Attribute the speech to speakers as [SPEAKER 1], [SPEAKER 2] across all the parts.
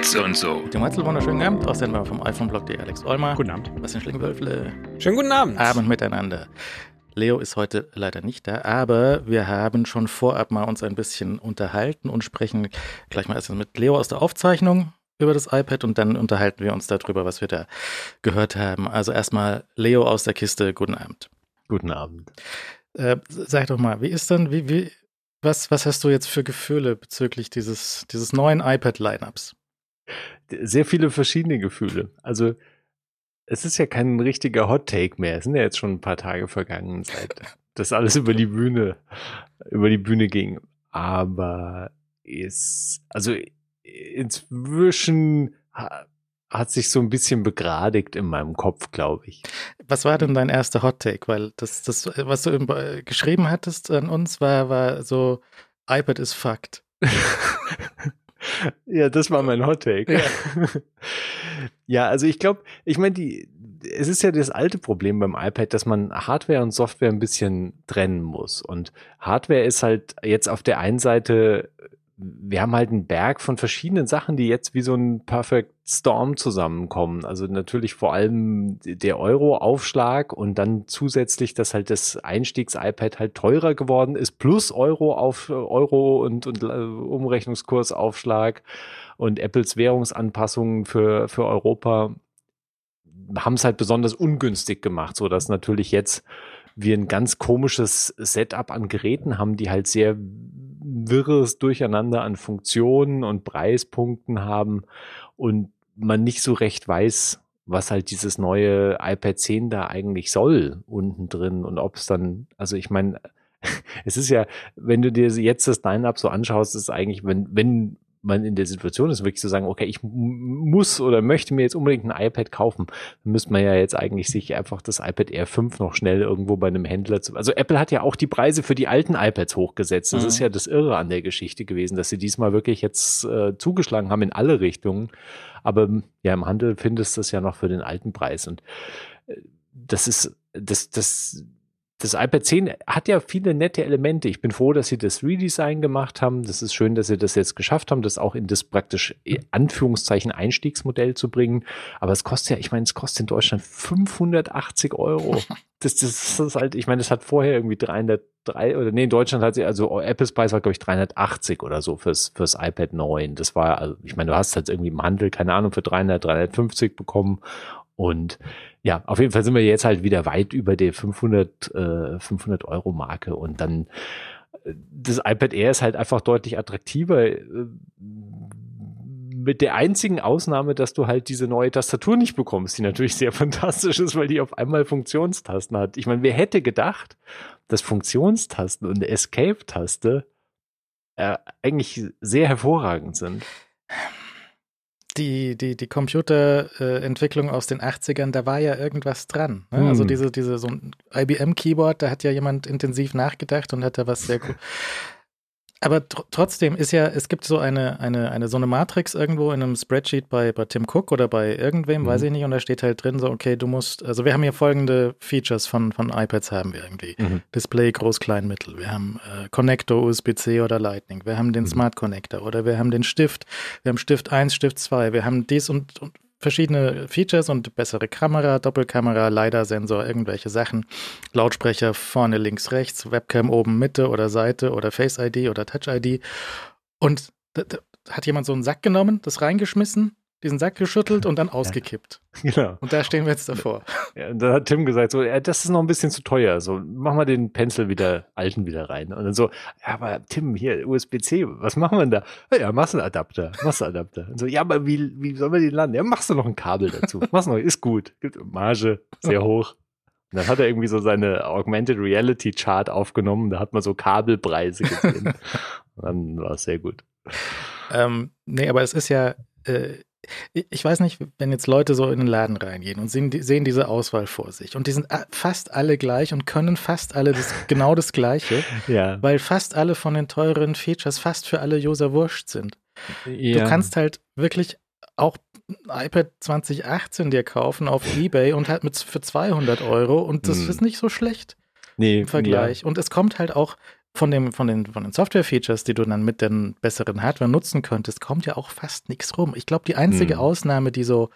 [SPEAKER 1] Bits und so.
[SPEAKER 2] Dem Herzl wunderschönen Abend. Aus dem vom iPhone-Blog.de Alex Olmer.
[SPEAKER 3] Guten Abend.
[SPEAKER 2] Was den Schlingwölfle.
[SPEAKER 3] Schönen guten Abend.
[SPEAKER 2] Abend miteinander. Leo ist heute leider nicht da, aber wir haben schon vorab mal uns ein bisschen unterhalten und sprechen gleich mal erst mit Leo aus der Aufzeichnung über das iPad und dann unterhalten wir uns darüber, was wir da gehört haben. Also erstmal Leo aus der Kiste, guten Abend.
[SPEAKER 4] Guten Abend.
[SPEAKER 2] Äh, sag doch mal, wie ist denn, wie, wie, was, was hast du jetzt für Gefühle bezüglich dieses, dieses neuen iPad-Lineups?
[SPEAKER 4] Sehr viele verschiedene Gefühle. Also es ist ja kein richtiger Hot Take mehr. Es sind ja jetzt schon ein paar Tage vergangen, seit das alles über die Bühne, über die Bühne ging. Aber ist, also inzwischen hat sich so ein bisschen begradigt in meinem Kopf, glaube ich.
[SPEAKER 2] Was war denn dein erster Hot Take? Weil das, das, was du geschrieben hattest an uns, war, war so, iPad ist fucked.
[SPEAKER 4] ja, das war mein Hot Take. Ja, ja also ich glaube, ich meine, die, es ist ja das alte Problem beim iPad, dass man Hardware und Software ein bisschen trennen muss. Und Hardware ist halt jetzt auf der einen Seite wir haben halt einen Berg von verschiedenen Sachen, die jetzt wie so ein Perfect Storm zusammenkommen. Also natürlich vor allem der Euro-Aufschlag und dann zusätzlich, dass halt das Einstiegs-iPad halt teurer geworden ist, plus Euro auf Euro und, und äh, Umrechnungskursaufschlag und Apples Währungsanpassungen für, für Europa haben es halt besonders ungünstig gemacht, so dass natürlich jetzt wir ein ganz komisches Setup an Geräten haben, die halt sehr wirres Durcheinander an Funktionen und Preispunkten haben und man nicht so recht weiß, was halt dieses neue iPad 10 da eigentlich soll unten drin und ob es dann, also ich meine, es ist ja, wenn du dir jetzt das Line-Up so anschaust, ist eigentlich, wenn, wenn man in der Situation ist, wirklich zu sagen, okay, ich muss oder möchte mir jetzt unbedingt ein iPad kaufen, dann müsste man ja jetzt eigentlich sich einfach das iPad Air 5 noch schnell irgendwo bei einem Händler zu. Also Apple hat ja auch die Preise für die alten iPads hochgesetzt. Das mhm. ist ja das Irre an der Geschichte gewesen, dass sie diesmal wirklich jetzt äh, zugeschlagen haben in alle Richtungen. Aber ja, im Handel findest du das ja noch für den alten Preis. Und äh, das ist, das, das, das iPad 10 hat ja viele nette Elemente. Ich bin froh, dass sie das Redesign gemacht haben. Das ist schön, dass sie das jetzt geschafft haben, das auch in das praktisch äh, Anführungszeichen Einstiegsmodell zu bringen. Aber es kostet ja, ich meine, es kostet in Deutschland 580 Euro. Das, das, das ist halt, ich meine, das hat vorher irgendwie 303 oder nee, in Deutschland hat sie, also Apples Preis war, glaube ich, 380 oder so fürs, fürs iPad 9. Das war, also, ich meine, du hast halt irgendwie im Handel, keine Ahnung, für 300, 350 bekommen. Und ja, auf jeden Fall sind wir jetzt halt wieder weit über der 500, äh, 500 Euro Marke und dann äh, das iPad Air ist halt einfach deutlich attraktiver. Äh, mit der einzigen Ausnahme, dass du halt diese neue Tastatur nicht bekommst, die natürlich sehr fantastisch ist, weil die auf einmal Funktionstasten hat. Ich meine, wer hätte gedacht, dass Funktionstasten und Escape-Taste äh, eigentlich sehr hervorragend sind?
[SPEAKER 2] Die, die, die Computerentwicklung aus den 80ern, da war ja irgendwas dran. Ne? Also hm. Also diese, diese, so ein IBM-Keyboard, da hat ja jemand intensiv nachgedacht und hat da was sehr gut. Aber tr trotzdem ist ja, es gibt so eine, eine, eine, so eine Matrix irgendwo in einem Spreadsheet bei, bei Tim Cook oder bei irgendwem, mhm. weiß ich nicht, und da steht halt drin so, okay, du musst, also wir haben hier folgende Features von, von iPads haben wir irgendwie. Mhm. Display, groß, klein, mittel. Wir haben äh, Connector, USB-C oder Lightning. Wir haben den mhm. Smart Connector oder wir haben den Stift. Wir haben Stift 1, Stift 2. Wir haben dies und, und verschiedene Features und bessere Kamera, Doppelkamera, LiDAR-Sensor, irgendwelche Sachen, Lautsprecher vorne, links, rechts, Webcam oben, Mitte oder Seite oder Face ID oder Touch ID. Und da, da hat jemand so einen Sack genommen, das reingeschmissen diesen Sack geschüttelt und dann ausgekippt. Genau. Und da stehen wir jetzt davor.
[SPEAKER 4] Ja, und dann hat Tim gesagt, so, ja, das ist noch ein bisschen zu teuer. So, mach mal den Pencil wieder, alten wieder rein. Und dann so, ja, aber Tim, hier, USB-C, was machen wir denn da? Ja, machst einen Adapter, machst einen Adapter. Und so, ja, aber wie, wie sollen wir den landen? Ja, machst du noch ein Kabel dazu. Machst noch, ist gut. Marge, sehr hoch. Und dann hat er irgendwie so seine Augmented Reality Chart aufgenommen. Da hat man so Kabelpreise gesehen. und dann war es sehr gut.
[SPEAKER 2] Ähm, nee, aber es ist ja, äh, ich weiß nicht, wenn jetzt Leute so in den Laden reingehen und sehen, sehen diese Auswahl vor sich und die sind fast alle gleich und können fast alle das, genau das Gleiche, ja. weil fast alle von den teuren Features fast für alle User wurscht sind. Ja. Du kannst halt wirklich auch iPad 2018 dir kaufen auf Ebay und halt mit für 200 Euro und das hm. ist nicht so schlecht nee, im Vergleich. Ja. Und es kommt halt auch von, dem, von den, von den Software-Features, die du dann mit den besseren Hardware nutzen könntest, kommt ja auch fast nichts rum. Ich glaube, die einzige hm. Ausnahme, die so,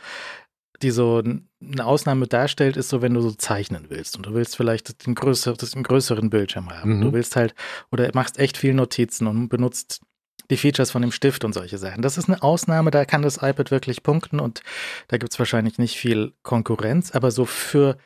[SPEAKER 2] die so eine Ausnahme darstellt, ist so, wenn du so zeichnen willst und du willst vielleicht den, größer, das, einen größeren Bildschirm haben. Mhm. Du willst halt, oder machst echt viel Notizen und benutzt die Features von dem Stift und solche Sachen. Das ist eine Ausnahme, da kann das iPad wirklich punkten und da gibt es wahrscheinlich nicht viel Konkurrenz, aber so für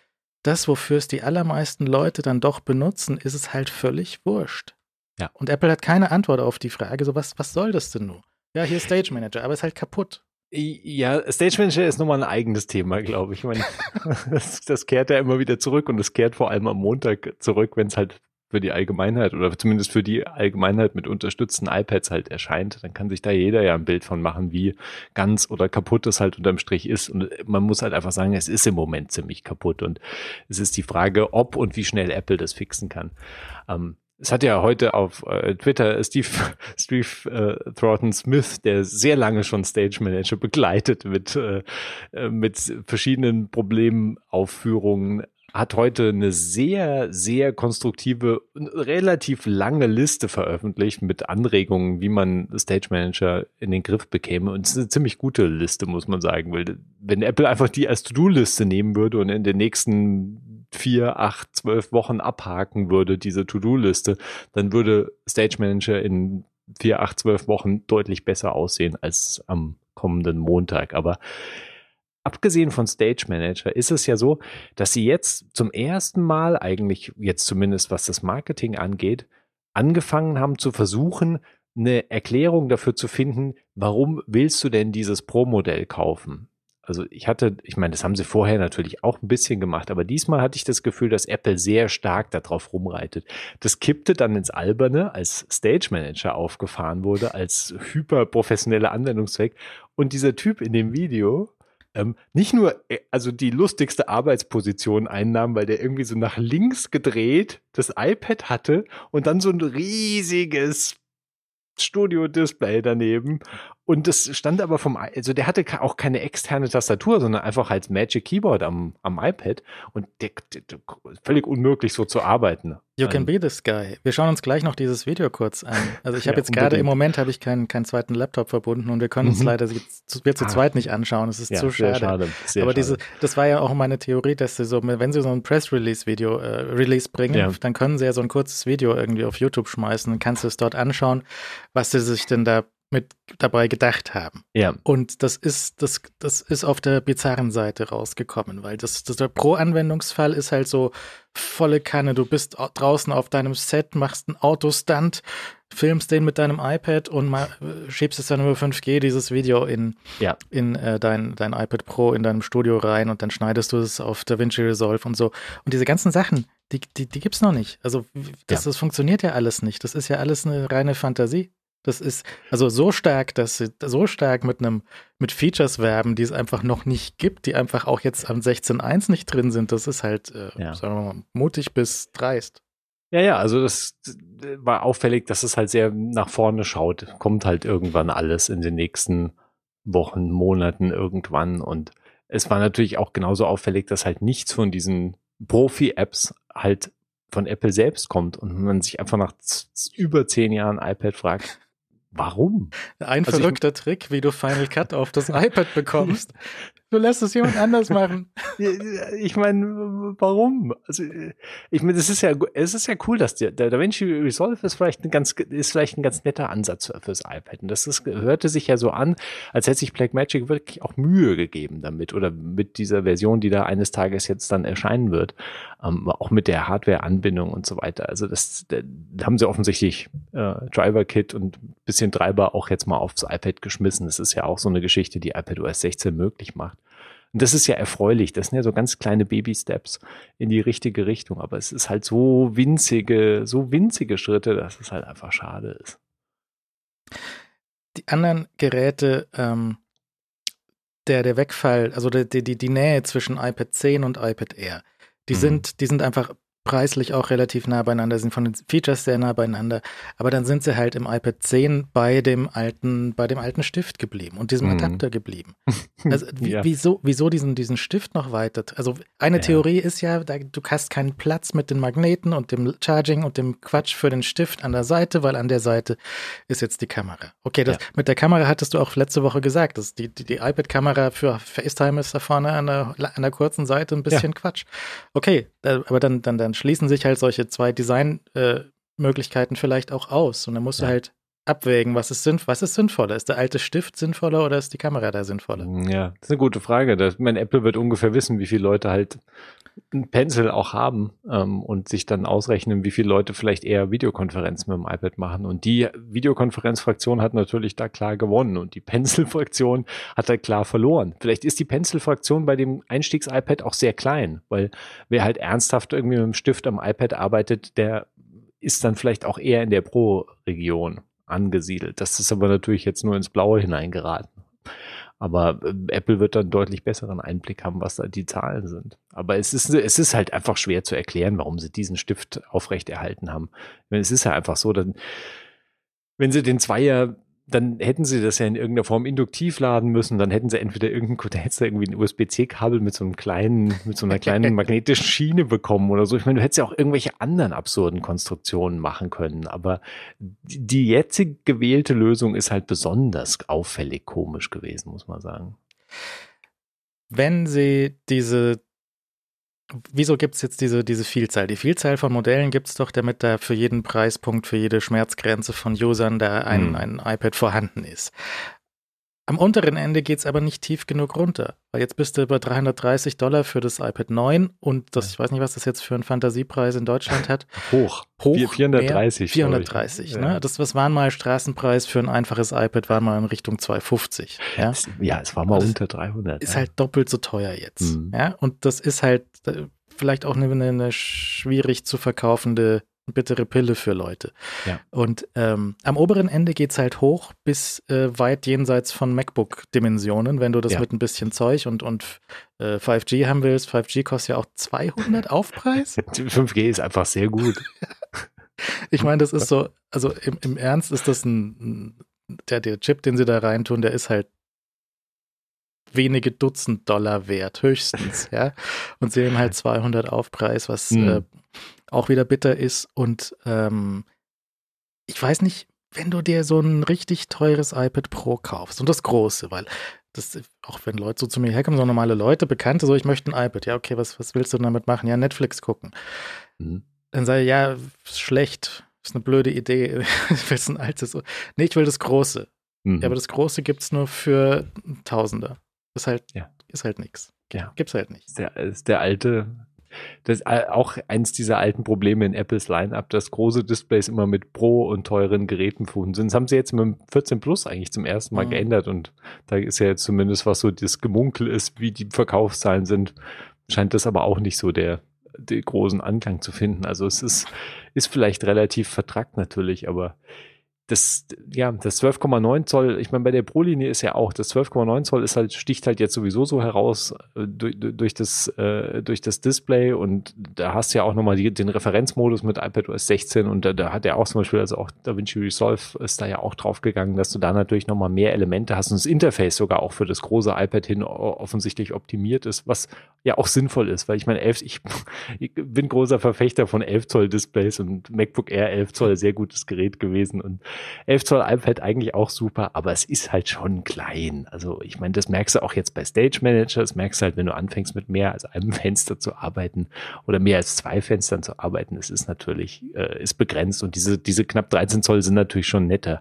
[SPEAKER 2] das, wofür es die allermeisten Leute dann doch benutzen, ist es halt völlig wurscht. Ja. Und Apple hat keine Antwort auf die Frage, so was, was soll das denn nun? Ja, hier Stage Manager, aber ist halt kaputt.
[SPEAKER 4] Ja, Stage Manager ist nochmal ein eigenes Thema, glaube ich. ich meine, das, das kehrt ja immer wieder zurück und es kehrt vor allem am Montag zurück, wenn es halt für die Allgemeinheit oder zumindest für die Allgemeinheit mit unterstützten iPads halt erscheint, dann kann sich da jeder ja ein Bild von machen, wie ganz oder kaputt es halt unterm Strich ist. Und man muss halt einfach sagen, es ist im Moment ziemlich kaputt. Und es ist die Frage, ob und wie schnell Apple das fixen kann. Ähm, es hat ja heute auf äh, Twitter Steve, Steve äh, Thornton Smith, der sehr lange schon Stage Manager begleitet mit, äh, äh mit verschiedenen Problemaufführungen, hat heute eine sehr, sehr konstruktive, relativ lange Liste veröffentlicht mit Anregungen, wie man Stage Manager in den Griff bekäme. Und es ist eine ziemlich gute Liste, muss man sagen. Weil wenn Apple einfach die als To-Do-Liste nehmen würde und in den nächsten vier, acht, zwölf Wochen abhaken würde, diese To-Do-Liste, dann würde Stage Manager in vier, acht, zwölf Wochen deutlich besser aussehen als am kommenden Montag. Aber abgesehen von Stage Manager ist es ja so, dass sie jetzt zum ersten Mal eigentlich, jetzt zumindest was das Marketing angeht, angefangen haben zu versuchen, eine Erklärung dafür zu finden, warum willst du denn dieses Pro-Modell kaufen? Also ich hatte, ich meine, das haben sie vorher natürlich auch ein bisschen gemacht, aber diesmal hatte ich das Gefühl, dass Apple sehr stark darauf rumreitet. Das kippte dann ins Alberne, als Stage Manager aufgefahren wurde, als hyperprofessioneller Anwendungszweck. Und dieser Typ in dem Video, ähm, nicht nur äh, also die lustigste Arbeitsposition einnahm, weil der irgendwie so nach links gedreht das iPad hatte und dann so ein riesiges Studio-Display daneben und das stand aber vom, also der hatte auch keine externe Tastatur, sondern einfach als Magic Keyboard am, am iPad und der, der, der, völlig unmöglich so zu arbeiten.
[SPEAKER 2] You can be this guy. Wir schauen uns gleich noch dieses Video kurz an. Also ich habe ja, jetzt gerade im Moment habe ich keinen, keinen zweiten Laptop verbunden und wir können uns mhm. leider zu, wir zu ah. zweit nicht anschauen. Es ist ja, zu schade. Sehr schade. Sehr aber diese, das war ja auch meine Theorie, dass sie so, wenn sie so ein Press Release Video äh, Release bringen, ja. dann können sie ja so ein kurzes Video irgendwie auf YouTube schmeißen. Dann kannst du es dort anschauen, was sie sich denn da mit dabei gedacht haben.
[SPEAKER 4] Ja.
[SPEAKER 2] Und das ist, das, das ist auf der bizarren Seite rausgekommen, weil das, das der Pro-Anwendungsfall ist halt so volle Kanne. Du bist draußen auf deinem Set, machst einen Autostunt, filmst den mit deinem iPad und mal, schiebst es dann über 5G, dieses Video in,
[SPEAKER 4] ja.
[SPEAKER 2] in äh, dein, dein iPad Pro in deinem Studio rein und dann schneidest du es auf DaVinci Resolve und so. Und diese ganzen Sachen, die, die, die gibt's noch nicht. Also das, ja. das funktioniert ja alles nicht. Das ist ja alles eine reine Fantasie. Das ist also so stark, dass sie so stark mit einem mit Features werben, die es einfach noch nicht gibt, die einfach auch jetzt am 16.1 nicht drin sind. Das ist halt, äh, ja. sagen wir mal, mutig bis dreist.
[SPEAKER 4] Ja, ja, also das war auffällig, dass es halt sehr nach vorne schaut. Kommt halt irgendwann alles in den nächsten Wochen, Monaten irgendwann. Und es war natürlich auch genauso auffällig, dass halt nichts von diesen Profi-Apps halt von Apple selbst kommt und man sich einfach nach über zehn Jahren iPad fragt, Warum?
[SPEAKER 2] Ein also verrückter Trick, wie du Final Cut auf das iPad bekommst. Du lässt es jemand anders machen.
[SPEAKER 4] Ich meine, warum? Also, ich meine, es ist ja, es ist ja cool, dass der, der DaVinci Resolve ist vielleicht ein ganz, ist vielleicht ein ganz netter Ansatz fürs iPad. Und das ist, hörte sich ja so an, als hätte sich Blackmagic wirklich auch Mühe gegeben damit oder mit dieser Version, die da eines Tages jetzt dann erscheinen wird. Ähm, auch mit der Hardware-Anbindung und so weiter. Also das, da haben sie offensichtlich äh, Driver-Kit und bisschen Treiber auch jetzt mal aufs iPad geschmissen. Das ist ja auch so eine Geschichte, die iPadOS 16 möglich macht. Und das ist ja erfreulich. Das sind ja so ganz kleine Baby-Steps in die richtige Richtung. Aber es ist halt so winzige, so winzige Schritte, dass es halt einfach schade ist.
[SPEAKER 2] Die anderen Geräte, ähm, der, der Wegfall, also die, die, die Nähe zwischen iPad 10 und iPad Air, die mhm. sind, die sind einfach preislich auch relativ nah beieinander, sind von den Features sehr nah beieinander. Aber dann sind sie halt im iPad 10 bei dem alten, bei dem alten Stift geblieben und diesem mhm. Adapter geblieben. Also ja. wieso, wieso diesen, diesen Stift noch weiter? Also eine ja. Theorie ist ja, du hast keinen Platz mit den Magneten und dem Charging und dem Quatsch für den Stift an der Seite, weil an der Seite ist jetzt die Kamera. Okay, das, ja. mit der Kamera hattest du auch letzte Woche gesagt, dass die, die, die iPad-Kamera für FaceTime ist da vorne an der, an der kurzen Seite ein bisschen Quatsch. Okay, aber dann, dann, dann schließen sich halt solche zwei Designmöglichkeiten äh, vielleicht auch aus. Und dann musst ja. du halt abwägen, was ist, sinnv was ist sinnvoller? Ist der alte Stift sinnvoller oder ist die Kamera da sinnvoller?
[SPEAKER 4] Ja, das ist eine gute Frage. Das, mein Apple wird ungefähr wissen, wie viele Leute halt ein Pencil auch haben ähm, und sich dann ausrechnen, wie viele Leute vielleicht eher Videokonferenzen mit dem iPad machen. Und die Videokonferenzfraktion hat natürlich da klar gewonnen und die Pencil-Fraktion hat da klar verloren. Vielleicht ist die Pencil-Fraktion bei dem Einstiegs-iPad auch sehr klein, weil wer halt ernsthaft irgendwie mit dem Stift am iPad arbeitet, der ist dann vielleicht auch eher in der Pro-Region angesiedelt. Das ist aber natürlich jetzt nur ins Blaue hineingeraten. Aber äh, Apple wird dann deutlich besseren Einblick haben, was da die Zahlen sind. Aber es ist, es ist halt einfach schwer zu erklären, warum sie diesen Stift aufrechterhalten haben. Es ist ja einfach so, dann, wenn sie den Zweier dann hätten sie das ja in irgendeiner Form induktiv laden müssen. Dann hätten sie entweder irgendein, da hättest du irgendwie ein USB-C-Kabel mit so einem kleinen, mit so einer kleinen magnetischen Schiene bekommen oder so. Ich meine, du hättest ja auch irgendwelche anderen absurden Konstruktionen machen können. Aber die jetzig gewählte Lösung ist halt besonders auffällig komisch gewesen, muss man sagen.
[SPEAKER 2] Wenn sie diese Wieso gibt es jetzt diese, diese Vielzahl? Die Vielzahl von Modellen gibt es doch, damit da für jeden Preispunkt, für jede Schmerzgrenze von Usern da ein, mhm. ein iPad vorhanden ist. Am unteren Ende geht es aber nicht tief genug runter, weil jetzt bist du über 330 Dollar für das iPad 9 und das, ich weiß nicht, was das jetzt für einen Fantasiepreis in Deutschland hat.
[SPEAKER 4] Hoch. Hoch. 430.
[SPEAKER 2] 430, ne? Ja. Das, was war mal Straßenpreis für ein einfaches iPad, war mal in Richtung 250. Ja,
[SPEAKER 4] es, ja, es war mal unter 300.
[SPEAKER 2] Ist ja. halt doppelt so teuer jetzt. Mhm. Ja, und das ist halt äh, vielleicht auch eine, eine schwierig zu verkaufende bittere Pille für Leute. Ja. Und ähm, am oberen Ende geht es halt hoch bis äh, weit jenseits von MacBook-Dimensionen, wenn du das ja. mit ein bisschen Zeug und, und äh, 5G haben willst. 5G kostet ja auch 200 Aufpreis.
[SPEAKER 4] 5G ist einfach sehr gut.
[SPEAKER 2] ich meine, das ist so, also im, im Ernst ist das ein, der, der Chip, den sie da reintun, der ist halt wenige Dutzend Dollar wert, höchstens, ja. Und sie haben halt 200 Aufpreis, was mhm. äh, auch wieder bitter ist. Und ähm, ich weiß nicht, wenn du dir so ein richtig teures iPad Pro kaufst und das große, weil das, auch wenn Leute so zu mir herkommen, so normale Leute, Bekannte, so, ich möchte ein iPad, ja, okay, was, was willst du damit machen? Ja, Netflix gucken. Mhm. Dann sage ich, ja, ist schlecht, ist eine blöde Idee, ich will ein altes. Nee, ich will das große. Mhm. Ja, aber das große gibt es nur für Tausende. Ist halt, ja. ist halt nichts. Ja. Gibt's halt nicht.
[SPEAKER 4] Der, ist der alte das ist auch eins dieser alten Probleme in Apples Line-Up, dass große Displays immer mit Pro und teuren Geräten verbunden sind. Das haben sie jetzt mit dem 14 Plus eigentlich zum ersten Mal mhm. geändert und da ist ja jetzt zumindest, was so das Gemunkel ist, wie die Verkaufszahlen sind, scheint das aber auch nicht so der, der großen Anklang zu finden. Also es ist, ist vielleicht relativ vertrackt natürlich, aber das, ja, das 12,9 Zoll, ich meine, bei der Pro-Linie ist ja auch, das 12,9 Zoll ist halt, sticht halt jetzt sowieso so heraus äh, durch, durch, das, äh, durch das Display und da hast du ja auch nochmal den Referenzmodus mit iPadOS 16 und da, da hat er auch zum Beispiel, also auch DaVinci Resolve ist da ja auch draufgegangen, dass du da natürlich nochmal mehr Elemente hast und das Interface sogar auch für das große iPad hin offensichtlich optimiert ist, was ja auch sinnvoll ist, weil ich meine, 11, ich, ich bin großer Verfechter von 11 Zoll Displays und MacBook Air 11 Zoll, sehr gutes Gerät gewesen und 11 Zoll iPad eigentlich auch super, aber es ist halt schon klein. Also ich meine, das merkst du auch jetzt bei Stage Manager, das merkst du halt, wenn du anfängst mit mehr als einem Fenster zu arbeiten oder mehr als zwei Fenstern zu arbeiten. Es ist natürlich, äh, ist begrenzt und diese, diese knapp 13 Zoll sind natürlich schon netter.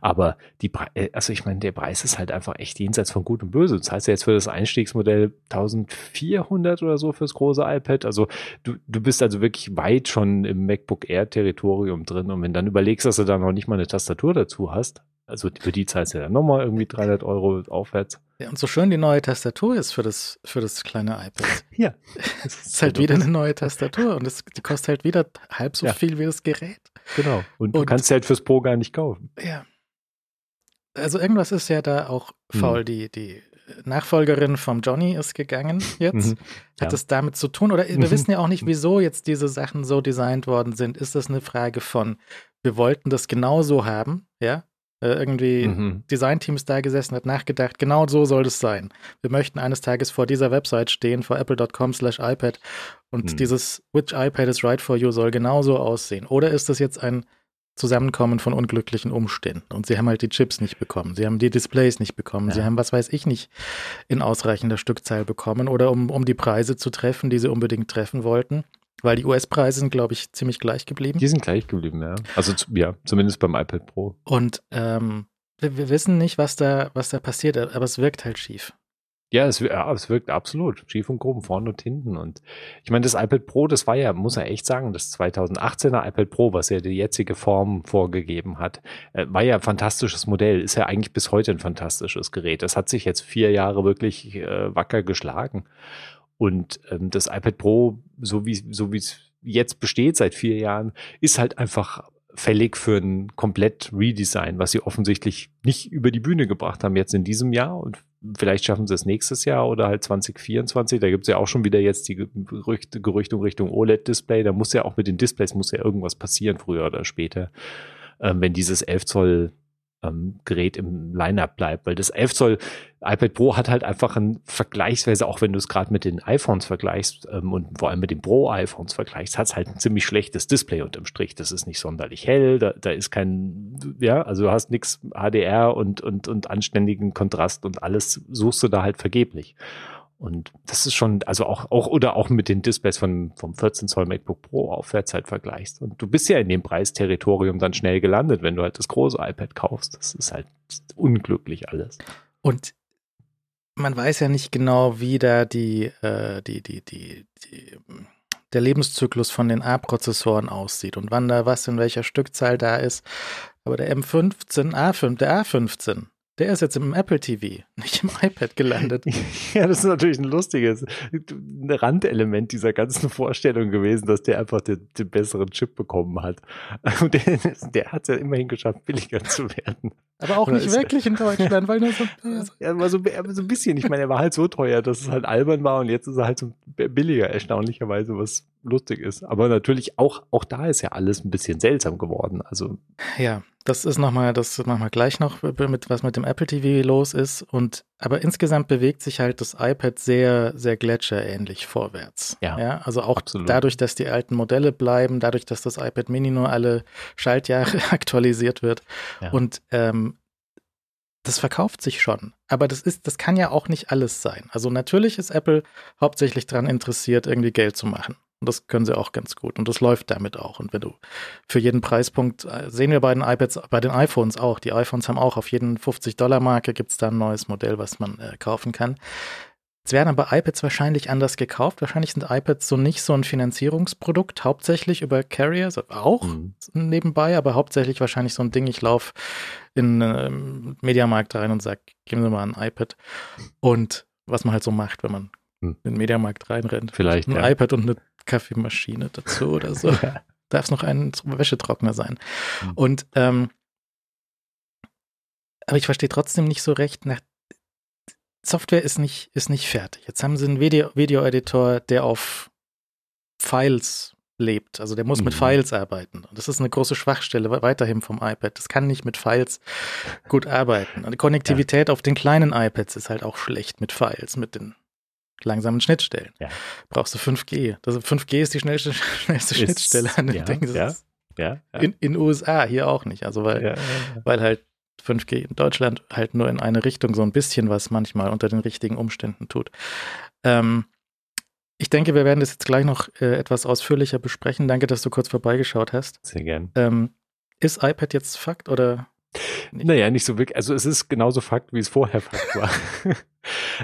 [SPEAKER 4] Aber die, äh, also ich meine, der Preis ist halt einfach echt jenseits von Gut und Böse. Das heißt ja jetzt für das Einstiegsmodell 1400 oder so fürs große iPad. Also du, du bist also wirklich weit schon im MacBook Air Territorium drin und wenn dann überlegst, dass du da noch nicht mal eine Tastatur dazu hast, also für die zahlst du ja nochmal irgendwie 300 Euro aufwärts.
[SPEAKER 2] Ja, und so schön die neue Tastatur ist für das, für das kleine iPad.
[SPEAKER 4] Ja.
[SPEAKER 2] Es ist halt wieder eine neue Tastatur und das, die kostet halt wieder halb so ja. viel wie das Gerät.
[SPEAKER 4] Genau. Und, und du kannst sie halt fürs Pro gar nicht kaufen.
[SPEAKER 2] Ja. Also irgendwas ist ja da auch faul. Hm. Die, die Nachfolgerin vom Johnny ist gegangen jetzt. Mhm. Hat ja. das damit zu tun? Oder wir mhm. wissen ja auch nicht, wieso jetzt diese Sachen so designt worden sind. Ist das eine Frage von, wir wollten das genauso haben, ja? Äh, irgendwie mhm. Designteams da gesessen, hat nachgedacht, genau so soll es sein. Wir möchten eines Tages vor dieser Website stehen, vor apple.com slash iPad und mhm. dieses Which iPad is right for you soll genauso aussehen. Oder ist das jetzt ein Zusammenkommen von unglücklichen Umständen. Und sie haben halt die Chips nicht bekommen, sie haben die Displays nicht bekommen, ja. sie haben, was weiß ich nicht, in ausreichender Stückzahl bekommen oder um, um die Preise zu treffen, die sie unbedingt treffen wollten. Weil die US-Preise sind, glaube ich, ziemlich gleich geblieben.
[SPEAKER 4] Die sind gleich geblieben, ja. Also ja, zumindest beim iPad Pro.
[SPEAKER 2] Und ähm, wir, wir, wissen nicht, was da, was da passiert, aber es wirkt halt schief.
[SPEAKER 4] Ja, es, ja, es wirkt absolut schief und grob vorne und hinten. Und ich meine, das iPad Pro, das war ja, muss er echt sagen, das 2018er iPad Pro, was ja die jetzige Form vorgegeben hat, äh, war ja ein fantastisches Modell, ist ja eigentlich bis heute ein fantastisches Gerät. Das hat sich jetzt vier Jahre wirklich äh, wacker geschlagen. Und ähm, das iPad Pro, so wie so wie es jetzt besteht seit vier Jahren, ist halt einfach fällig für ein komplett Redesign, was sie offensichtlich nicht über die Bühne gebracht haben jetzt in diesem Jahr und vielleicht schaffen sie es nächstes Jahr oder halt 2024. Da gibt es ja auch schon wieder jetzt die Gerüchte, Gerüchtung Richtung OLED-Display. Da muss ja auch mit den Displays muss ja irgendwas passieren, früher oder später, ähm, wenn dieses 11 Zoll ähm, Gerät im Lineup bleibt, weil das 11 Zoll iPad Pro hat halt einfach ein vergleichsweise, auch wenn du es gerade mit den iPhones vergleichst ähm, und vor allem mit den Pro iPhones vergleichst, hat es halt ein ziemlich schlechtes Display unterm Strich. Das ist nicht sonderlich hell, da, da ist kein, ja, also du hast nichts HDR und, und, und anständigen Kontrast und alles suchst du da halt vergeblich. Und das ist schon, also auch, auch, oder auch mit den Displays von, vom 14 Zoll MacBook Pro aufwärts halt vergleichst. Und du bist ja in dem Preisterritorium dann schnell gelandet, wenn du halt das große iPad kaufst. Das ist halt unglücklich alles.
[SPEAKER 2] Und man weiß ja nicht genau, wie da die, äh, die, die, die, die, der Lebenszyklus von den A-Prozessoren aussieht und wann da was in welcher Stückzahl da ist. Aber der M15, A5, der A15, der ist jetzt im Apple TV, nicht im iPad gelandet.
[SPEAKER 4] ja, das ist natürlich ein lustiges Randelement dieser ganzen Vorstellung gewesen, dass der einfach den, den besseren Chip bekommen hat. Und der, der hat es ja immerhin geschafft, billiger zu werden.
[SPEAKER 2] Aber auch nicht wirklich in Deutschland, weil nur so.
[SPEAKER 4] Ja, war so, so ein bisschen. Ich meine, er war halt so teuer, dass es halt albern war und jetzt ist er halt so billiger, erstaunlicherweise, was lustig ist. Aber natürlich auch, auch da ist ja alles ein bisschen seltsam geworden. Also.
[SPEAKER 2] Ja, das ist nochmal, das machen wir gleich noch, mit, was mit dem Apple TV los ist. Und aber insgesamt bewegt sich halt das iPad sehr, sehr gletscherähnlich vorwärts. Ja. ja also auch absolut. dadurch, dass die alten Modelle bleiben, dadurch, dass das iPad Mini nur alle Schaltjahre aktualisiert wird. Ja. Und ähm, das verkauft sich schon. Aber das ist, das kann ja auch nicht alles sein. Also natürlich ist Apple hauptsächlich daran interessiert, irgendwie Geld zu machen. Und das können sie auch ganz gut. Und das läuft damit auch. Und wenn du für jeden Preispunkt, äh, sehen wir bei den iPads, bei den iPhones auch. Die iPhones haben auch auf jeden 50-Dollar-Marke gibt es da ein neues Modell, was man äh, kaufen kann. Es werden aber iPads wahrscheinlich anders gekauft. Wahrscheinlich sind iPads so nicht so ein Finanzierungsprodukt, hauptsächlich über Carriers, auch mhm. nebenbei, aber hauptsächlich wahrscheinlich so ein Ding. Ich laufe in äh, Mediamarkt rein und sage, geben Sie mal ein iPad. Und was man halt so macht, wenn man hm. in den Mediamarkt reinrennt.
[SPEAKER 4] Vielleicht.
[SPEAKER 2] Ein ja. iPad und eine Kaffeemaschine dazu oder so. Darf es noch ein Wäschetrockner sein. Mhm. Und ähm, aber ich verstehe trotzdem nicht so recht, nach, Software ist nicht, ist nicht fertig. Jetzt haben sie einen Video-Editor, Video der auf Files lebt. Also der muss mhm. mit Files arbeiten. Und das ist eine große Schwachstelle weiterhin vom iPad. Das kann nicht mit Files gut arbeiten. Und die Konnektivität ja. auf den kleinen iPads ist halt auch schlecht mit Files, mit den langsamen Schnittstellen. Ja. Brauchst du 5G. Also 5G ist die schnellste, schnellste ist, Schnittstelle an dem ja, Ding. Ja, ja, ja. In, in USA hier auch nicht. Also weil, weil halt 5G in Deutschland halt nur in eine Richtung so ein bisschen was manchmal unter den richtigen Umständen tut. Ähm, ich denke, wir werden das jetzt gleich noch äh, etwas ausführlicher besprechen. Danke, dass du kurz vorbeigeschaut hast.
[SPEAKER 4] Sehr gern.
[SPEAKER 2] Ähm, ist iPad jetzt Fakt oder?
[SPEAKER 4] Nicht? Naja, nicht so wirklich. Also es ist genauso Fakt, wie es vorher Fakt war.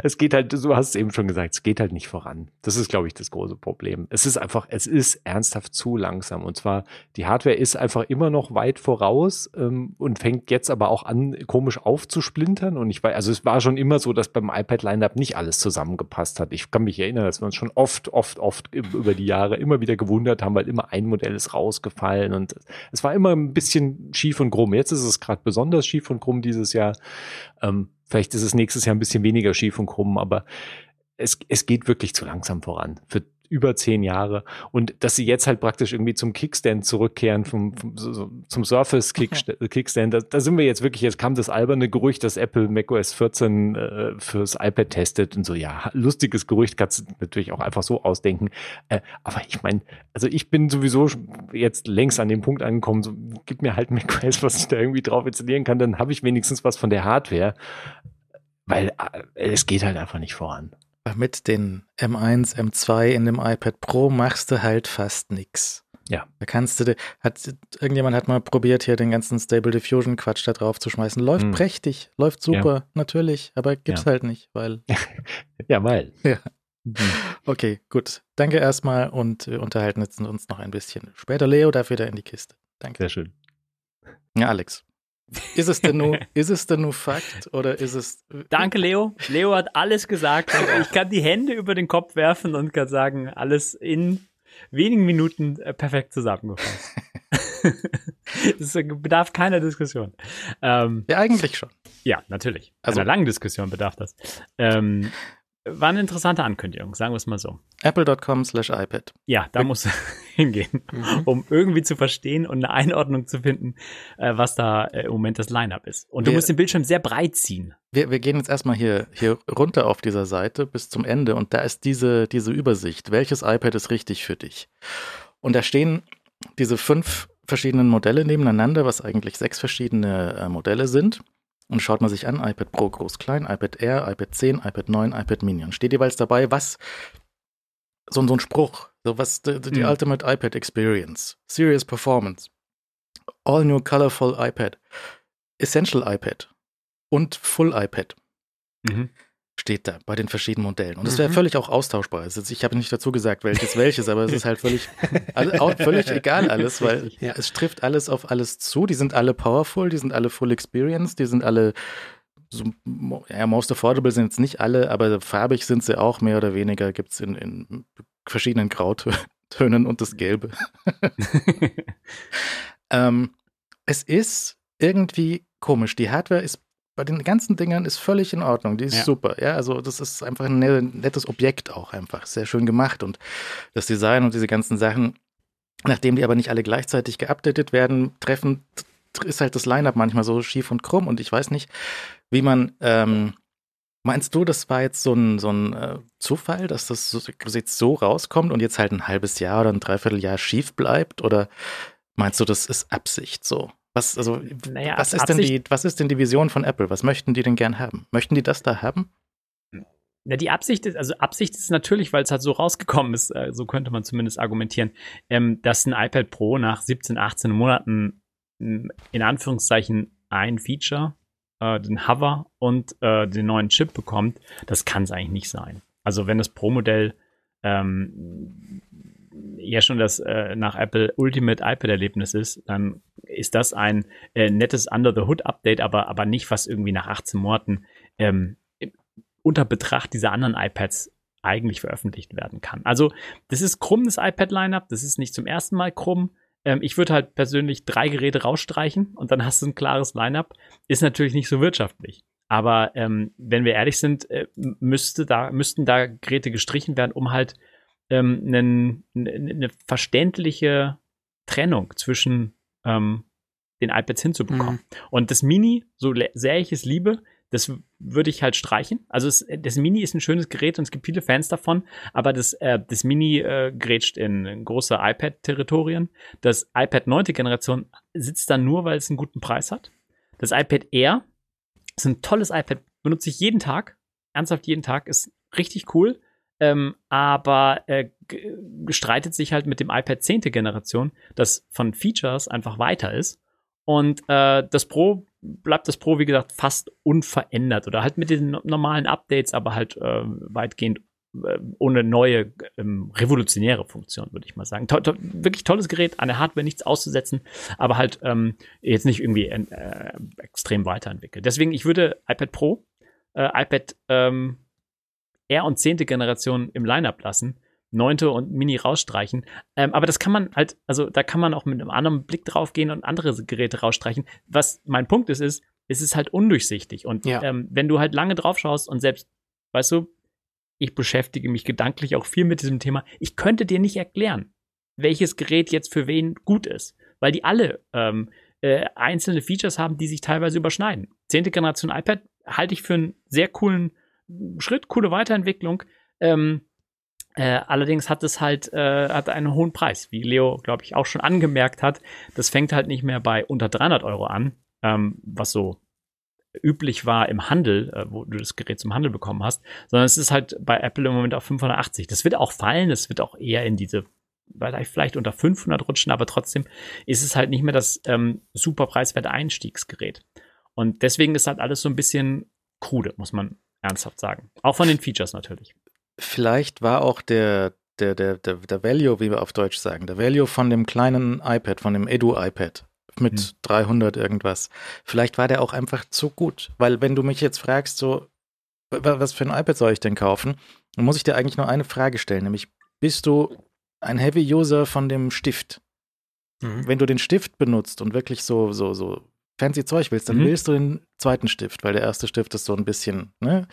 [SPEAKER 4] es geht halt, du hast es eben schon gesagt, es geht halt nicht voran. Das ist, glaube ich, das große Problem. Es ist einfach, es ist ernsthaft zu langsam. Und zwar, die Hardware ist einfach immer noch weit voraus ähm, und fängt jetzt aber auch an, komisch aufzusplintern. Und ich weiß, also es war schon immer so, dass beim iPad-Lineup nicht alles zusammengepasst hat. Ich kann mich erinnern, dass wir uns schon oft, oft, oft über die Jahre immer wieder gewundert haben, weil immer ein Modell ist rausgefallen und es war immer ein bisschen schief und krumm. Jetzt ist es gerade besonders schief und krumm dieses Jahr. Ähm, Vielleicht ist es nächstes Jahr ein bisschen weniger schief und krumm, aber es, es geht wirklich zu langsam voran. Für über zehn Jahre. Und dass sie jetzt halt praktisch irgendwie zum Kickstand zurückkehren, vom, vom so, zum Surface Kickstand, okay. Kickstand, da, da, sind wir jetzt wirklich, jetzt kam das alberne Gerücht, dass Apple macOS 14 äh, fürs iPad testet und so, ja, lustiges Gerücht, kannst du natürlich auch einfach so ausdenken. Äh, aber ich meine, also ich bin sowieso jetzt längst an dem Punkt angekommen, so, gib mir halt macOS, was ich da irgendwie drauf installieren kann, dann habe ich wenigstens was von der Hardware. Weil äh, es geht halt einfach nicht voran
[SPEAKER 2] mit den M1, M2 in dem iPad Pro machst du halt fast nichts.
[SPEAKER 4] Ja.
[SPEAKER 2] Da kannst du, hat, irgendjemand hat mal probiert, hier den ganzen Stable Diffusion Quatsch da drauf zu schmeißen. Läuft hm. prächtig, läuft super, ja. natürlich, aber gibt's ja. halt nicht, weil.
[SPEAKER 4] ja, weil.
[SPEAKER 2] Ja. Mhm. Okay, gut. Danke erstmal und wir unterhalten jetzt uns noch ein bisschen. Später Leo darf wieder in die Kiste. Danke.
[SPEAKER 4] Sehr schön.
[SPEAKER 2] Ja, Alex. Ist es denn nur, ist es denn nur Fakt oder ist es.
[SPEAKER 1] Danke, Leo. Leo hat alles gesagt. Ich kann die Hände über den Kopf werfen und kann sagen, alles in wenigen Minuten äh, perfekt zusammengefasst. das bedarf keiner Diskussion.
[SPEAKER 2] Ähm, ja, eigentlich schon.
[SPEAKER 1] Ja, natürlich. Also einer langen Diskussion bedarf das. Ähm, war eine interessante Ankündigung, sagen wir es mal so.
[SPEAKER 2] Apple.com slash iPad.
[SPEAKER 1] Ja, da muss hingehen, mhm. um irgendwie zu verstehen und eine Einordnung zu finden, äh, was da äh, im Moment das Line-Up ist. Und wir, du musst den Bildschirm sehr breit ziehen.
[SPEAKER 2] Wir, wir gehen jetzt erstmal hier, hier runter auf dieser Seite bis zum Ende und da ist diese, diese Übersicht. Welches iPad ist richtig für dich? Und da stehen diese fünf verschiedenen Modelle nebeneinander, was eigentlich sechs verschiedene äh, Modelle sind. Und schaut man sich an, iPad Pro groß, klein, iPad Air, iPad 10, iPad 9, iPad Mini. Und steht jeweils dabei, was, so, so ein Spruch, so was, die, die mhm. Ultimate iPad Experience, Serious Performance, All New Colorful iPad, Essential iPad und Full iPad. Mhm steht da bei den verschiedenen Modellen. Und es wäre mhm. völlig auch austauschbar. Also ich habe nicht dazu gesagt, welches welches, aber es ist halt völlig, all, völlig egal alles, weil ja. es trifft alles auf alles zu. Die sind alle powerful, die sind alle full experience, die sind alle so, ja, most affordable sind jetzt nicht alle, aber farbig sind sie auch mehr oder weniger, gibt es in, in verschiedenen Grautönen und das Gelbe. ähm, es ist irgendwie komisch. Die Hardware ist bei den ganzen Dingern ist völlig in Ordnung. Die ist ja. super. Ja, also das ist einfach ein nettes Objekt auch einfach. Sehr schön gemacht. Und das Design und diese ganzen Sachen, nachdem die aber nicht alle gleichzeitig geupdatet werden, treffen, ist halt das Line-Up manchmal so schief und krumm. Und ich weiß nicht, wie man, ähm, meinst du, das war jetzt so ein, so ein äh, Zufall, dass das so, jetzt so rauskommt und jetzt halt ein halbes Jahr oder ein Dreivierteljahr schief bleibt? Oder meinst du, das ist Absicht so? Was, also, naja, was, ist denn die, was ist denn die Vision von Apple? Was möchten die denn gern haben? Möchten die das da haben?
[SPEAKER 1] Ja, die Absicht ist, also Absicht ist natürlich, weil es halt so rausgekommen ist, äh, so könnte man zumindest argumentieren, ähm, dass ein iPad Pro nach 17, 18 Monaten in Anführungszeichen ein Feature, äh, den Hover und äh, den neuen Chip bekommt. Das kann es eigentlich nicht sein. Also wenn das Pro-Modell ähm, ja schon das äh, nach Apple Ultimate iPad-Erlebnis ist, dann ist das ein äh, nettes Under-the-Hood-Update, aber, aber nicht, was irgendwie nach 18 Monaten ähm, unter Betracht dieser anderen iPads eigentlich veröffentlicht werden kann. Also, das ist krumm, das iPad-Lineup. Das ist nicht zum ersten Mal krumm. Ähm, ich würde halt persönlich drei Geräte rausstreichen und dann hast du ein klares Lineup. Ist natürlich nicht so wirtschaftlich. Aber ähm, wenn wir ehrlich sind, äh, müsste da, müssten da Geräte gestrichen werden, um halt ähm, einen, eine verständliche Trennung zwischen ähm, den iPads hinzubekommen. Mhm. Und das Mini, so sehr ich es liebe, das würde ich halt streichen. Also es, das Mini ist ein schönes Gerät und es gibt viele Fans davon, aber das, äh, das Mini äh, grätscht in, in große iPad-Territorien. Das iPad 9. Generation sitzt dann nur, weil es einen guten Preis hat. Das iPad Air ist ein tolles iPad, benutze ich jeden Tag, ernsthaft jeden Tag, ist richtig cool ähm, aber äh, streitet sich halt mit dem iPad 10. Generation, das von Features einfach weiter ist. Und äh, das Pro bleibt das Pro, wie gesagt, fast unverändert oder halt mit den normalen Updates, aber halt äh, weitgehend äh, ohne neue ähm, revolutionäre Funktion, würde ich mal sagen. To to wirklich tolles Gerät, an der Hardware nichts auszusetzen, aber halt ähm, jetzt nicht irgendwie äh, extrem weiterentwickelt. Deswegen, ich würde iPad Pro, äh, iPad ähm, R und zehnte Generation im Lineup lassen, neunte und Mini rausstreichen. Ähm, aber das kann man halt, also da kann man auch mit einem anderen Blick drauf gehen und andere Geräte rausstreichen. Was mein Punkt ist, ist, ist es halt undurchsichtig. Und
[SPEAKER 3] Ja.
[SPEAKER 1] ähm, wenn du halt lange drauf schaust und selbst, weißt du, ich beschäftige mich gedanklich auch viel mit diesem Thema, ich könnte dir nicht erklären, welches Gerät jetzt für wen gut ist, weil die alle ähm, äh, einzelne Features haben, die sich teilweise überschneiden. Zehnte Generation iPad halte ich für einen sehr coolen Schritt, coole Weiterentwicklung. Ähm, äh, allerdings hat es halt äh, hat einen hohen Preis, wie Leo, glaube ich, auch schon angemerkt hat. Das fängt halt nicht mehr bei unter 300 Euro an, ähm, was so üblich war im Handel, äh, wo du das Gerät zum Handel bekommen hast, sondern es ist halt bei Apple im Moment auf 580. Das wird auch fallen, es wird auch eher in diese vielleicht unter 500 rutschen, aber trotzdem ist es halt nicht mehr das ähm, super preiswerte Einstiegsgerät. Und deswegen ist halt alles so ein bisschen krude, muss man ernsthaft sagen. Auch von den Features natürlich.
[SPEAKER 2] Vielleicht war auch der, der, der, der, der Value, wie wir auf Deutsch sagen, der Value von dem kleinen iPad, von dem Edu-iPad mit
[SPEAKER 1] Hm.
[SPEAKER 2] 300 irgendwas, vielleicht war der auch einfach zu gut. Weil wenn du mich jetzt fragst, so, wa- was für ein iPad soll ich denn kaufen, dann muss ich dir eigentlich nur eine Frage stellen, nämlich, bist du ein Heavy-User von dem Stift?
[SPEAKER 3] Mhm.
[SPEAKER 2] Wenn du den Stift benutzt und wirklich so, so, so fancy Zeug willst, dann
[SPEAKER 1] Mhm.
[SPEAKER 2] willst du den zweiten Stift, weil der erste Stift ist so ein bisschen, ne?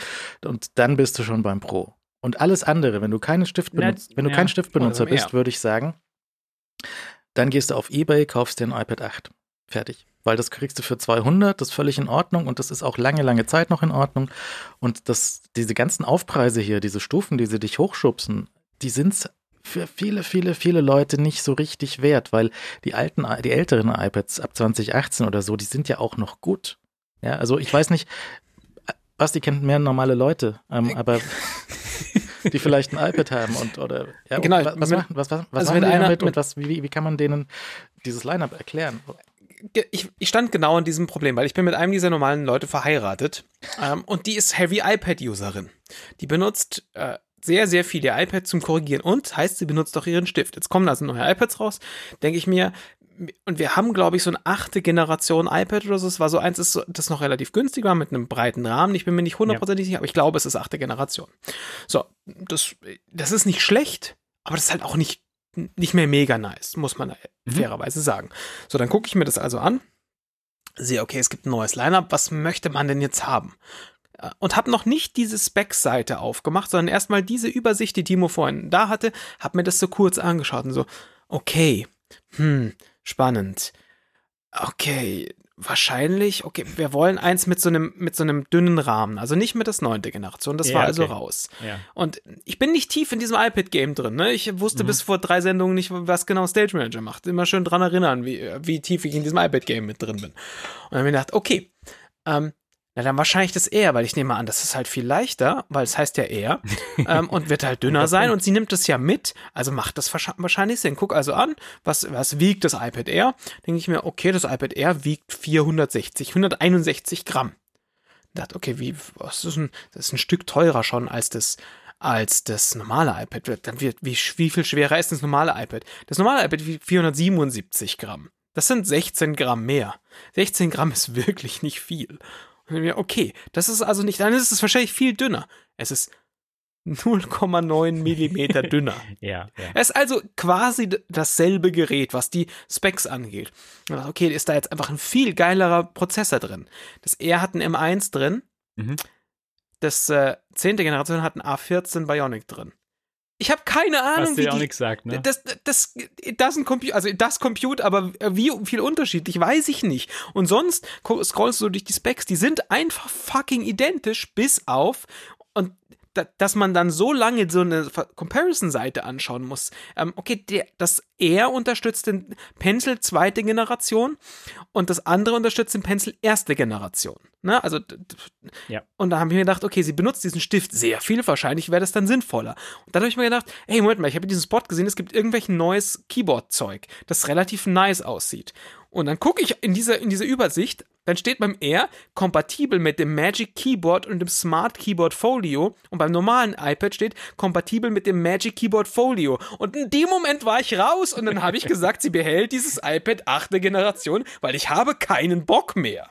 [SPEAKER 2] Und dann bist du schon beim Pro. Und alles andere, wenn du keinen Stift benutzt, wenn du
[SPEAKER 1] ja.
[SPEAKER 2] kein Stiftbenutzer bist, würde ich sagen, dann gehst du auf Ebay, kaufst dir ein iPad 8. Fertig. Weil das kriegst du für 200, das ist völlig in Ordnung und das ist auch lange, lange Zeit noch in Ordnung. Und das, diese ganzen Aufpreise hier, diese Stufen, die sie dich hochschubsen, die sind für viele, viele, viele Leute nicht so richtig wert, weil die alten, die älteren iPads ab 2018 oder so, die sind ja auch noch gut. Ja, also ich weiß nicht, Basti kennt mehr normale Leute, ähm, aber die vielleicht ein iPad haben und oder ja,
[SPEAKER 3] Genau,
[SPEAKER 2] und wa- was
[SPEAKER 3] wenn-
[SPEAKER 2] machen, was, was, was
[SPEAKER 3] also
[SPEAKER 2] machen die
[SPEAKER 3] einer
[SPEAKER 2] damit und was, wie, wie kann man denen dieses Line-Up erklären?
[SPEAKER 3] Ich, ich stand genau in diesem Problem, weil ich bin mit einem dieser normalen Leute verheiratet ähm, und die ist Heavy iPad-Userin. Die benutzt äh, sehr, sehr viel ihr iPad zum Korrigieren und heißt, sie benutzt auch ihren Stift. Jetzt kommen also neue iPads raus, denke ich mir, und wir haben, glaube ich, so eine achte Generation iPad oder so. Es war so eins, ist das noch relativ günstig war, mit einem breiten Rahmen. Ich bin mir nicht hundertprozentig sicher, aber ich glaube, es ist achte Generation. So, das, das ist nicht schlecht, aber das ist halt auch nicht, nicht mehr mega nice, muss man
[SPEAKER 1] Mhm.
[SPEAKER 3] fairerweise sagen. So, dann gucke ich mir das also an, sehe, okay, es gibt ein neues Lineup, was möchte man denn jetzt haben? Und habe noch nicht diese Specs-Seite aufgemacht, sondern erstmal diese Übersicht, die Timo vorhin da hatte, habe mir das so kurz angeschaut und so, okay, hm, spannend. Okay, wahrscheinlich, okay, wir wollen eins mit so einem, mit so einem dünnen Rahmen, also nicht mit das neunte Generation, das
[SPEAKER 1] Ja,
[SPEAKER 3] war also
[SPEAKER 1] okay.
[SPEAKER 3] raus.
[SPEAKER 1] Ja.
[SPEAKER 3] Und ich bin nicht tief in diesem iPad-Game drin. Ne? Ich wusste
[SPEAKER 1] Mhm.
[SPEAKER 3] bis vor drei Sendungen nicht, was genau Stage Manager macht. Immer schön dran erinnern, wie, wie tief ich in diesem iPad-Game mit drin bin. Und dann habe ich mir gedacht, okay, ähm, na dann wahrscheinlich das eher, weil ich nehme an, das ist halt viel leichter, weil es heißt ja eher ähm, und wird halt dünner sein und sie nimmt das ja mit, also macht das wahrsch- wahrscheinlich Sinn. Guck also an, was, was wiegt das iPad Air? Denke ich mir, okay, das iPad Air wiegt 460, 161 Gramm. dachte, okay, wie, was ist ein, das ist ein Stück teurer schon als das, als das normale iPad. Dann wird, wie, wie viel schwerer ist das normale iPad? Das normale iPad wiegt 477 Gramm. Das sind 16 Gramm mehr. 16 Gramm ist wirklich nicht viel. Okay, das ist also nicht, dann ist es wahrscheinlich viel dünner. Es ist 0,9 Millimeter dünner.
[SPEAKER 1] Ja, ja.
[SPEAKER 3] Es ist also quasi dasselbe Gerät, was die Specs angeht. Okay, ist da jetzt einfach ein viel geilerer Prozessor drin. Das R hat einen M1 drin,
[SPEAKER 1] Mhm.
[SPEAKER 3] das äh, 10. Generation hat einen A14 Bionic drin. Ich habe keine
[SPEAKER 1] Was
[SPEAKER 3] Ahnung, wie
[SPEAKER 1] dir auch nichts sagt, ne?
[SPEAKER 3] das, das, das ein Computer, also das Compute, aber wie viel unterschiedlich, weiß ich nicht. Und sonst scrollst du durch die Specs, die sind einfach fucking identisch, bis auf, und da, dass man dann so lange so eine Comparison-Seite anschauen muss. Ähm, okay, der, das R unterstützt den Pencil zweite Generation und das andere unterstützt den Pencil erste Generation. Ne? Also,
[SPEAKER 1] Ja.
[SPEAKER 3] und da habe ich mir gedacht, okay, sie benutzt diesen Stift sehr viel, wahrscheinlich wäre das dann sinnvoller. Und dann habe ich mir gedacht, hey, Moment mal, ich habe diesen Spot gesehen, es gibt irgendwelchen neues Keyboard-Zeug, das relativ nice aussieht. Und dann gucke ich in dieser, in dieser Übersicht, dann steht beim R kompatibel mit dem Magic Keyboard und dem Smart Keyboard Folio und beim normalen iPad steht kompatibel mit dem Magic Keyboard Folio. Und in dem Moment war ich raus und dann habe ich gesagt, sie behält dieses iPad achte Generation, weil ich habe keinen Bock mehr.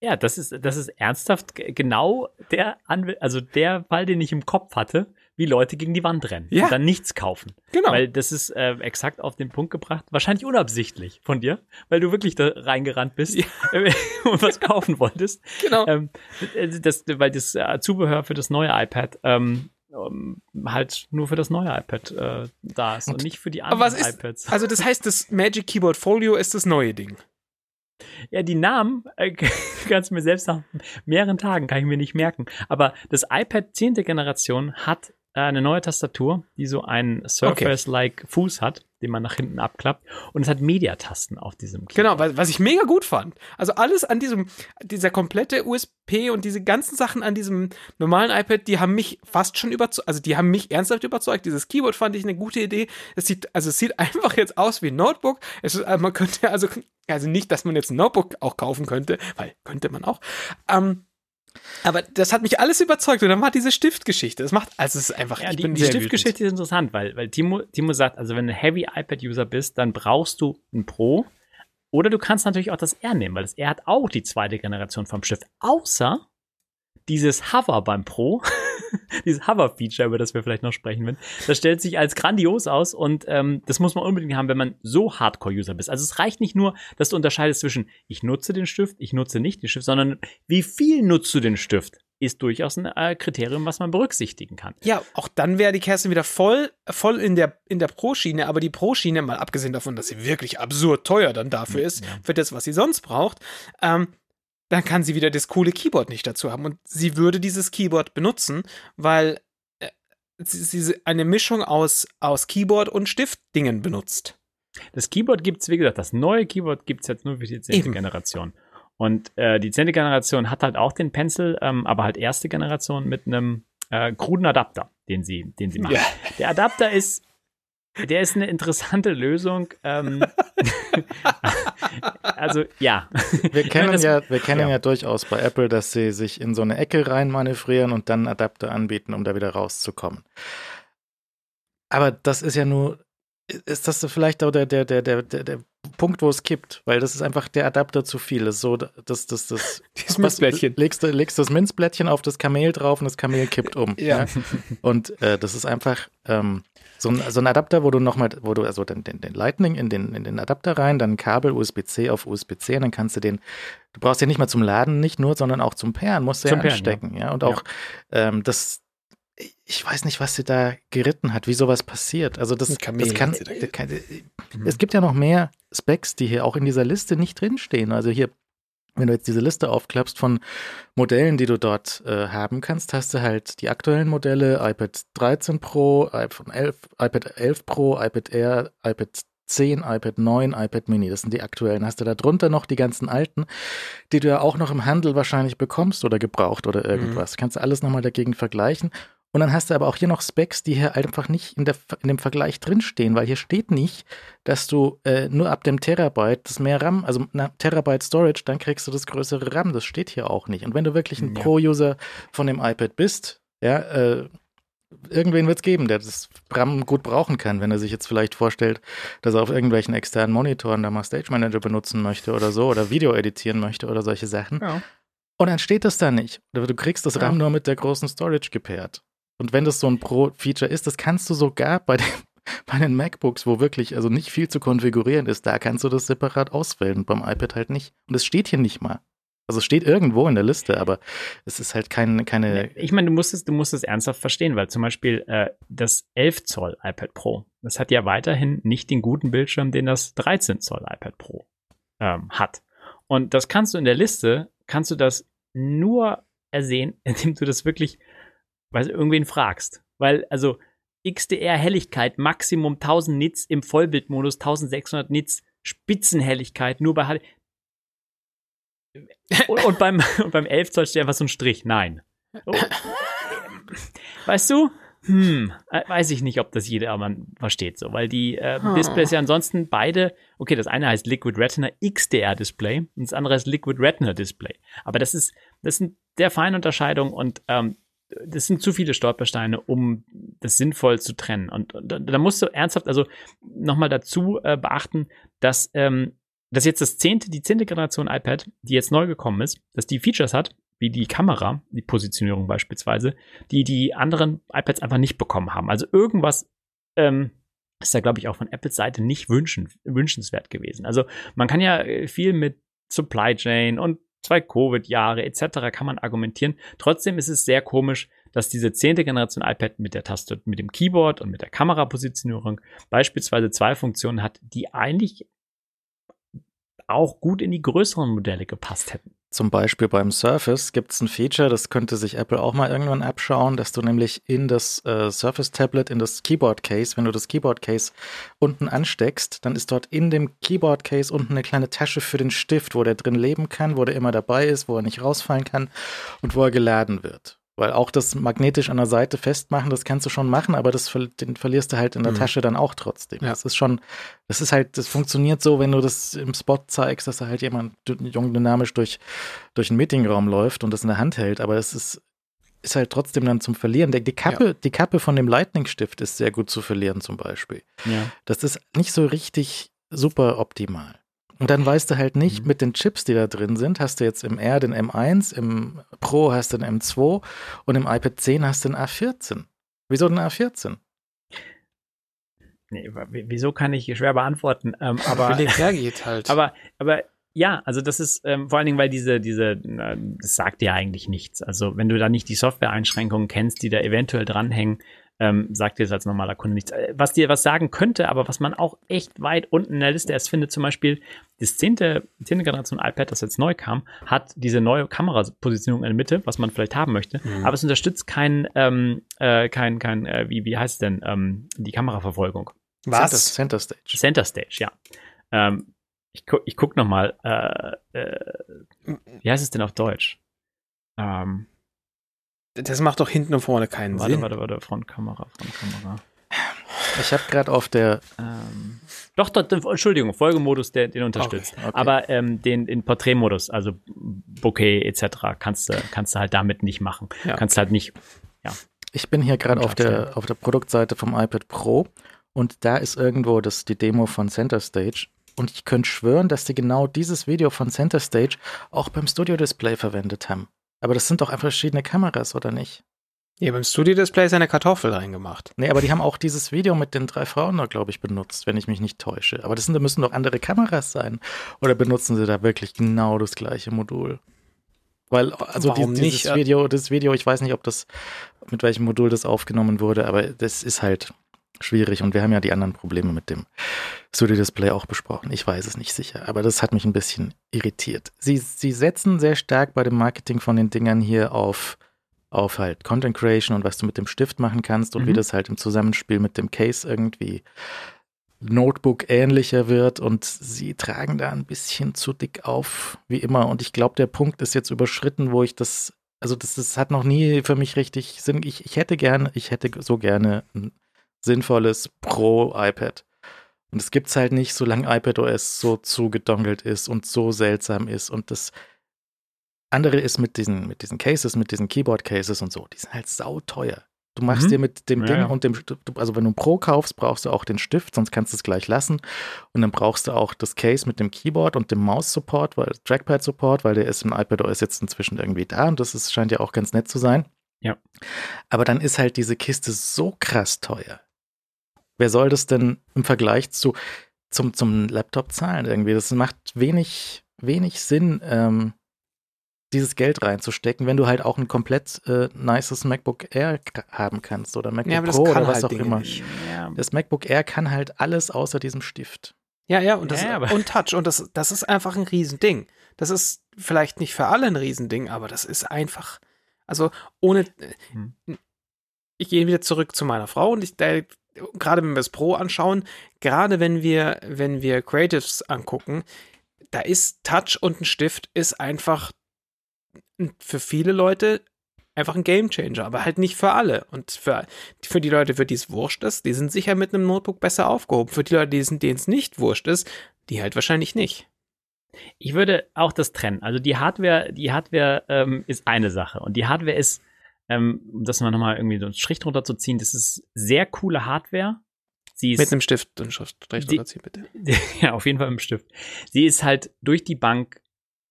[SPEAKER 1] Ja, das ist, das ist ernsthaft genau der, Anw also der Fall, den ich im Kopf hatte, wie Leute gegen die Wand rennen
[SPEAKER 3] Ja.
[SPEAKER 1] und dann nichts kaufen.
[SPEAKER 3] Genau.
[SPEAKER 1] Weil das ist äh, exakt auf den Punkt gebracht, wahrscheinlich unabsichtlich von dir, weil du wirklich da reingerannt bist äh, und was kaufen wolltest.
[SPEAKER 3] genau.
[SPEAKER 1] Ähm, das, weil das äh, Zubehör für das neue iPad ähm, ähm, halt nur für das neue iPad äh, da ist und,
[SPEAKER 2] Und-
[SPEAKER 1] nicht für die anderen
[SPEAKER 3] was ist-
[SPEAKER 1] iPads.
[SPEAKER 3] Also das heißt, das Magic Keyboard Folio ist das neue Ding.
[SPEAKER 1] Ja, die Namen äh, kannst du mir selbst nach mehreren Tagen kann ich mir nicht merken. Aber das iPad 10. Generation hat äh, eine neue Tastatur, die so einen Surface-like Fuß hat, den man nach hinten abklappt. Und es hat Mediatasten auf diesem Keyboard.
[SPEAKER 3] Genau, was, ich mega gut fand. Also alles an diesem, dieser komplette USP und diese ganzen Sachen an diesem normalen iPad, die haben mich fast schon überzeugt, also die haben mich ernsthaft überzeugt. Dieses Keyboard fand ich eine gute Idee. Es sieht, also es sieht einfach jetzt aus wie ein Notebook. Es ist, äh, man könnte also, also nicht, dass man jetzt ein Notebook auch kaufen könnte, weil könnte man auch. Ähm, aber das hat mich alles überzeugt und dann war diese Stiftgeschichte. Das macht, also es ist einfach,
[SPEAKER 1] Ja,
[SPEAKER 3] ich
[SPEAKER 1] die,
[SPEAKER 3] bin
[SPEAKER 1] die
[SPEAKER 3] sehr
[SPEAKER 1] Stiftgeschichte ist interessant, weil, weil Timo, Timo sagt, also wenn du Heavy iPad-User bist, dann brauchst du ein Pro. Oder du kannst natürlich auch das R nehmen, weil das R hat auch die zweite Generation vom Stift. Außer dieses Hover beim Pro, dieses Hover-Feature, über das wir vielleicht noch sprechen werden, das stellt sich als grandios aus und ähm, das muss man unbedingt haben, wenn man so Hardcore-User bist. Also es reicht nicht nur, dass du unterscheidest zwischen ich nutze den Stift, ich nutze nicht den Stift, sondern wie viel nutzt du den Stift, ist durchaus ein äh, Kriterium, was man berücksichtigen kann.
[SPEAKER 3] Ja, auch dann wäre die Kerstin wieder voll, voll in der, in der Pro-Schiene, aber die Pro-Schiene, mal abgesehen davon, dass sie wirklich absurd teuer dann dafür ist, für das, was sie sonst braucht, ähm, dann kann sie wieder das coole Keyboard nicht dazu haben. Und sie würde dieses Keyboard benutzen, weil äh, sie, eine Mischung aus, aus Keyboard und Stiftdingen benutzt.
[SPEAKER 1] Das Keyboard gibt's, wie gesagt, das neue Keyboard gibt's jetzt nur für die 10.
[SPEAKER 3] Eben.
[SPEAKER 1] Generation. Und äh, die 10. Generation hat halt auch den Pencil, ähm, aber halt erste Generation mit einem äh, kruden Adapter, den sie, den sie machen.
[SPEAKER 3] Ja.
[SPEAKER 1] Der Adapter ist, der ist eine interessante Lösung. Ähm, also ja.
[SPEAKER 2] Wir kennen
[SPEAKER 1] das-
[SPEAKER 2] ja, wir kennen
[SPEAKER 1] ja.
[SPEAKER 2] ja. durchaus bei Apple, dass sie sich in so eine Ecke reinmanövrieren und dann Adapter anbieten, um da wieder rauszukommen. Aber das ist ja nur, ist das vielleicht auch der, der, der, der, der, der Punkt, wo es kippt, weil das ist einfach der Adapter zu viel. Das ist so, das, das, das,
[SPEAKER 3] Dieses
[SPEAKER 2] was-
[SPEAKER 3] Minzblättchen.
[SPEAKER 2] Legst, du- legst das Minzblättchen auf das Kamel drauf und das Kamel kippt um.
[SPEAKER 3] Ja.
[SPEAKER 2] Und äh, das ist einfach ähm, so, ein, so ein Adapter, wo du nochmal, wo du also den, den, den Lightning in den, in den Adapter rein, dann Kabel USB-C auf USB-C und dann kannst du den, du brauchst den nicht mal zum Laden, nicht nur, sondern auch zum Pairen, musst du
[SPEAKER 1] Zum
[SPEAKER 2] ja
[SPEAKER 1] Pairen,
[SPEAKER 2] anstecken. Ja. Und auch ähm, das, ich weiß nicht, was sie da geritten hat, wie sowas passiert. Also das,
[SPEAKER 3] Kamel
[SPEAKER 2] das kann, das kann, es gibt ja noch mehr Specs, die hier auch in dieser Liste nicht drinstehen. Also hier wenn du jetzt diese Liste aufklappst von Modellen, die du dort äh, haben kannst, hast du halt die aktuellen Modelle, iPad 13 Pro, iPhone 11, iPad 11 Pro, iPad Air, iPad 10, iPad 9, iPad Mini. Das sind die aktuellen. Hast du da drunter noch die ganzen alten, die du ja auch noch im Handel wahrscheinlich bekommst oder gebraucht oder irgendwas. Kannst du alles nochmal dagegen vergleichen. Und dann hast du aber auch hier noch Specs, die hier einfach nicht in, der, in dem Vergleich drinstehen, weil hier steht nicht, dass du äh, nur ab dem Terabyte das mehr RAM, also na, Terabyte Storage, dann kriegst du das größere RAM. Das steht hier auch nicht. Und wenn du wirklich ein
[SPEAKER 1] Ja.
[SPEAKER 2] Pro-User von dem iPad bist, ja, äh, irgendwen wird es geben, der das RAM gut brauchen kann, wenn er sich jetzt vielleicht vorstellt, dass er auf irgendwelchen externen Monitoren da mal Stage Manager benutzen möchte oder so oder Video editieren möchte oder solche Sachen.
[SPEAKER 1] Ja.
[SPEAKER 2] Und dann steht das da nicht. Du kriegst das
[SPEAKER 1] Ja.
[SPEAKER 2] RAM nur mit der großen Storage gepaart. Und wenn das so ein Pro-Feature ist, das kannst du sogar bei, dem, bei den MacBooks, wo wirklich also nicht viel zu konfigurieren ist, da kannst du das separat auswählen, beim iPad halt nicht. Und es steht hier nicht mal. Also es steht irgendwo in der Liste, aber es ist halt kein, keine.
[SPEAKER 1] Ich meine, du musst es, du musst es ernsthaft verstehen, weil zum Beispiel äh, das 11 Zoll iPad Pro, das hat ja weiterhin nicht den guten Bildschirm, den das 13 Zoll iPad Pro ähm, hat. Und das kannst du in der Liste, kannst du das nur ersehen, indem du das wirklich, weil irgendwen fragst. Weil, also XDR-Helligkeit, Maximum 1000 Nits im Vollbildmodus, 1600 Nits Spitzenhelligkeit, nur bei HD. Und, und, beim, und beim 11 Zoll steht einfach so ein Strich. Nein. Oh. Weißt du? Hm, äh, weiß ich nicht, ob das jedermann versteht so, weil die äh. Displays ja ansonsten beide, okay, das eine heißt Liquid Retina XDR Display und das andere heißt Liquid Retina Display. Aber das ist, das sind sehr feine Unterscheidungen und ähm, das sind zu viele Stolpersteine, um das sinnvoll zu trennen. Und, da, da musst du ernsthaft, also nochmal dazu äh, beachten, dass, ähm, dass jetzt das zehnte, die zehnte Generation iPad, die jetzt neu gekommen ist, dass die Features hat, wie die Kamera, die Positionierung beispielsweise, die die anderen iPads einfach nicht bekommen haben. Also irgendwas ähm, ist da, glaube ich, auch von Apples Seite nicht wünschen, wünschenswert gewesen. Also man kann ja äh, viel mit Supply Chain und zwei Covid-Jahre etc. kann man argumentieren. Trotzdem ist es sehr komisch, dass diese zehnte Generation iPad mit der Taste, mit dem Keyboard und mit der Kamerapositionierung beispielsweise zwei Funktionen hat, die eigentlich auch gut in die größeren Modelle gepasst hätten.
[SPEAKER 2] Zum Beispiel beim Surface gibt es ein Feature, das könnte sich Apple auch mal irgendwann abschauen, dass du nämlich in das äh, Surface Tablet, in das Keyboard Case, wenn du das Keyboard Case unten ansteckst, dann ist dort in dem Keyboard Case unten eine kleine Tasche für den Stift, wo der drin leben kann, wo der immer dabei ist, wo er nicht rausfallen kann und wo er geladen wird. Weil auch das magnetisch an der Seite festmachen, das kannst du schon machen, aber das den verlierst du halt in der mhm. Tasche dann auch trotzdem. Ja. Das ist schon, das ist halt, das funktioniert so, wenn du das im Spot zeigst, dass da halt jemand jung dynamisch durch, durch einen Meetingraum läuft und das in der Hand hält, aber es ist, ist halt trotzdem dann zum Verlieren. Die Kappe, ja. die Kappe von dem Lightning-Stift ist sehr gut zu verlieren, zum Beispiel. Ja. Das ist nicht so richtig super optimal. Und dann weißt du halt nicht, mhm. mit den Chips, die da drin sind, hast du jetzt im R den M1, im Pro hast du den M2 und im iPad 10 hast du den A14. Wieso den A14?
[SPEAKER 1] Nee, wieso kann ich schwer beantworten. Ähm, aber,
[SPEAKER 3] hergeht halt.
[SPEAKER 1] Aber, aber ja, also das ist ähm, vor allen Dingen, weil diese, diese, äh, das sagt dir eigentlich nichts. Also wenn du da nicht die Software-Einschränkungen kennst, die da eventuell dranhängen, ähm, sagt dir das als normaler Kunde nichts. Äh, was dir was sagen könnte, aber was man auch echt weit unten in der Liste erst findet, zum Beispiel das zehnte, zehnte Generation iPad, das jetzt neu kam, hat diese neue Kamerapositionierung in der Mitte, was man vielleicht haben möchte, mhm. aber es unterstützt kein, ähm, äh, kein, kein, äh, wie, wie heißt es denn, ähm, die Kameraverfolgung.
[SPEAKER 2] Was? Center, Center Stage.
[SPEAKER 1] Center Stage, ja. Ähm, ich, gu ich guck noch mal, äh, äh, wie heißt es denn auf Deutsch?
[SPEAKER 3] Ähm, das macht doch hinten und vorne keinen
[SPEAKER 1] warte,
[SPEAKER 3] Sinn.
[SPEAKER 1] Warte, warte, Frontkamera, Frontkamera.
[SPEAKER 2] Ich habe gerade auf der. Ähm,
[SPEAKER 1] doch, doch, Entschuldigung, Folgemodus, der den unterstützt. Okay, okay. Aber ähm, den in Porträtmodus, also Bokeh etc., kannst du, kannst du halt damit nicht machen. Ja. Kannst halt nicht. Ja.
[SPEAKER 2] Ich bin hier gerade auf der, auf der Produktseite vom iPad Pro und da ist irgendwo das, die Demo von Center Stage. Und ich könnte schwören, dass die genau dieses Video von Center Stage auch beim Studio Display verwendet haben. Aber das sind doch einfach verschiedene Kameras, oder nicht?
[SPEAKER 3] Ja, beim Studio-Display ist eine Kartoffel reingemacht.
[SPEAKER 2] Nee, aber die haben auch dieses Video mit den drei Frauen da, glaube ich, benutzt, wenn ich mich nicht täusche. Aber das sind, müssen doch andere Kameras sein. Oder benutzen sie da wirklich genau das gleiche Modul? Weil, also die, dieses nicht? Video, das Video, ich weiß nicht, ob das, mit welchem Modul das aufgenommen wurde, aber das ist halt schwierig und wir haben ja die anderen Probleme mit dem Studio Display auch besprochen. Ich weiß es nicht sicher, aber das hat mich ein bisschen irritiert. Sie, sie setzen sehr stark bei dem Marketing von den Dingern hier auf, auf halt Content Creation und was du mit dem Stift machen kannst und mhm. wie das halt im Zusammenspiel mit dem Case irgendwie Notebook ähnlicher wird und sie tragen da ein bisschen zu dick auf, wie immer. Und ich glaube, der Punkt ist jetzt überschritten, wo ich das, also das, das hat noch nie für mich richtig Sinn. Ich, ich hätte gerne, ich hätte so gerne ein sinnvolles Pro-iPad. Und es gibt es halt nicht, solange iPadOS so zugedongelt ist und so seltsam ist. Und das andere ist mit diesen, mit diesen Cases, mit diesen Keyboard-Cases und so, die sind halt sauteuer. Du machst mhm. dir mit dem ja, Ding ja. und dem, also wenn du ein Pro kaufst, brauchst du auch den Stift, sonst kannst du es gleich lassen. Und dann brauchst du auch das Case mit dem Keyboard und dem Maus-Support, weil Trackpad-Support, weil der ist im iPadOS jetzt inzwischen irgendwie da und das ist, scheint ja auch ganz nett zu sein.
[SPEAKER 1] Ja.
[SPEAKER 2] Aber dann ist halt diese Kiste so krass teuer. Wer soll das denn im Vergleich zu, zum, zum Laptop zahlen irgendwie? Das macht wenig, wenig Sinn, ähm, dieses Geld reinzustecken, wenn du halt auch ein komplett äh, nices MacBook Air haben kannst oder MacBook ja, Pro oder was halt auch Dinge immer. Ja. Das MacBook Air kann halt alles außer diesem Stift.
[SPEAKER 3] Ja, ja, und, das, ja, und Touch. Und das, das ist einfach ein Riesending. Das ist vielleicht nicht für alle ein Riesending, aber das ist einfach. Also ohne. Hm. Ich gehe wieder zurück zu meiner Frau und ich, da gerade wenn wir das Pro anschauen, gerade wenn wir, wenn wir Creatives angucken, da ist Touch und ein Stift ist einfach für viele Leute einfach ein Gamechanger, aber halt nicht für alle. Und für, für die Leute, für die es wurscht ist, die sind sicher mit einem Notebook besser aufgehoben. Für die Leute, denen es nicht wurscht ist, die halt wahrscheinlich nicht.
[SPEAKER 1] Ich würde auch das trennen. Also die Hardware, die Hardware ähm, ist eine Sache und die Hardware ist ähm, um das mal nochmal irgendwie so einen Strich drunter zu ziehen, das ist sehr coole Hardware.
[SPEAKER 3] Sie ist, mit einem Stift und Strich drunter ziehen, bitte.
[SPEAKER 1] ja, auf jeden Fall mit einem Stift. Sie ist halt durch die Bank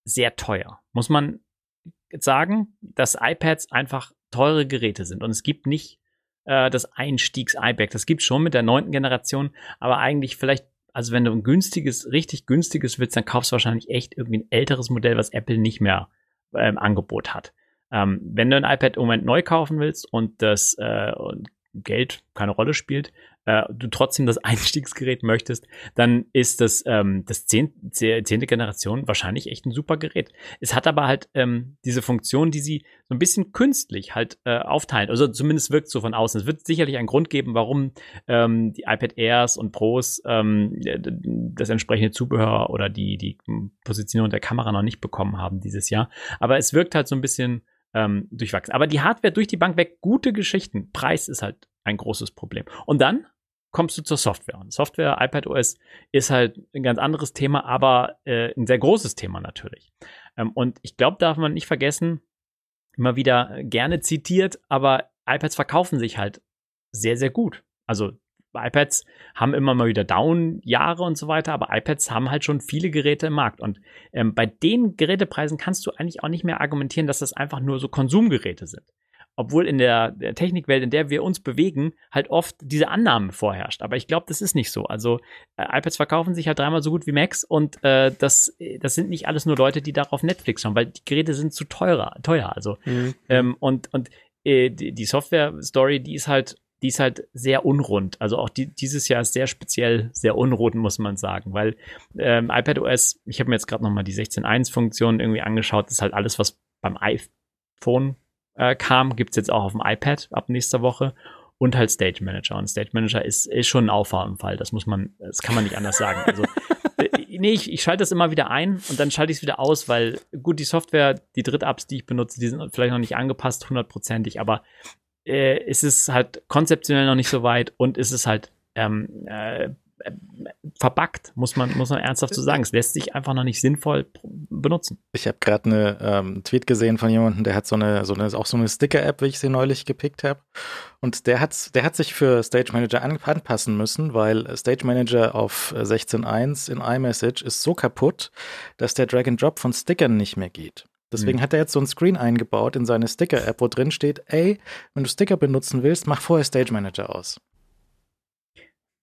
[SPEAKER 1] sehr teuer. Muss man sagen, dass iPads einfach teure Geräte sind und es gibt nicht äh, das Einstiegs-iPad. Das gibt schon mit der neunten Generation, aber eigentlich vielleicht, also wenn du ein günstiges, richtig günstiges willst, dann kaufst du wahrscheinlich echt irgendwie ein älteres Modell, was Apple nicht mehr im Angebot hat. Ähm, wenn du ein iPad im Moment neu kaufen willst und das äh, Geld keine Rolle spielt, äh, du trotzdem das Einstiegsgerät möchtest, dann ist das ähm, das zehnte, Generation wahrscheinlich echt ein super Gerät. Es hat aber halt ähm, diese Funktion, die sie so ein bisschen künstlich halt äh, aufteilt. Also zumindest wirkt so von außen. Es wird sicherlich einen Grund geben, warum ähm, die iPad Airs und Pros ähm, das entsprechende Zubehör oder die, die Positionierung der Kamera noch nicht bekommen haben dieses Jahr. Aber es wirkt halt so ein bisschen ähm, durchwachsen. Aber die Hardware durch die Bank weg, gute Geschichten. Preis ist halt ein großes Problem. Und dann kommst du zur Software. Und Software, iPadOS ist halt ein ganz anderes Thema, aber äh, ein sehr großes Thema natürlich. Ähm, und ich glaube, darf man nicht vergessen, immer wieder gerne zitiert, aber iPads verkaufen sich halt sehr, sehr gut. Also iPads haben immer mal wieder Down-Jahre und so weiter, aber iPads haben halt schon viele Geräte im Markt. Und ähm, bei den Gerätepreisen kannst du eigentlich auch nicht mehr argumentieren, dass das einfach nur so Konsumgeräte sind. Obwohl in der, der Technikwelt, in der wir uns bewegen, halt oft diese Annahme vorherrscht. Aber ich glaube, das ist nicht so. Also äh, iPads verkaufen sich halt dreimal so gut wie Macs und äh, das, das sind nicht alles nur Leute, die darauf Netflix schauen, weil die Geräte sind zu teurer, teuer. Also mhm. ähm, und und äh, die, die Software-Story, die ist halt die ist halt sehr unrund. Also auch die, dieses Jahr ist sehr speziell, sehr unrund, muss man sagen, weil ähm, iPadOS, ich habe mir jetzt gerade nochmal die 16.1-Funktion irgendwie angeschaut, ist halt alles, was beim iPhone äh, kam, gibt's jetzt auch auf dem iPad ab nächster Woche und halt Stage Manager. Und Stage Manager ist, ist schon ein Auffahrunfall, das muss man, das kann man nicht anders sagen. Also äh, nee, ich, ich schalte das immer wieder ein und dann schalte ich es wieder aus, weil gut, die Software, die Dritt-Apps, die ich benutze, die sind vielleicht noch nicht angepasst hundertprozentig, aber äh, ist es halt konzeptionell noch nicht so weit und ist es halt ähm, äh, verbuggt, muss man, muss man ernsthaft so sagen. Es lässt sich einfach noch nicht sinnvoll benutzen.
[SPEAKER 2] Ich habe gerade eine ähm, Tweet gesehen von jemandem, der hat so eine, so eine auch so eine Sticker-App, wie ich sie neulich gepickt habe. Und der hat, der hat sich für Stage Manager anpassen müssen, weil Stage Manager auf 16.1 in iMessage ist so kaputt, dass der Drag and Drop von Stickern nicht mehr geht. Deswegen mhm. hat er jetzt so ein Screen eingebaut in seine Sticker-App, wo drin steht, ey, wenn du Sticker benutzen willst, mach vorher Stage Manager aus.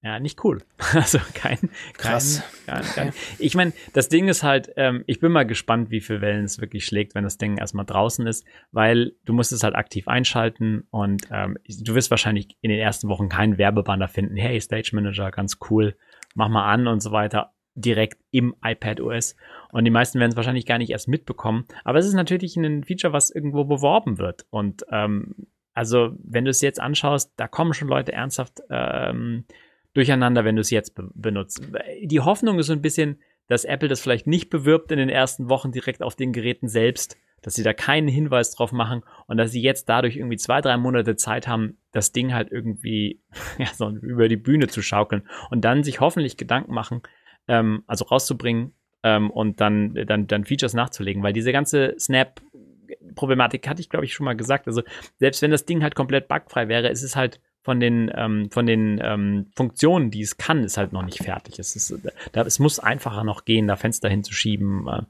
[SPEAKER 1] Ja, nicht cool. Also kein, krass. Kein, kein, kein. Ich meine, das Ding ist halt, ähm, ich bin mal gespannt, wie viel Wellen es wirklich schlägt, wenn das Ding erstmal draußen ist, weil du musst es halt aktiv einschalten und ähm, du wirst wahrscheinlich in den ersten Wochen keinen Werbebanner finden. Hey, Stage Manager, ganz cool, mach mal an und so weiter direkt im iPad OS. Und die meisten werden es wahrscheinlich gar nicht erst mitbekommen. Aber es ist natürlich ein Feature, was irgendwo beworben wird. Und ähm, also, wenn du es jetzt anschaust, da kommen schon Leute ernsthaft ähm, durcheinander, wenn du es jetzt be benutzt. Die Hoffnung ist so ein bisschen, dass Apple das vielleicht nicht bewirbt in den ersten Wochen direkt auf den Geräten selbst, dass sie da keinen Hinweis drauf machen und dass sie jetzt dadurch irgendwie zwei, drei Monate Zeit haben, das Ding halt irgendwie ja, so über die Bühne zu schaukeln und dann sich hoffentlich Gedanken machen, ähm, also rauszubringen ähm, und dann, dann, dann Features nachzulegen, weil diese ganze Snap Problematik hatte ich, glaube ich, schon mal gesagt. Also selbst wenn das Ding halt komplett bugfrei wäre, ist es halt von den, ähm, von den ähm, Funktionen, die es kann, ist halt noch nicht fertig. Es, ist, da, es muss einfacher noch gehen, da Fenster hinzuschieben äh,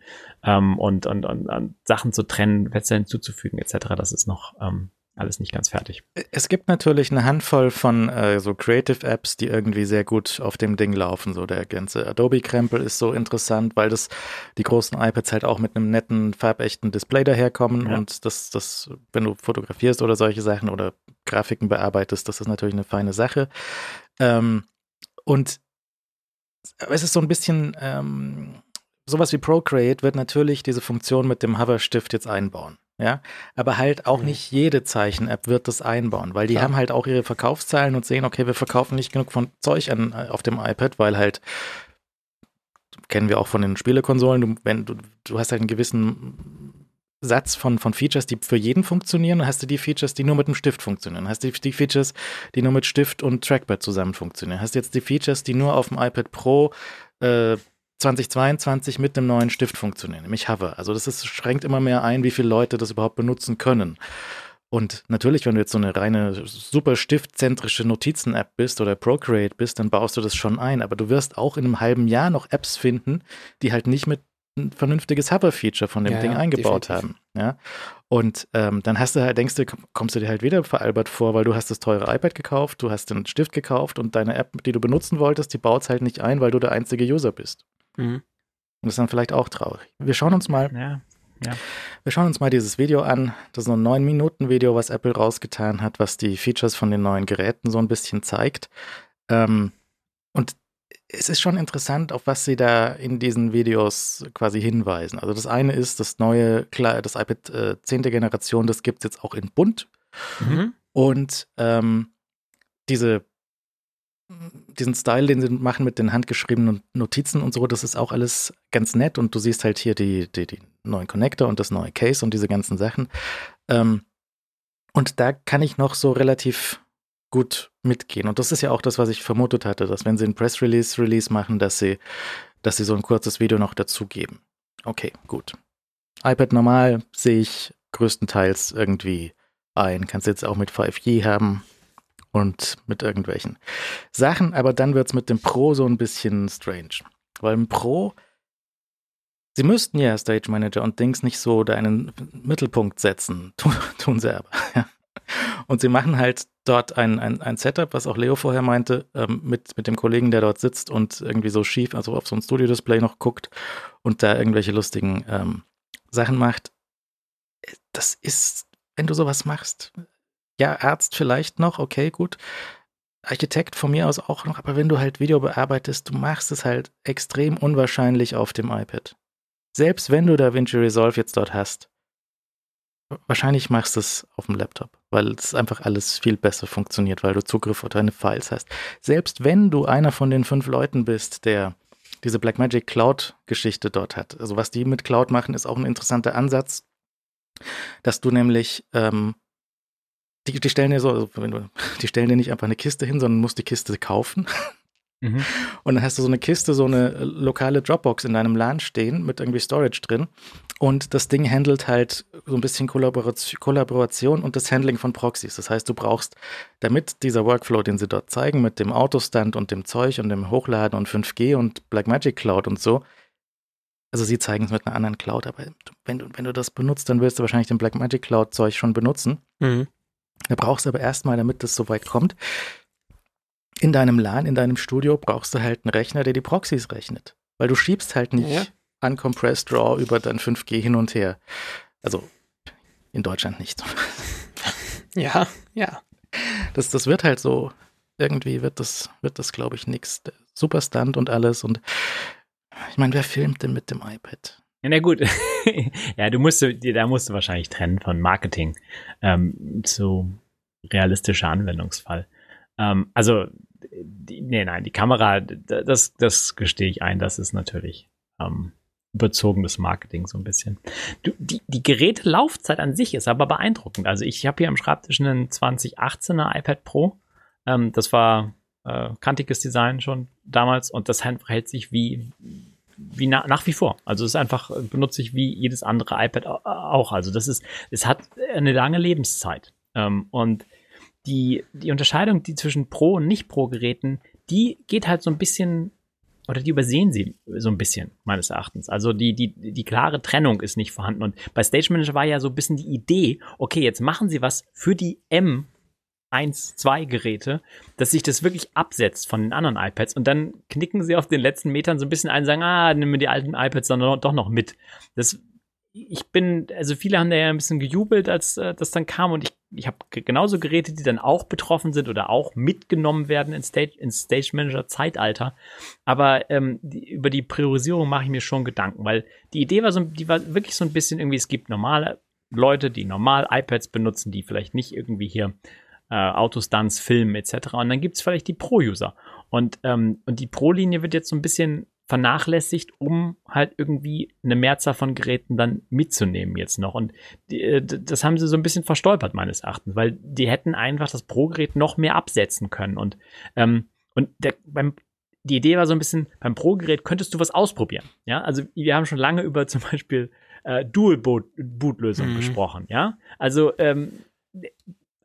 [SPEAKER 1] ähm, und, und, und, und Sachen zu trennen, Fenster hinzuzufügen etc. Das ist noch ähm, alles nicht ganz fertig.
[SPEAKER 2] Es gibt natürlich eine Handvoll von äh, so Creative Apps, die irgendwie sehr gut auf dem Ding laufen. So der ganze Adobe-Krempel ist so interessant, weil das die großen iPads halt auch mit einem netten, farbechten Display daherkommen ja. und das, das, wenn du fotografierst oder solche Sachen oder Grafiken bearbeitest, das ist natürlich eine feine Sache. Ähm, und es ist so ein bisschen ähm, sowas wie Procreate wird natürlich diese Funktion mit dem Hover-Stift jetzt einbauen ja. Aber halt auch mhm. nicht jede Zeichen-App wird das einbauen, weil die Klar. haben halt auch ihre Verkaufszahlen und sehen, okay, wir verkaufen nicht genug von Zeug an, äh, auf dem iPad, weil halt kennen wir auch von den Spielekonsolen, du, wenn du, du hast halt einen gewissen Satz von, von Features, die für jeden funktionieren, dann hast du die Features, die nur mit dem Stift funktionieren. Hast du die, die Features, die nur mit Stift und Trackpad zusammen funktionieren. Hast du jetzt die Features, die nur auf dem iPad Pro äh, 2022 mit einem neuen Stift funktionieren, nämlich Hover. Also das ist, schränkt immer mehr ein, wie viele Leute das überhaupt benutzen können. Und natürlich, wenn du jetzt so eine reine super stiftzentrische Notizen-App bist oder Procreate bist, dann baust du das schon ein. Aber du wirst auch in einem halben Jahr noch Apps finden, die halt nicht mit ein vernünftiges Hover-Feature von dem
[SPEAKER 3] Ja,
[SPEAKER 2] Ding
[SPEAKER 3] ja,
[SPEAKER 2] eingebaut
[SPEAKER 3] definitiv.
[SPEAKER 2] haben. Ja. Und ähm, dann hast du halt, denkst du, kommst du dir halt wieder veralbert vor, weil du hast das teure iPad gekauft, du hast den Stift gekauft und deine App, die du benutzen wolltest, die baut es halt nicht ein, weil du der einzige User bist.
[SPEAKER 3] Mhm.
[SPEAKER 2] Und das ist dann vielleicht auch traurig. Wir schauen uns mal,
[SPEAKER 1] Ja.
[SPEAKER 2] wir schauen uns mal dieses Video an. Das ist so ein 9-Minuten-Video, was Apple rausgetan hat, was die Features von den neuen Geräten so ein bisschen zeigt. Ähm, und es ist schon interessant, auf was sie da in diesen Videos quasi hinweisen. Also das eine ist das neue, klar, das iPad äh, 10. Generation, das gibt es jetzt auch in bunt.
[SPEAKER 3] Mhm.
[SPEAKER 2] Und ähm, diese, diesen Style, den sie machen mit den handgeschriebenen Notizen und so, das ist auch alles ganz nett. Und du siehst halt hier die, die, die neuen Connector und das neue Case und diese ganzen Sachen. Ähm, und da kann ich noch so relativ gut mitgehen. Und das ist ja auch das, was ich vermutet hatte, dass wenn sie ein Press Release Release machen, dass sie, dass sie so ein kurzes Video noch dazugeben. Okay, gut. iPad normal sehe ich größtenteils irgendwie ein. Kannst jetzt auch mit 5G haben und mit irgendwelchen Sachen, aber dann wird es mit dem Pro so ein bisschen strange. Weil im Pro, sie müssten ja Stage Manager und Dings nicht so da einen Mittelpunkt setzen. Tun, tun sie aber. Und sie machen halt dort ein, ein, ein Setup, was auch Leo vorher meinte, ähm, mit, mit dem Kollegen, der dort sitzt und irgendwie so schief, also auf so ein Studio-Display noch guckt und da irgendwelche lustigen ähm, Sachen macht. Das ist, wenn du sowas machst, ja, Arzt vielleicht noch, okay, gut. Architekt von mir aus auch noch, aber wenn du halt Video bearbeitest, du machst es halt extrem unwahrscheinlich auf dem iPad. Selbst wenn du DaVinci Resolve jetzt dort hast, wahrscheinlich machst du es auf dem Laptop, weil es einfach alles viel besser funktioniert, weil du Zugriff auf deine Files hast. Selbst wenn du einer von den fünf Leuten bist, der diese Blackmagic Cloud-Geschichte dort hat. Also was die mit Cloud machen, ist auch ein interessanter Ansatz, dass du nämlich ähm, die, die stellen dir so, also wenn du, die stellen dir nicht einfach eine Kiste hin, sondern musst die Kiste kaufen.
[SPEAKER 1] Mhm.
[SPEAKER 2] Und dann hast du so eine Kiste, so eine äh, lokale Dropbox in deinem LAN stehen mit irgendwie Storage drin. Und das Ding handelt halt so ein bisschen Kollaboration, Kollaboration und das Handling von Proxys. Das heißt, du brauchst, damit dieser Workflow, den sie dort zeigen, mit dem Autostand und dem Zeug und dem Hochladen und 5G und Blackmagic Cloud und so, also sie zeigen es mit einer anderen Cloud, aber wenn du, wenn du das benutzt, dann willst du wahrscheinlich den Blackmagic Cloud Zeug schon benutzen.
[SPEAKER 3] Mhm.
[SPEAKER 2] Da brauchst du aber erstmal, damit das so weit kommt, in deinem LAN, in deinem Studio brauchst du halt einen Rechner, der die Proxys rechnet. Weil du schiebst halt nicht
[SPEAKER 3] Ja.
[SPEAKER 2] uncompressed RAW über dein 5G hin und her. Also in Deutschland nicht.
[SPEAKER 3] Ja, ja.
[SPEAKER 2] Das, das wird halt so, irgendwie wird das, wird das glaube ich, nix. Super Stunt und alles und ich meine, wer filmt denn mit dem iPad?
[SPEAKER 1] Ja, na gut. ja, du musst, da musst du wahrscheinlich trennen von Marketing ähm, zu realistischer Anwendungsfall. Ähm, also, die, nee, nein, die Kamera, das, das gestehe ich ein, das ist natürlich ähm, überzogenes Marketing so ein bisschen. Du, die, die Gerätelaufzeit an sich ist aber beeindruckend. Also ich habe hier am Schreibtisch einen 2018er iPad Pro. Ähm, das war äh, kantiges Design schon damals und das verhält sich wie wie na, nach wie vor. Also es ist einfach, benutze ich wie jedes andere iPad au- auch. Also das ist, es hat eine lange Lebenszeit. Ähm, und die, die Unterscheidung, die zwischen Pro- und Nicht-Pro-Geräten, die geht halt so ein bisschen, oder die übersehen sie so ein bisschen, meines Erachtens. Also die, die, die klare Trennung ist nicht vorhanden. Und bei Stage Manager war ja so ein bisschen die Idee, okay, jetzt machen sie was für die M 1, 2 Geräte, dass sich das wirklich absetzt von den anderen iPads und dann knicken sie auf den letzten Metern so ein bisschen ein und sagen, ah, nehmen wir die alten iPads dann doch noch mit. Das, ich bin, also viele haben da ja ein bisschen gejubelt, als äh, das dann kam und ich, ich habe genauso Geräte, die dann auch betroffen sind oder auch mitgenommen werden in Stage, in Stage Manager Zeitalter. Aber ähm, die, über die Priorisierung mache ich mir schon Gedanken, weil die Idee war so, die war wirklich so ein bisschen irgendwie, es gibt normale Leute, die normal iPads benutzen, die vielleicht nicht irgendwie hier äh, Autostunts filmen etc. Und dann gibt es vielleicht die Pro-User. Und, ähm, und die Pro-Linie wird jetzt so ein bisschen vernachlässigt, um halt irgendwie eine Mehrzahl von Geräten dann mitzunehmen jetzt noch. Und die, äh, das haben sie so ein bisschen verstolpert, meines Erachtens, weil die hätten einfach das Pro-Gerät noch mehr absetzen können. Und, ähm, und der, beim, die Idee war so ein bisschen, beim Pro-Gerät könntest du was ausprobieren. Ja, also wir haben schon lange über zum Beispiel äh, Dual-Boot-Lösungen
[SPEAKER 3] Mhm.
[SPEAKER 1] gesprochen. Ja, also ähm,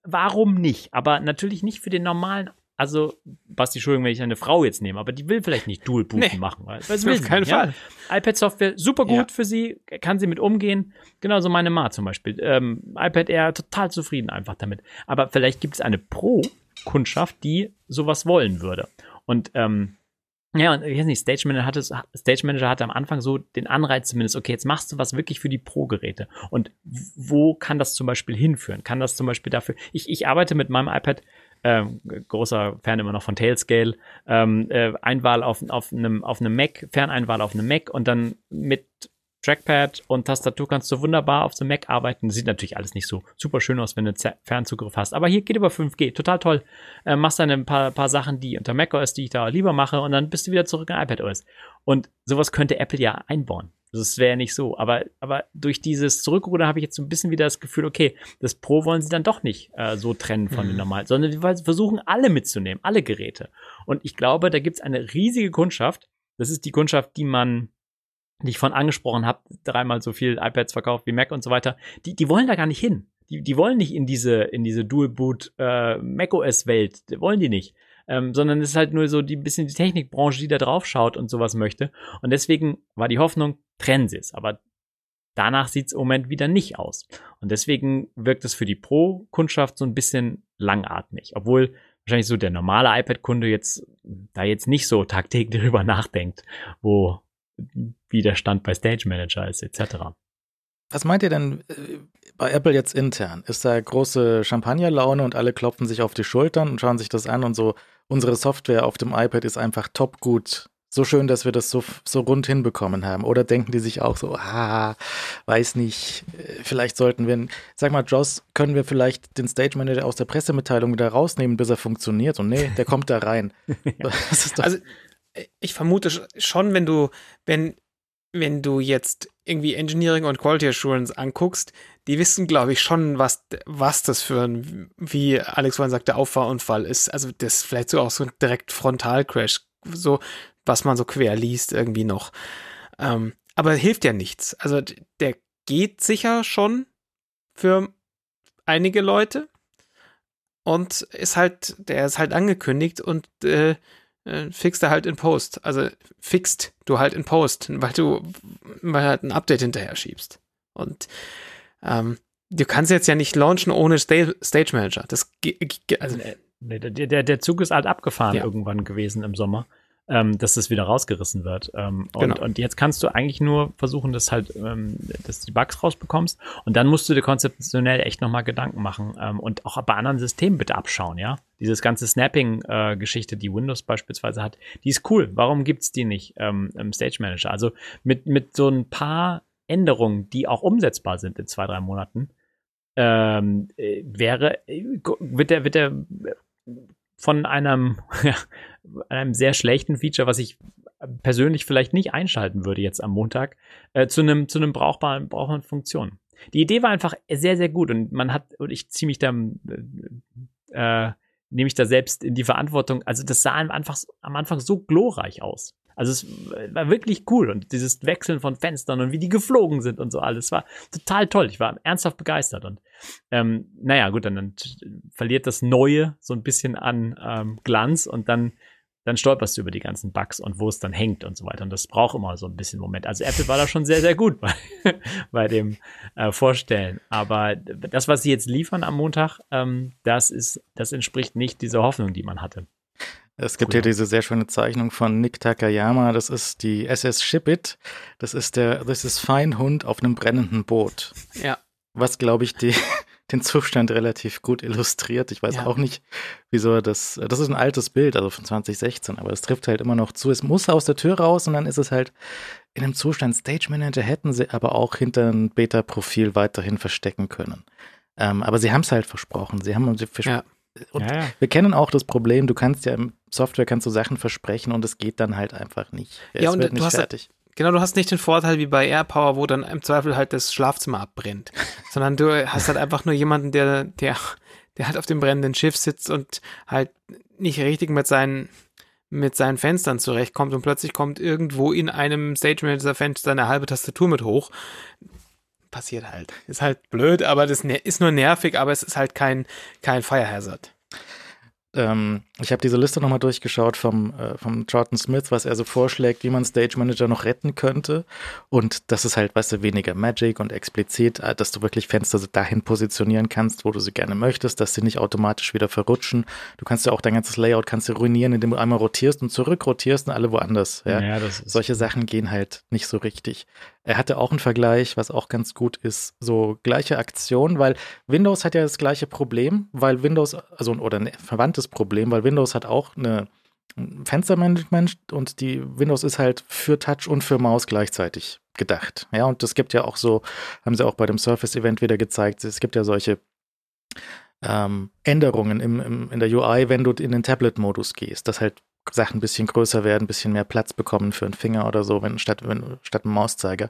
[SPEAKER 1] warum nicht? Aber natürlich nicht für den normalen also, Basti, Entschuldigung, wenn ich eine Frau jetzt nehme, aber die will vielleicht nicht Dual Booten
[SPEAKER 3] Nee.
[SPEAKER 1] machen. Weil, sie will
[SPEAKER 3] Auf keinen
[SPEAKER 1] ja?
[SPEAKER 3] Fall.
[SPEAKER 1] iPad-Software super gut
[SPEAKER 3] Ja.
[SPEAKER 1] für sie, kann sie mit umgehen. Genauso meine Ma zum Beispiel. Ähm, iPad Air total zufrieden einfach damit. Aber vielleicht gibt es eine Pro-Kundschaft, die sowas wollen würde. Und ähm, ja, und ich weiß nicht, Stage Manager hatte, Stage Manager hatte am Anfang so den Anreiz zumindest, okay, jetzt machst du was wirklich für die Pro-Geräte. Und wo kann das zum Beispiel hinführen? Kann das zum Beispiel dafür, ich, ich arbeite mit meinem iPad, ähm, großer Fan immer noch von Tailscale, ähm, äh, Einwahl auf, auf, einem, auf einem Mac, Ferneinwahl auf einem Mac und dann mit Trackpad und Tastatur kannst du wunderbar auf dem Mac arbeiten. Sieht natürlich alles nicht so super schön aus, wenn du Z- Fernzugriff hast. Aber hier geht über 5G. Total toll. Äh, machst dann ein paar, paar Sachen, die unter macOS, die ich da lieber mache, und dann bist du wieder zurück in iPadOS. Und sowas könnte Apple ja einbauen. Das wäre nicht so. Aber, aber durch dieses Zurückrudern habe ich jetzt so ein bisschen wieder das Gefühl, okay, das Pro wollen sie dann doch nicht äh, so trennen von
[SPEAKER 3] Mhm.
[SPEAKER 1] den normalen, sondern die versuchen alle mitzunehmen, alle Geräte. Und ich glaube, da gibt es eine riesige Kundschaft. Das ist die Kundschaft, die man die ich von angesprochen habe, dreimal so viel iPads verkauft wie Mac und so weiter, die, die wollen da gar nicht hin. Die, die wollen nicht in diese, in diese Dual-Boot äh, macOS-Welt. Wollen die nicht. Ähm, sondern es ist halt nur so die bisschen die Technikbranche, die da drauf schaut und sowas möchte. Und deswegen war die Hoffnung, trennen sie es. Aber danach sieht es im Moment wieder nicht aus. Und deswegen wirkt es für die Pro-Kundschaft so ein bisschen langatmig. Obwohl wahrscheinlich so der normale iPad-Kunde jetzt da jetzt nicht so tagtäglich drüber nachdenkt, wo wie der Stand bei Stage Manager ist, etc.
[SPEAKER 2] Was meint ihr denn äh, bei Apple jetzt intern? Ist da große Champagnerlaune und alle klopfen sich auf die Schultern und schauen sich das an und so, unsere Software auf dem iPad ist einfach top gut. So schön, dass wir das so, so rund hinbekommen haben. Oder denken die sich auch so, ah, weiß nicht, äh, vielleicht sollten wir, sag mal, Joss, können wir vielleicht den Stage Manager aus der Pressemitteilung wieder rausnehmen, bis er funktioniert? Und nee, der kommt da rein. Das ist doch,
[SPEAKER 3] Also ich vermute sch- schon, wenn du, wenn, wenn du jetzt irgendwie Engineering und Quality Assurance anguckst, die wissen, glaube ich, schon, was, was das für ein, wie Alex vorhin sagte, Auffahrunfall ist. Also das ist vielleicht so auch so ein direkt Frontalcrash, so was man so quer liest irgendwie noch. Ähm, aber hilft ja nichts. Also der geht sicher schon für einige Leute und ist halt, der ist halt angekündigt und äh, äh, fixt er halt in Post. Also fixt du halt in Post, weil du weil halt ein Update hinterher schiebst. Und ähm, du kannst jetzt ja nicht launchen ohne Sta Stage Manager. Das also,
[SPEAKER 1] Nee, der, der, der Zug ist halt abgefahren
[SPEAKER 3] Ja.
[SPEAKER 1] irgendwann gewesen im Sommer, ähm, dass das wieder rausgerissen wird. Ähm, und,
[SPEAKER 3] Genau.
[SPEAKER 1] und jetzt kannst du eigentlich nur versuchen, dass halt, ähm, dass du die Bugs rausbekommst. Und dann musst du dir konzeptionell echt nochmal Gedanken machen ähm, und auch bei anderen Systemen bitte abschauen, ja. Dieses ganze Snapping-Geschichte, die Windows beispielsweise hat, die ist cool. Warum gibt's die nicht ähm, im Stage Manager? Also mit, mit so ein paar Änderungen, die auch umsetzbar sind in zwei, drei Monaten, ähm, äh, wäre, äh, wird der, wird der von einem, einem sehr schlechten Feature, was ich persönlich vielleicht nicht einschalten würde jetzt am Montag, äh, zu einem, zu einem brauchbaren, brauchbaren Funktion. Die Idee war einfach sehr, sehr gut und man hat, und ich ziehe mich da, äh, nehme ich da selbst in die Verantwortung. Also das sah einfach am Anfang so glorreich aus. Also es war wirklich cool und dieses Wechseln von Fenstern und wie die geflogen sind und so alles war total toll. Ich war ernsthaft begeistert und ähm, naja, gut, dann, dann verliert das Neue so ein bisschen an ähm, Glanz und dann, dann stolperst du über die ganzen Bugs und wo es dann hängt und so weiter. Und das braucht immer so ein bisschen Moment. Also Apple war da schon sehr, sehr gut bei, bei dem äh, Vorstellen. Aber das, was sie jetzt liefern am Montag, ähm, das ist, das entspricht nicht dieser Hoffnung, die man hatte.
[SPEAKER 2] Es gibt
[SPEAKER 1] Cool.
[SPEAKER 2] hier diese sehr schöne Zeichnung von Nick Takayama. Das ist die SS Shipit. Das ist der, das ist Feinhund auf einem brennenden Boot.
[SPEAKER 3] ja.
[SPEAKER 2] Was, glaube ich, die, den Zustand relativ gut illustriert. Ich weiß
[SPEAKER 3] Ja.
[SPEAKER 2] auch nicht, wieso er das, das ist ein altes Bild, also von 2016, aber es trifft halt immer noch zu. Es muss aus der Tür raus und dann ist es halt in einem Zustand Stage Manager hätten sie aber auch hinter ein Beta-Profil weiterhin verstecken können. Ähm, aber sie haben es halt versprochen. Sie haben uns
[SPEAKER 3] Ja.
[SPEAKER 2] Und
[SPEAKER 1] ja, ja.
[SPEAKER 2] wir kennen auch das Problem, du kannst ja im Software kannst du Sachen versprechen und es geht dann halt einfach nicht.
[SPEAKER 3] Ja,
[SPEAKER 2] es
[SPEAKER 3] und
[SPEAKER 2] wird
[SPEAKER 3] du
[SPEAKER 2] nicht
[SPEAKER 3] hast ja-
[SPEAKER 2] fertig.
[SPEAKER 3] Genau, du hast nicht den Vorteil wie bei AirPower, wo dann im Zweifel halt das Schlafzimmer abbrennt, sondern du hast halt einfach nur jemanden, der, der, der halt auf dem brennenden Schiff sitzt und halt nicht richtig mit seinen, mit seinen Fenstern zurechtkommt und plötzlich kommt irgendwo in einem Stage Manager Fenster eine halbe Tastatur mit hoch. Passiert halt. Ist halt blöd, aber das ne- ist nur nervig, aber es ist halt kein, kein Fire Hazard.
[SPEAKER 2] Ähm, ich habe diese Liste nochmal durchgeschaut vom, äh, vom Charlton Smith, was er so vorschlägt, wie man Stage Manager noch retten könnte. Und das ist halt, weißt du, weniger Magic und explizit, äh, dass du wirklich Fenster dahin positionieren kannst, wo du sie gerne möchtest, dass sie nicht automatisch wieder verrutschen. Du kannst ja auch dein ganzes Layout kannst du ruinieren, indem du einmal rotierst und zurückrotierst und alle woanders. Ja, ja Solche Sachen gehen halt nicht so richtig. Er hatte auch einen Vergleich, was auch ganz gut ist, so gleiche Aktion, weil Windows hat ja das gleiche Problem, weil Windows, also oder ein verwandtes Problem, weil Windows hat auch eine Fenstermanagement und die Windows ist halt für Touch und für Maus gleichzeitig gedacht. Ja, und es gibt ja auch so, haben sie auch bei dem Surface-Event wieder gezeigt, es gibt ja solche ähm, Änderungen im, im, in der UI, wenn du in den Tablet-Modus gehst, dass halt Sachen ein bisschen größer werden, ein bisschen mehr Platz bekommen für einen Finger oder so, wenn statt, wenn, statt einem Mauszeiger.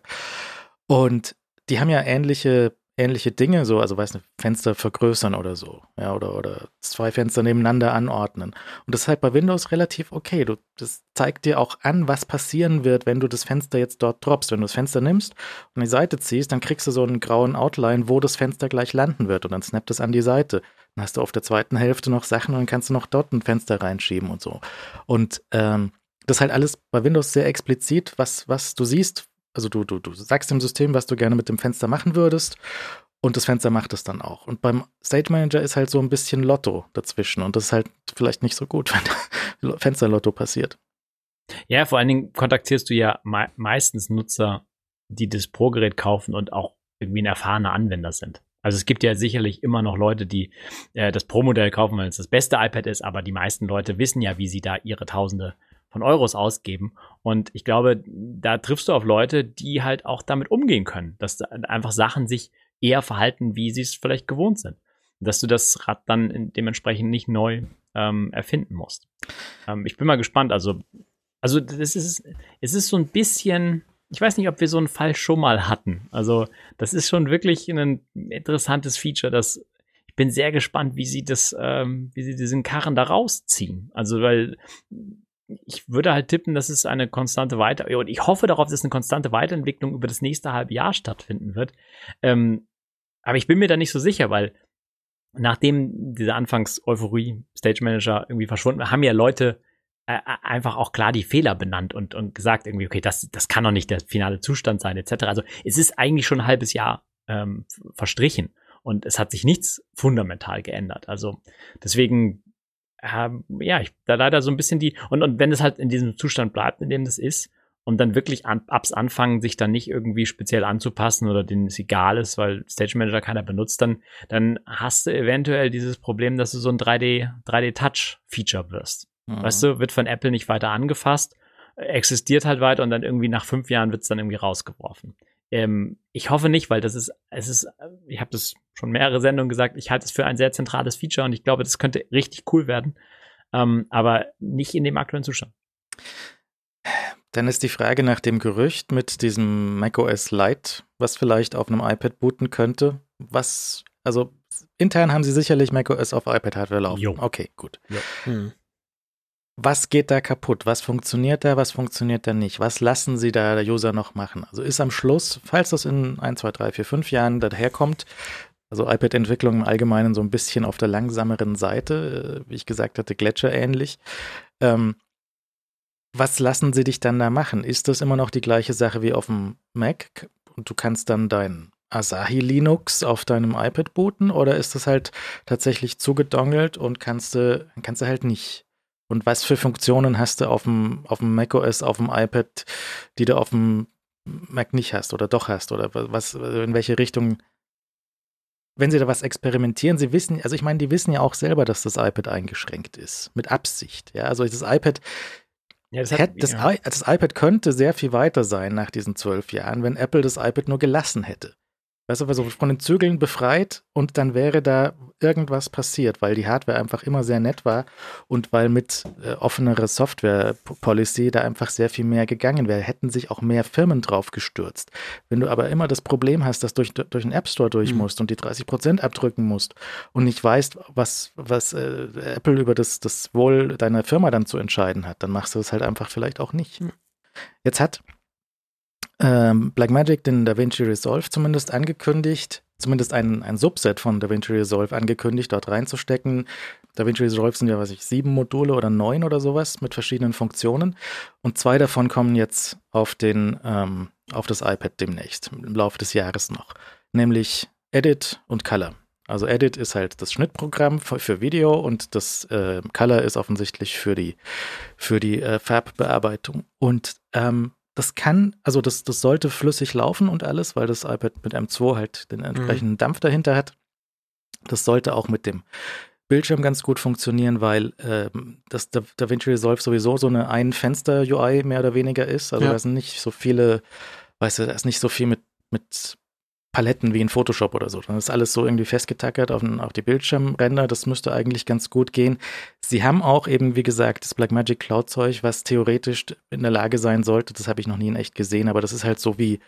[SPEAKER 2] Und die haben ja ähnliche ähnliche Dinge, so, also weiß nicht, Fenster vergrößern oder so, ja, oder, oder zwei Fenster nebeneinander anordnen. Und das ist halt bei Windows relativ okay. Du, das zeigt dir auch an, was passieren wird, wenn du das Fenster jetzt dort droppst. Wenn du das Fenster nimmst und die Seite ziehst, dann kriegst du so einen grauen Outline, wo das Fenster gleich landen wird und dann snappt es an die Seite. Dann hast du auf der zweiten Hälfte noch Sachen und dann kannst du noch dort ein Fenster reinschieben und so. Und ähm, das ist halt alles bei Windows sehr explizit, was, was du siehst, also du, du, du sagst dem System, was du gerne mit dem Fenster machen würdest und das Fenster macht es dann auch. Und beim Stage Manager ist halt so ein bisschen Lotto dazwischen und das ist halt vielleicht nicht so gut, wenn Fensterlotto passiert.
[SPEAKER 1] Ja, vor allen Dingen kontaktierst du ja me meistens Nutzer, die das Pro-Gerät kaufen und auch irgendwie ein erfahrener Anwender sind. Also es gibt ja sicherlich immer noch Leute, die äh, das Pro-Modell kaufen, weil es das beste iPad ist, aber die meisten Leute wissen ja, wie sie da ihre Tausende von Euros ausgeben. Und ich glaube, da triffst du auf Leute, die halt auch damit umgehen können, dass einfach Sachen sich eher verhalten, wie sie es vielleicht gewohnt sind. Dass du das Rad dann dementsprechend nicht neu ähm, erfinden musst. Ähm, ich bin mal gespannt. Also, also das ist, es ist so ein bisschen, ich weiß nicht, ob wir so einen Fall schon mal hatten. Also, das ist schon wirklich ein interessantes Feature, das ich bin sehr gespannt, wie sie das, ähm, wie sie diesen Karren da rausziehen. Also, weil ich würde halt tippen, dass es eine konstante Weiter und ich hoffe darauf, dass eine konstante Weiterentwicklung über das nächste halbe Jahr stattfinden wird. Ähm, aber ich bin mir da nicht so sicher, weil nachdem diese Anfangs-Euphorie Stage Manager irgendwie verschwunden war, haben ja Leute äh, äh, einfach auch klar die Fehler benannt und, und gesagt irgendwie, okay, das, das kann doch nicht der finale Zustand sein, etc. Also es ist eigentlich schon ein halbes Jahr ähm, verstrichen und es hat sich nichts fundamental geändert. Also deswegen ähm, ja, ich da leider so ein bisschen die, und, und wenn es halt in diesem Zustand bleibt, in dem das ist, und dann wirklich an, abs anfangen, sich dann nicht irgendwie speziell anzupassen oder denen es egal ist, weil Stage Manager keiner benutzt, dann, dann hast du eventuell dieses Problem, dass du so ein 3D, 3D-Touch-Feature wirst. Mhm. Weißt du, wird von Apple nicht weiter angefasst, existiert halt weiter und dann irgendwie nach fünf Jahren wird es dann irgendwie rausgeworfen. Ähm, ich hoffe nicht, weil das ist, es ist, ich habe das schon mehrere Sendungen gesagt, ich halte es für ein sehr zentrales Feature und ich glaube, das könnte richtig cool werden, ähm, aber nicht in dem aktuellen Zustand.
[SPEAKER 2] Dann ist die Frage nach dem Gerücht mit diesem macOS Lite, was vielleicht auf einem iPad booten könnte. Was, also intern haben sie sicherlich macOS auf iPad-Hardware laufen. Jo. Okay, gut. Hm was geht da kaputt? Was funktioniert da? Was funktioniert da nicht? Was lassen sie da der User noch machen? Also ist am Schluss, falls das in 1, 2, 3, 4, 5 Jahren daherkommt, also iPad-Entwicklung im Allgemeinen so ein bisschen auf der langsameren Seite, äh, wie ich gesagt hatte, Gletscher ähnlich. Ähm, was lassen sie dich dann da machen? Ist das immer noch die gleiche Sache wie auf dem Mac und du kannst dann dein Asahi Linux auf deinem iPad booten oder ist das halt tatsächlich zugedongelt und kannst du, kannst du halt nicht? Und was für Funktionen hast du auf dem, auf dem macOS, auf dem iPad, die du auf dem Mac nicht hast oder doch hast? Oder was, in welche Richtung? Wenn sie da was experimentieren, sie wissen, also ich meine, die wissen ja auch selber, dass das iPad eingeschränkt ist. Mit Absicht. Ja, also das iPad, ja, das, hat, das, das iPad könnte sehr viel weiter sein nach diesen zwölf Jahren, wenn Apple das iPad nur gelassen hätte. Weißt du, also von den Zügeln befreit und dann wäre da irgendwas passiert, weil die Hardware einfach immer sehr nett war und weil mit äh, offenerer Software-Policy da einfach sehr viel mehr gegangen wäre, hätten sich auch mehr Firmen drauf gestürzt. Wenn du aber immer das Problem hast, dass du durch, durch den App Store durch mhm. musst und die 30% abdrücken musst und nicht weißt, was, was äh, Apple über das, das Wohl deiner Firma dann zu entscheiden hat, dann machst du es halt einfach vielleicht auch nicht. Mhm. Jetzt hat ähm, Blackmagic den DaVinci Resolve zumindest angekündigt, zumindest ein, ein Subset von DaVinci Resolve angekündigt, dort reinzustecken. DaVinci Resolve sind ja, was ich, sieben Module oder neun oder sowas mit verschiedenen Funktionen. Und zwei davon kommen jetzt auf den, ähm, auf das iPad demnächst, im Laufe des Jahres noch. Nämlich Edit und Color. Also Edit ist halt das Schnittprogramm für, für Video und das äh, Color ist offensichtlich für die, für die äh, Farbbearbeitung. Und ähm, das kann, also das, das sollte flüssig laufen und alles, weil das iPad mit M2 halt den entsprechenden mhm. Dampf dahinter hat. Das sollte auch mit dem Bildschirm ganz gut funktionieren, weil ähm, das DaVinci Resolve sowieso so eine Ein-Fenster-UI mehr oder weniger ist. Also ja. da sind nicht so viele, weißt du, da ist nicht so viel mit, mit Paletten wie in Photoshop oder so. Das ist alles so irgendwie festgetackert auf, auf die Bildschirmränder. Das müsste eigentlich ganz gut gehen. Sie haben auch eben, wie gesagt, das Blackmagic Cloud Zeug, was theoretisch in der Lage sein sollte. Das habe ich noch nie in echt gesehen, aber das ist halt so wie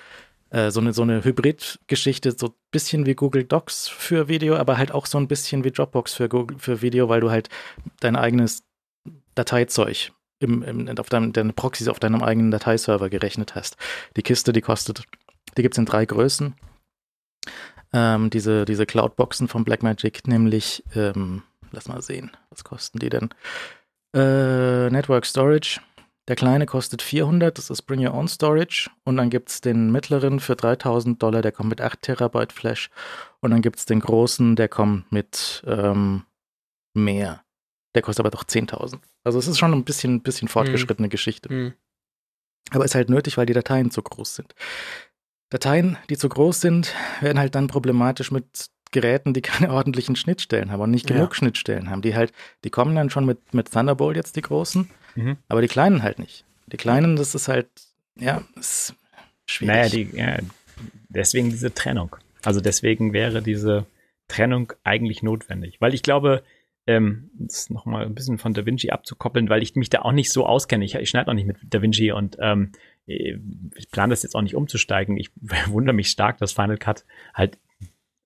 [SPEAKER 2] äh, so eine, so eine Hybrid-Geschichte, so ein bisschen wie Google Docs für Video, aber halt auch so ein bisschen wie Dropbox für, Google, für Video, weil du halt dein eigenes Dateizeug im, im, auf deinem, deine Proxys auf deinem eigenen Dateiserver gerechnet hast. Die Kiste, die kostet, die gibt es in drei Größen ähm, diese, diese Cloud-Boxen von Blackmagic, nämlich, ähm, lass mal sehen, was kosten die denn? Äh, Network Storage. Der kleine kostet 400, das ist Bring Your Own Storage. Und dann gibt es den mittleren für 3000 Dollar, der kommt mit 8 Terabyte Flash. Und dann gibt es den großen, der kommt mit ähm, mehr. Der kostet aber doch 10.000. Also es ist schon ein bisschen, bisschen fortgeschrittene mhm. Geschichte. Mhm. Aber ist halt nötig, weil die Dateien zu groß sind. Dateien, die zu groß sind, werden halt dann problematisch mit Geräten, die keine ordentlichen Schnittstellen haben und nicht genug ja. Schnittstellen haben. Die halt, die kommen dann schon mit, mit Thunderbolt jetzt die großen, mhm. aber die kleinen halt nicht. Die kleinen, das ist halt, ja, ist schwierig.
[SPEAKER 1] Naja, die, ja, deswegen diese Trennung. Also deswegen wäre diese Trennung eigentlich notwendig. Weil ich glaube, ähm, das nochmal ein bisschen von DaVinci abzukoppeln, weil ich mich da auch nicht so auskenne. Ich, ich schneide auch nicht mit DaVinci und ähm, ich plane das jetzt auch nicht umzusteigen. Ich wundere mich stark, dass Final Cut halt,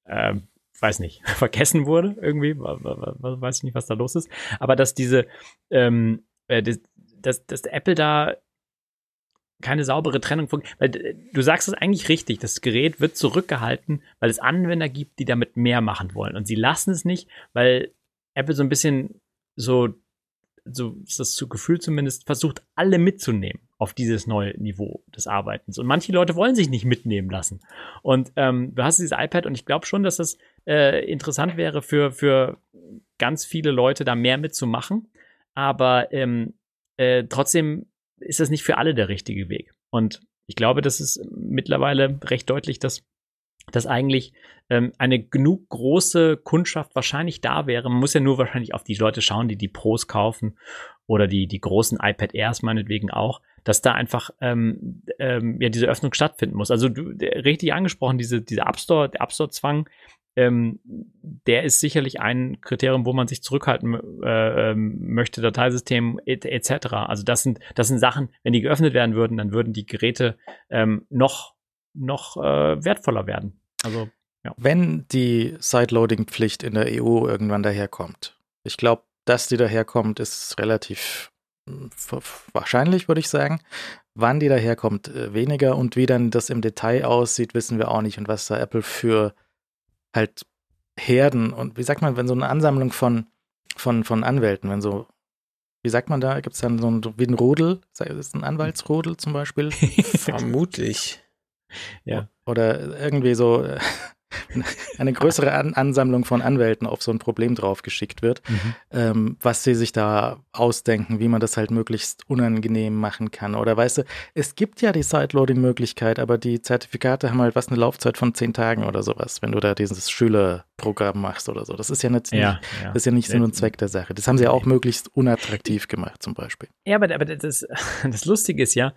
[SPEAKER 1] äh, weiß nicht, vergessen wurde irgendwie. Weiß ich nicht, was da los ist. Aber dass diese, ähm, äh, dass, dass Apple da keine saubere Trennung von, weil du sagst es eigentlich richtig, das Gerät wird zurückgehalten, weil es Anwender gibt, die damit mehr machen wollen. Und sie lassen es nicht, weil Apple so ein bisschen so so ist das Gefühl zumindest, versucht, alle mitzunehmen auf dieses neue Niveau des Arbeitens. Und manche Leute wollen sich nicht mitnehmen lassen. Und ähm, du hast dieses iPad und ich glaube schon, dass das äh, interessant wäre für, für ganz viele Leute, da mehr mitzumachen. Aber ähm, äh, trotzdem ist das nicht für alle der richtige Weg. Und ich glaube, das ist mittlerweile recht deutlich, dass dass eigentlich ähm, eine genug große Kundschaft wahrscheinlich da wäre. Man muss ja nur wahrscheinlich auf die Leute schauen, die die Pros kaufen oder die, die großen iPad Airs meinetwegen auch, dass da einfach ähm, ähm, ja diese Öffnung stattfinden muss. Also du, richtig angesprochen, diese, diese App Store, der App Store Zwang, ähm, der ist sicherlich ein Kriterium, wo man sich zurückhalten äh, ähm, möchte, Dateisystem etc. Et also das sind, das sind Sachen, wenn die geöffnet werden würden, dann würden die Geräte ähm, noch noch äh, wertvoller werden. Also,
[SPEAKER 2] ja. Wenn die Sideloading-Pflicht in der EU irgendwann daherkommt, ich glaube, dass die daherkommt, ist relativ wahrscheinlich, würde ich sagen. Wann die daherkommt, äh, weniger. Und wie dann das im Detail aussieht, wissen wir auch nicht. Und was da Apple für halt Herden und wie sagt man, wenn so eine Ansammlung von, von, von Anwälten, wenn so, wie sagt man da, gibt es dann so ein, wie ein Rudel, ist es ein Anwaltsrudel zum Beispiel?
[SPEAKER 3] Vermutlich.
[SPEAKER 2] Ja. Oder irgendwie so äh, eine größere An Ansammlung von Anwälten auf so ein Problem draufgeschickt wird, mhm. ähm, was sie sich da ausdenken, wie man das halt möglichst unangenehm machen kann. Oder weißt du, es gibt ja die Sideloading-Möglichkeit, aber die Zertifikate haben halt was eine Laufzeit von zehn Tagen oder sowas, wenn du da dieses Schülerprogramm machst oder so. Das ist ja nicht, ja, ja. Das ist ja nicht Sinn und Zweck der Sache. Das haben sie ja auch möglichst unattraktiv gemacht, zum Beispiel.
[SPEAKER 1] Ja, aber, aber das, das Lustige ist ja,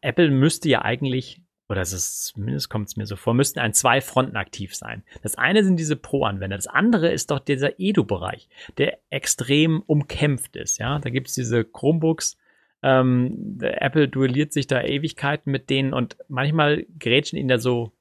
[SPEAKER 1] Apple müsste ja eigentlich oder es ist, zumindest kommt es mir so vor, müssten an zwei Fronten aktiv sein. Das eine sind diese Pro-Anwender, das andere ist doch dieser Edu-Bereich, der extrem umkämpft ist. Ja, da gibt es diese Chromebooks, ähm, Apple duelliert sich da Ewigkeiten mit denen und manchmal grätschen ihnen da so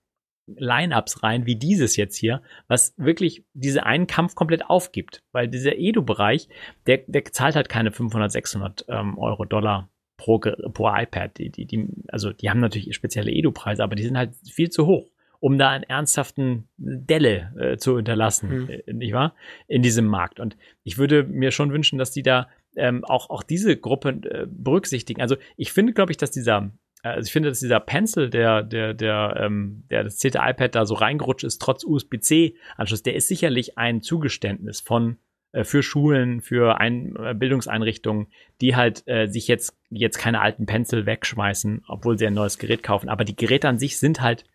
[SPEAKER 1] Line-ups rein, wie dieses jetzt hier, was wirklich diese einen Kampf komplett aufgibt, weil dieser Edu-Bereich, der, der zahlt halt keine 500, 600 ähm, Euro, Dollar pro, pro iPad. Die, die, die, also die haben natürlich spezielle Edu-Preise, aber die sind halt viel zu hoch. um da einen ernsthaften Delle äh, zu unterlassen,
[SPEAKER 3] Mhm.
[SPEAKER 1] äh, nicht wahr? In diesem Markt. Und ich würde mir schon wünschen, dass die da ähm, auch, auch diese Gruppe äh, berücksichtigen. Also ich finde, glaube ich, dass dieser, äh, also ich finde, dass dieser Pencil, der, der, der, ähm, der das zehnte iPad da so reingerutscht ist, trotz USB-C-Anschluss, der ist sicherlich ein Zugeständnis von für Schulen, für ein, äh, Bildungseinrichtungen, die halt äh, sich jetzt, jetzt keine alten Pencil wegschmeißen, obwohl sie ein neues Gerät kaufen. Aber die Geräte an sich sind halt,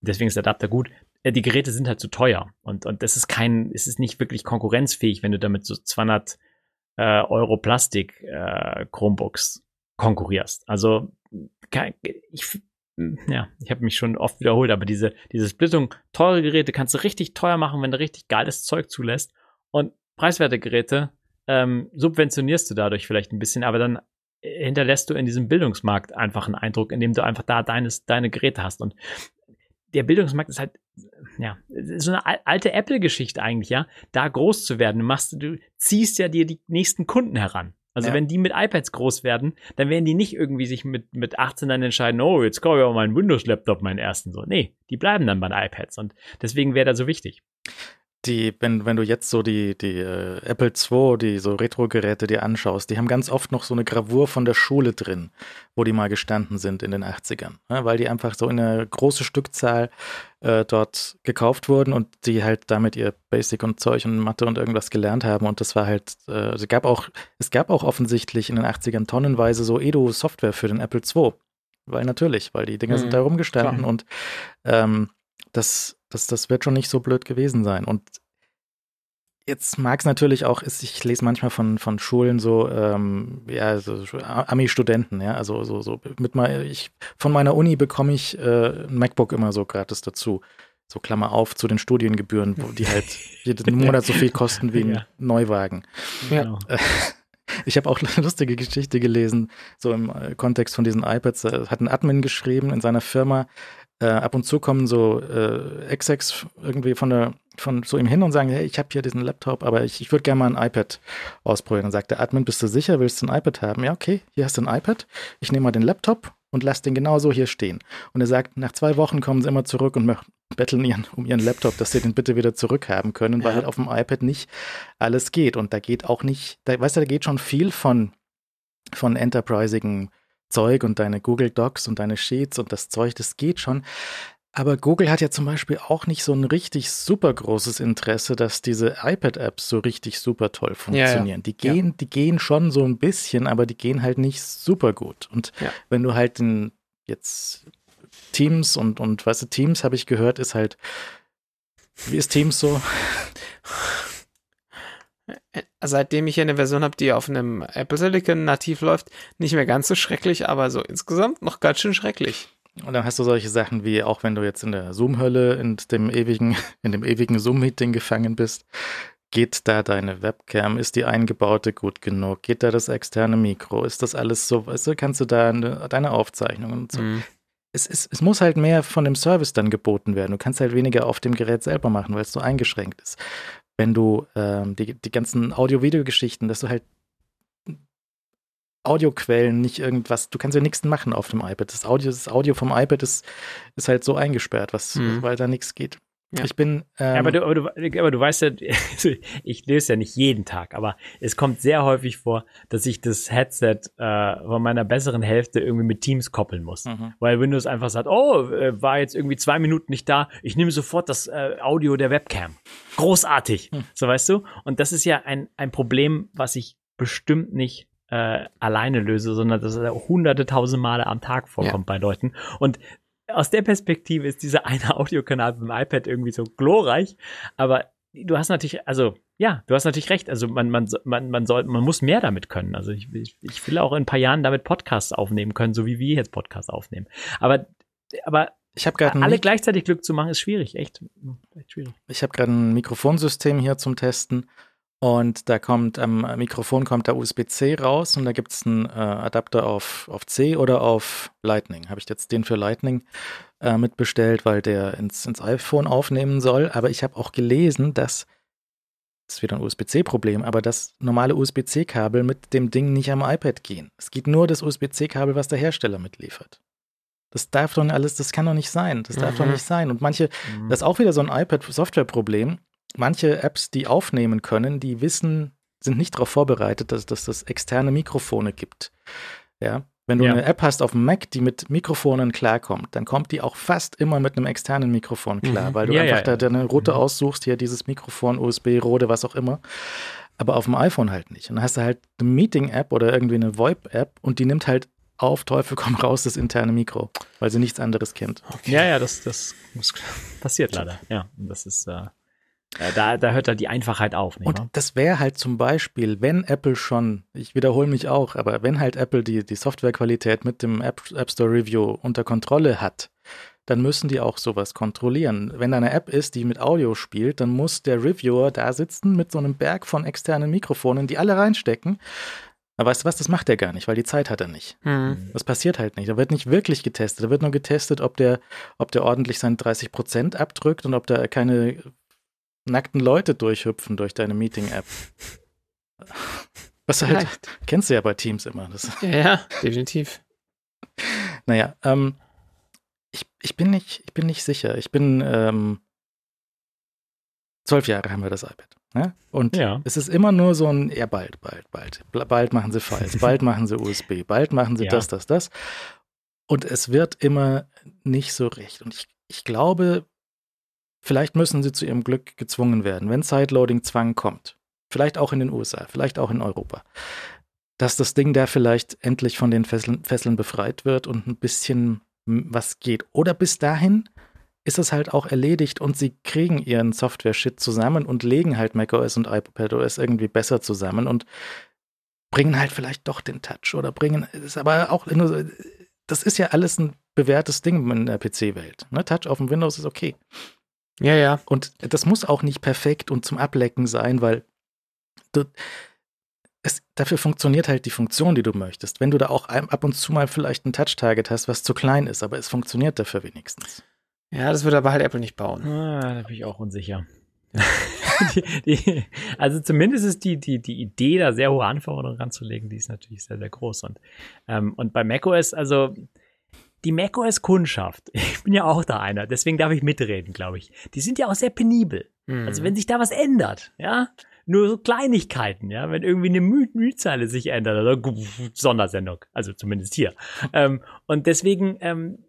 [SPEAKER 1] deswegen ist der Adapter gut, äh, die Geräte sind halt zu teuer. Und, und das ist kein, es ist nicht wirklich konkurrenzfähig, wenn du damit so 200 äh, Euro Plastik äh, Chromebooks konkurrierst. Also ich, ja, ich habe mich schon oft wiederholt, aber diese, diese Splittung, teure Geräte kannst du richtig teuer machen, wenn du richtig geiles Zeug zulässt. Und preiswerte Geräte ähm, subventionierst du dadurch vielleicht ein bisschen, aber dann äh, hinterlässt du in diesem Bildungsmarkt einfach einen Eindruck, indem du einfach da deines, deine Geräte hast. Und der Bildungsmarkt ist halt, ja, so eine al- alte Apple-Geschichte eigentlich, ja, da groß zu werden. Du machst, du ziehst ja dir die nächsten Kunden heran. Also
[SPEAKER 2] Ja.
[SPEAKER 1] wenn die mit iPads groß werden, dann werden die nicht irgendwie sich mit, mit 18 dann entscheiden, oh, jetzt kaufe ich auch meinen Windows-Laptop, meinen ersten so. Nee, die bleiben dann bei den iPads und deswegen wäre das so wichtig.
[SPEAKER 2] Die, wenn, wenn du jetzt so die, die äh, Apple II, die so Retro-Geräte dir anschaust, die haben ganz oft noch so eine Gravur von der Schule drin, wo die mal gestanden sind in den 80ern. Ja, weil die einfach so in einer großen Stückzahl äh, dort gekauft wurden und die halt damit ihr Basic und Zeug und Mathe und irgendwas gelernt haben. Und das war halt, äh, es gab auch, es gab auch offensichtlich in den 80ern tonnenweise so Edu-Software für den Apple II. Weil natürlich, weil die Dinger
[SPEAKER 3] Mhm,
[SPEAKER 2] sind da rumgestanden
[SPEAKER 3] klar.
[SPEAKER 2] und ähm, das, das, das wird schon nicht so blöd gewesen sein. Und jetzt mag es natürlich auch, ist, ich lese manchmal von, von Schulen so, ähm, ja, so Ami-Studenten, ja, also so, so mit mal, ich, von meiner Uni bekomme ich äh, ein MacBook immer so gratis dazu. So Klammer auf zu den Studiengebühren, wo die halt jeden Monat so viel kosten wie ein
[SPEAKER 1] Ja.
[SPEAKER 2] Neuwagen.
[SPEAKER 3] Ja.
[SPEAKER 2] Ich habe auch eine lustige Geschichte gelesen, so im äh, Kontext von diesen iPads. Hat ein Admin geschrieben in seiner Firma, äh, ab und zu kommen so äh, Execs irgendwie von der von zu ihm hin und sagen, hey, ich habe hier diesen Laptop, aber ich, ich würde gerne mal ein iPad ausprobieren. Dann sagt der Admin, bist du sicher, willst du ein iPad haben? Ja, okay, hier hast du ein iPad. Ich nehme mal den Laptop und lass den genauso hier stehen. Und er sagt, nach zwei Wochen kommen sie immer zurück und betteln ihren, um ihren Laptop, dass sie den bitte wieder zurückhaben können, weil
[SPEAKER 3] Ja.
[SPEAKER 2] halt auf dem iPad nicht alles geht. Und da geht auch nicht, da, weißt du, da geht schon viel von, von enterprisigen Zeug und deine Google Docs und deine Sheets und das Zeug, das geht schon. Aber Google hat ja zum Beispiel auch nicht so ein richtig super großes Interesse, dass diese iPad-Apps so richtig super toll funktionieren. Die
[SPEAKER 3] Ja.
[SPEAKER 2] gehen, die gehen schon so ein bisschen, aber die gehen halt nicht super gut. Und
[SPEAKER 3] Ja.
[SPEAKER 2] wenn du halt den jetzt Teams und, und weißt du, Teams habe ich gehört, ist halt, wie ist Teams so?
[SPEAKER 3] Äh, Seitdem ich hier eine Version habe, die auf einem Apple Silicon nativ läuft, nicht mehr ganz so schrecklich, aber so insgesamt noch ganz schön schrecklich.
[SPEAKER 2] Und dann hast du solche Sachen wie, auch wenn du jetzt in der Zoom-Hölle, in dem ewigen, in dem ewigen Zoom-Meeting gefangen bist, geht da deine Webcam, ist die eingebaute gut genug, geht da das externe Mikro, ist das alles so, weißt du, kannst du da eine, deine Aufzeichnungen und so.
[SPEAKER 3] Mhm.
[SPEAKER 2] Es, es, es muss halt mehr von dem Service dann geboten werden. Du kannst halt weniger auf dem Gerät selber machen, weil es so eingeschränkt ist. Wenn du ähm, die, die ganzen Audio-Video-Geschichten, dass du halt Audioquellen, nicht irgendwas, du kannst ja nichts machen auf dem iPad. Das Audio, das Audio vom iPad ist, ist halt so eingesperrt, was,
[SPEAKER 3] Mhm.
[SPEAKER 2] weil da nichts geht.
[SPEAKER 3] Ja.
[SPEAKER 2] Ich bin. Ähm,
[SPEAKER 1] Ja, aber, du, aber, du, aber du weißt ja, ich lese ja nicht jeden Tag, aber es kommt sehr häufig vor, dass ich das Headset äh, von meiner besseren Hälfte irgendwie mit Teams koppeln muss.
[SPEAKER 2] Mhm.
[SPEAKER 1] Weil Windows einfach sagt, oh, äh, war jetzt irgendwie zwei Minuten nicht da, ich nehme sofort das äh, Audio der Webcam. Großartig.
[SPEAKER 2] Hm.
[SPEAKER 1] So weißt du? Und das ist ja ein, ein Problem, was ich bestimmt nicht äh, alleine löse, sondern das hunderte, tausend Male am Tag vorkommt bei Leuten. Und aus der Perspektive ist dieser eine Audiokanal beim iPad irgendwie so glorreich, aber du hast natürlich, also ja, du hast natürlich recht. Also man, man, man, man soll, man muss mehr damit können. Also ich, ich, ich will auch in ein paar Jahren damit Podcasts aufnehmen können, so wie wir jetzt Podcasts aufnehmen. Aber, aber
[SPEAKER 2] Ich habe gerade
[SPEAKER 1] alle
[SPEAKER 2] Mik
[SPEAKER 1] gleichzeitig Glück zu machen, ist schwierig, echt, echt schwierig.
[SPEAKER 2] ich hab grad ein Mikrofonsystem hier zum Testen und da kommt am Mikrofon kommt der USB-C raus und da gibt es einen äh, Adapter auf, auf C oder auf Lightning. Habe ich jetzt den für Lightning äh, mitbestellt, weil der ins, ins iPhone aufnehmen soll. Aber ich habe auch gelesen, dass das ist wieder ein USB-C-Problem, aber dass normale USB-C-Kabel mit dem Ding nicht am iPad gehen. Es geht nur das USB-C-Kabel, was der Hersteller mitliefert. Das darf doch alles, das kann doch nicht sein. Das darf
[SPEAKER 3] Mhm.
[SPEAKER 2] doch nicht sein. Und manche,
[SPEAKER 1] Mhm.
[SPEAKER 2] das ist auch wieder so ein iPad-Software-Problem. Manche Apps, die aufnehmen können, die wissen, sind nicht darauf vorbereitet, dass, dass das externe Mikrofone gibt. Ja. Wenn du
[SPEAKER 1] Ja.
[SPEAKER 2] eine App hast auf dem Mac, die mit Mikrofonen klarkommt, dann kommt die auch fast immer mit einem externen Mikrofon klar,
[SPEAKER 3] Mhm.
[SPEAKER 2] weil du
[SPEAKER 1] Ja,
[SPEAKER 2] einfach
[SPEAKER 1] ja,
[SPEAKER 2] da deine Route
[SPEAKER 1] Mhm.
[SPEAKER 2] aussuchst, hier dieses Mikrofon, USB, Rode, was auch immer. Aber auf dem iPhone halt nicht. Und dann hast du halt eine Meeting-App oder irgendwie eine VoIP-App und die nimmt halt auf Teufel komm raus das interne Mikro, weil sie nichts anderes kennt.
[SPEAKER 1] Ja, ja, das, das, passiert leider. Ja, das ist, äh, da, da hört da die Einfachheit auf, nicht
[SPEAKER 2] Und
[SPEAKER 1] wahr?
[SPEAKER 2] das wäre halt zum Beispiel, wenn Apple schon, ich wiederhole mich auch, aber wenn halt Apple die, die Softwarequalität mit dem App, App Store Review unter Kontrolle hat, dann müssen die auch sowas kontrollieren. Wenn da eine App ist, die mit Audio spielt, dann muss der Reviewer da sitzen mit so einem Berg von externen Mikrofonen, die alle reinstecken. Aber weißt du was, das macht er gar nicht, weil die Zeit hat er nicht.
[SPEAKER 3] Mhm.
[SPEAKER 2] Das passiert halt nicht. Da wird nicht wirklich getestet. Da wird nur getestet, ob der, ob der ordentlich seine 30 Prozent abdrückt und ob da keine nackten Leute durchhüpfen durch deine Meeting-App. Was halt,
[SPEAKER 3] Vielleicht.
[SPEAKER 2] kennst du ja bei Teams immer. Das,
[SPEAKER 3] Ja, ja, definitiv.
[SPEAKER 2] naja, ähm, ich, ich, bin nicht, ich bin nicht sicher. Ich bin, ähm, zwölf Jahre haben wir das iPad. Ne? Und
[SPEAKER 1] Ja.
[SPEAKER 2] es ist immer nur so ein, ja, bald, bald, bald. Bald machen sie Files, bald machen sie USB, bald machen sie
[SPEAKER 1] Ja.
[SPEAKER 2] das, das, das. Und es wird immer nicht so recht. Und ich, ich glaube, vielleicht müssen sie zu ihrem Glück gezwungen werden, wenn Sideloading-Zwang kommt. Vielleicht auch in den USA, vielleicht auch in Europa. Dass das Ding da vielleicht endlich von den Fesseln, Fesseln befreit wird und ein bisschen was geht. Oder bis dahin ist es halt auch erledigt und sie kriegen ihren Software-Shit zusammen und legen halt macOS und iPadOS irgendwie besser zusammen und bringen halt vielleicht doch den Touch oder bringen, ist aber auch das ist ja alles ein bewährtes Ding in der PC-Welt. Ne? Touch auf dem Windows ist okay.
[SPEAKER 3] Ja, ja.
[SPEAKER 2] Und das muss auch nicht perfekt und zum Ablecken sein, weil du, es, dafür funktioniert halt die Funktion, die du möchtest. Wenn du da auch ab und zu mal vielleicht ein Touch-Target hast, was zu klein ist, aber es funktioniert dafür wenigstens.
[SPEAKER 3] Ja, das wird aber halt Apple nicht bauen.
[SPEAKER 1] Ah, da bin ich auch unsicher. die, die, also zumindest ist die, die, die Idee, da sehr hohe Anforderungen ranzulegen, die ist natürlich sehr, sehr groß. Und, ähm, und bei macOS, also die macOS-Kundschaft, ich bin ja auch da einer, deswegen darf ich mitreden, glaube ich. Die sind ja auch sehr penibel.
[SPEAKER 3] Mhm.
[SPEAKER 1] Also wenn sich da was ändert, ja, nur so Kleinigkeiten, ja, wenn irgendwie eine Müh Mühzeile sich ändert, oder Sondersendung, also zumindest hier. ähm, und deswegen, ähm,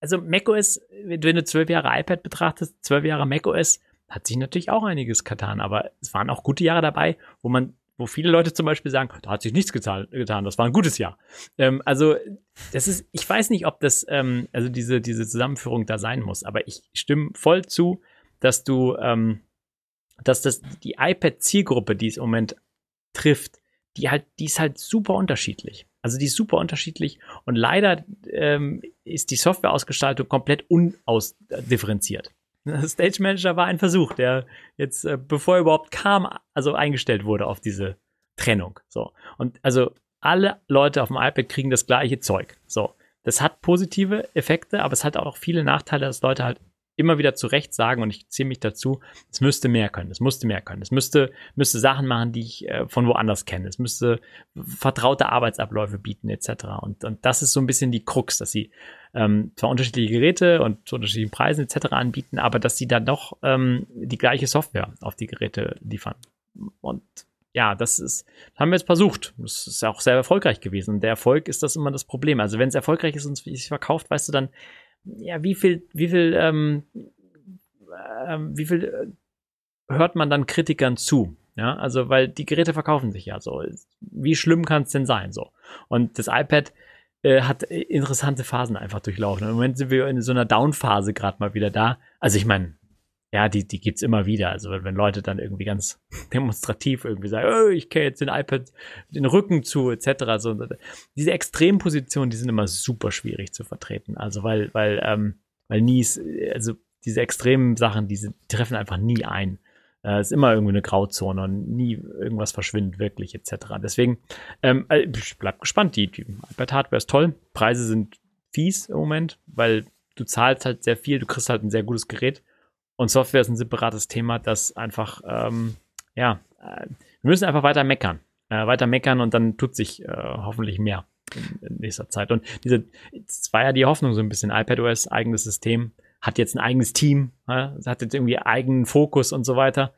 [SPEAKER 1] also macOS, wenn du wenn du zwölf Jahre iPad betrachtest, zwölf Jahre macOS, hat sich natürlich auch einiges getan, aber es waren auch gute Jahre dabei, wo man, wo viele Leute zum Beispiel sagen, da hat sich nichts getan, getan das war ein gutes Jahr. Ähm, also das ist, ich weiß nicht, ob das, ähm, also diese, diese Zusammenführung da sein muss, aber ich stimme voll zu, dass du, ähm, dass das die iPad-Zielgruppe, die es im Moment trifft, die halt, die ist halt super unterschiedlich. Also die ist super unterschiedlich und leider ähm, ist die Softwareausgestaltung komplett unausdifferenziert. Stage Manager war ein Versuch, der jetzt, äh, bevor er überhaupt kam, also eingestellt wurde auf diese Trennung. So. Und also alle Leute auf dem iPad kriegen das gleiche Zeug. So. Das hat positive Effekte, aber es hat auch viele Nachteile, dass Leute halt immer wieder zu Recht sagen, und ich ziehe mich dazu, es müsste mehr können, es musste mehr können, es müsste, müsste Sachen machen, die ich äh, von woanders kenne, es müsste vertraute Arbeitsabläufe bieten, etc. Und, und das ist so ein bisschen die Krux, dass sie ähm, zwar unterschiedliche Geräte und zu unterschiedlichen Preisen etc. anbieten, aber dass sie dann doch ähm, die gleiche Software auf die Geräte liefern. Und ja, das ist, haben wir jetzt versucht. Das ist auch sehr erfolgreich gewesen. Und der Erfolg ist das immer das Problem. Also wenn es erfolgreich ist und es sich verkauft, weißt du dann, ja, wie viel, wie viel, ähm, ähm, wie viel äh, hört man dann Kritikern zu? Ja, also weil die Geräte verkaufen sich ja so. Wie schlimm kann es denn sein? So. Und das iPad äh, hat interessante Phasen einfach durchlaufen. Und Im Moment sind wir in so einer Down-Phase gerade mal wieder da. Also ich meine, ja, die, die gibt's immer wieder. Also wenn, Leute dann irgendwie ganz demonstrativ irgendwie sagen, oh, ich kehre jetzt den iPad den Rücken zu, etc. So, diese Extrempositionen, die sind immer super schwierig zu vertreten. Also weil, weil, ähm, weil nie ist, also diese extremen Sachen, diese treffen einfach nie ein. Äh, ist immer irgendwie eine Grauzone und nie irgendwas verschwindet wirklich, etc. Deswegen, ähm, äh, ich bleib gespannt. Die, die iPad-Hardware ist toll. Preise sind fies im Moment, weil du zahlst halt sehr viel, du kriegst halt ein sehr gutes Gerät. Und Software ist ein separates Thema, das einfach, ähm, ja, äh, wir müssen einfach weiter meckern. Äh, weiter meckern und dann tut sich äh, hoffentlich mehr. in, in nächster Zeit. Und diese, es war ja die Hoffnung so ein bisschen, iPadOS, eigenes System, hat jetzt ein eigenes Team, ja, hat jetzt irgendwie eigenen Fokus und so weiter.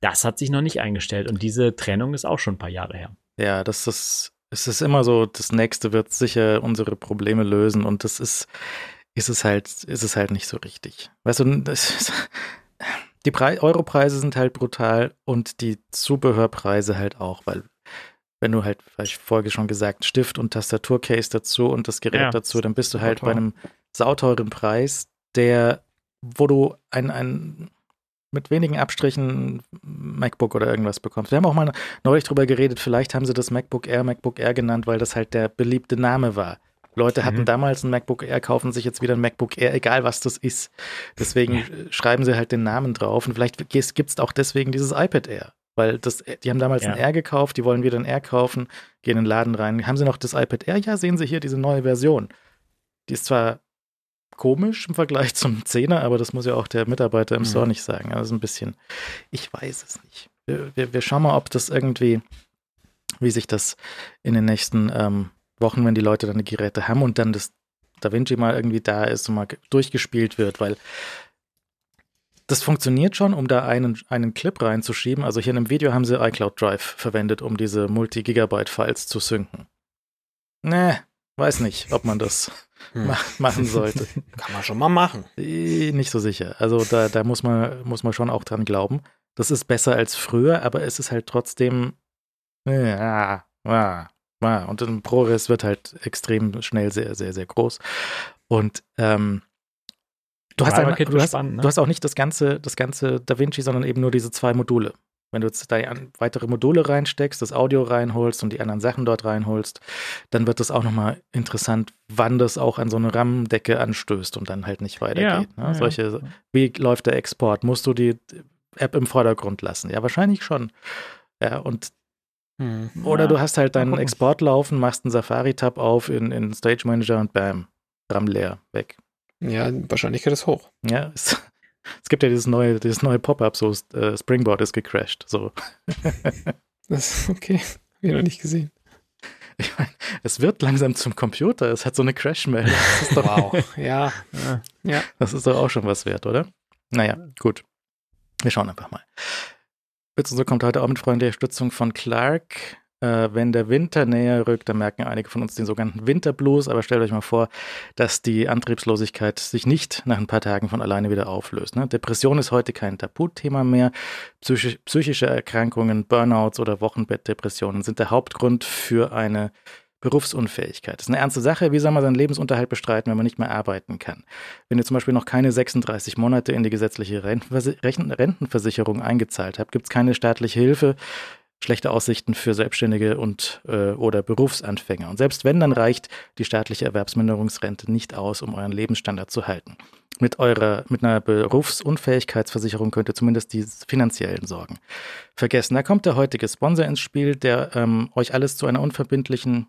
[SPEAKER 1] Das hat sich noch nicht eingestellt und diese Trennung ist auch schon ein paar Jahre her.
[SPEAKER 2] Ja, das ist, es ist immer so, das nächste wird sicher unsere Probleme lösen und das ist, ist es halt, ist es halt nicht so richtig. Weißt du, das ist, die Pre Europreise sind halt brutal und die Zubehörpreise halt auch, weil wenn du halt, weil ich vorher schon gesagt, Stift und Tastaturcase dazu und das Gerät ja, dazu, dann bist du halt bei einem sauteuren Preis, der, wo du ein, ein mit wenigen Abstrichen MacBook oder irgendwas bekommst. Wir haben auch mal neulich drüber geredet, vielleicht haben sie das MacBook Air MacBook Air genannt, weil das halt der beliebte Name war. Leute hatten mhm. damals ein MacBook Air, kaufen sich jetzt wieder ein MacBook Air, egal was das ist. Deswegen ja. schreiben sie halt den Namen drauf und vielleicht gibt es auch deswegen dieses iPad Air. Weil das, die haben damals ja. ein Air gekauft, die wollen wieder ein Air kaufen, gehen in den Laden rein. Haben sie noch das iPad Air? Ja, sehen Sie hier diese neue Version. Die ist zwar komisch im Vergleich zum Zehner, aber das muss ja auch der Mitarbeiter im mhm. Store nicht sagen. Also ein bisschen, ich weiß es nicht. Wir, wir, wir, schauen mal, ob das irgendwie, wie sich das in den nächsten ähm, Wochen, wenn die Leute dann die Geräte haben und dann das Da Vinci mal irgendwie da ist und mal durchgespielt wird, weil das funktioniert schon, um da einen, einen Clip reinzuschieben. Also hier in einem Video haben sie iCloud Drive verwendet, um diese Multi-Gigabyte-Files zu synken. Nee, weiß nicht, ob man das hm. machen sollte.
[SPEAKER 3] Kann man schon mal machen.
[SPEAKER 2] Äh, nicht so sicher. Also da, da muss, man, muss man schon auch dran glauben. Das ist besser als früher, aber es ist halt trotzdem. Ja, ja, ja. Und ein ProRes wird halt extrem schnell sehr, sehr, sehr groß. Und ähm, du, hast, ein, du, hast, spannend, ne? du hast auch nicht das ganze, das ganze DaVinci, sondern eben nur diese zwei Module. Wenn du jetzt da weitere Module reinsteckst, das Audio reinholst und die anderen Sachen dort reinholst, dann wird es auch nochmal interessant, wann das auch an so eine RAM-Decke anstößt und dann halt nicht weitergeht. Ja, ne? ja, Solche, wie läuft der Export? Musst du die App im Vordergrund lassen? Ja, wahrscheinlich schon. Ja, und hm. Oder ja, du hast halt deinen Export laufen, machst einen Safari-Tab auf in, in Stage Manager und bam, RAM leer, weg.
[SPEAKER 3] Ja, Wahrscheinlichkeit ist hoch.
[SPEAKER 2] Ja, ist, es gibt ja dieses neue, dieses neue Pop-up, so äh, Springboard ist gecrashed. So.
[SPEAKER 3] das, okay, habe ich noch nicht gesehen.
[SPEAKER 2] Ich meine, es wird langsam zum Computer. Es hat so eine Crash-Meldung.
[SPEAKER 3] Wow. ja. ja.
[SPEAKER 2] Das ist doch auch schon was wert, oder? Naja, gut. Wir schauen einfach mal. Und so kommt heute auch mit freundlicher Stützung von Clark. Äh, wenn der Winter näher rückt, dann merken einige von uns den sogenannten Winterblues. Aber stellt euch mal vor, dass die Antriebslosigkeit sich nicht nach ein paar Tagen von alleine wieder auflöst. Ne? Depression ist heute kein Tabuthema mehr. Psychisch, psychische Erkrankungen, Burnouts oder Wochenbettdepressionen sind der Hauptgrund für eine Berufsunfähigkeit. Das ist eine ernste Sache. Wie soll man seinen Lebensunterhalt bestreiten, wenn man nicht mehr arbeiten kann? Wenn ihr zum Beispiel noch keine 36 Monate in die gesetzliche Rentenversicherung eingezahlt habt, gibt es keine staatliche Hilfe schlechte Aussichten für Selbstständige und äh, oder Berufsanfänger. Und selbst wenn, dann reicht die staatliche Erwerbsminderungsrente nicht aus, um euren Lebensstandard zu halten. Mit eurer, mit einer Berufsunfähigkeitsversicherung könnt ihr zumindest die finanziellen Sorgen vergessen. Da kommt der heutige Sponsor ins Spiel, der ähm, euch alles zu einer unverbindlichen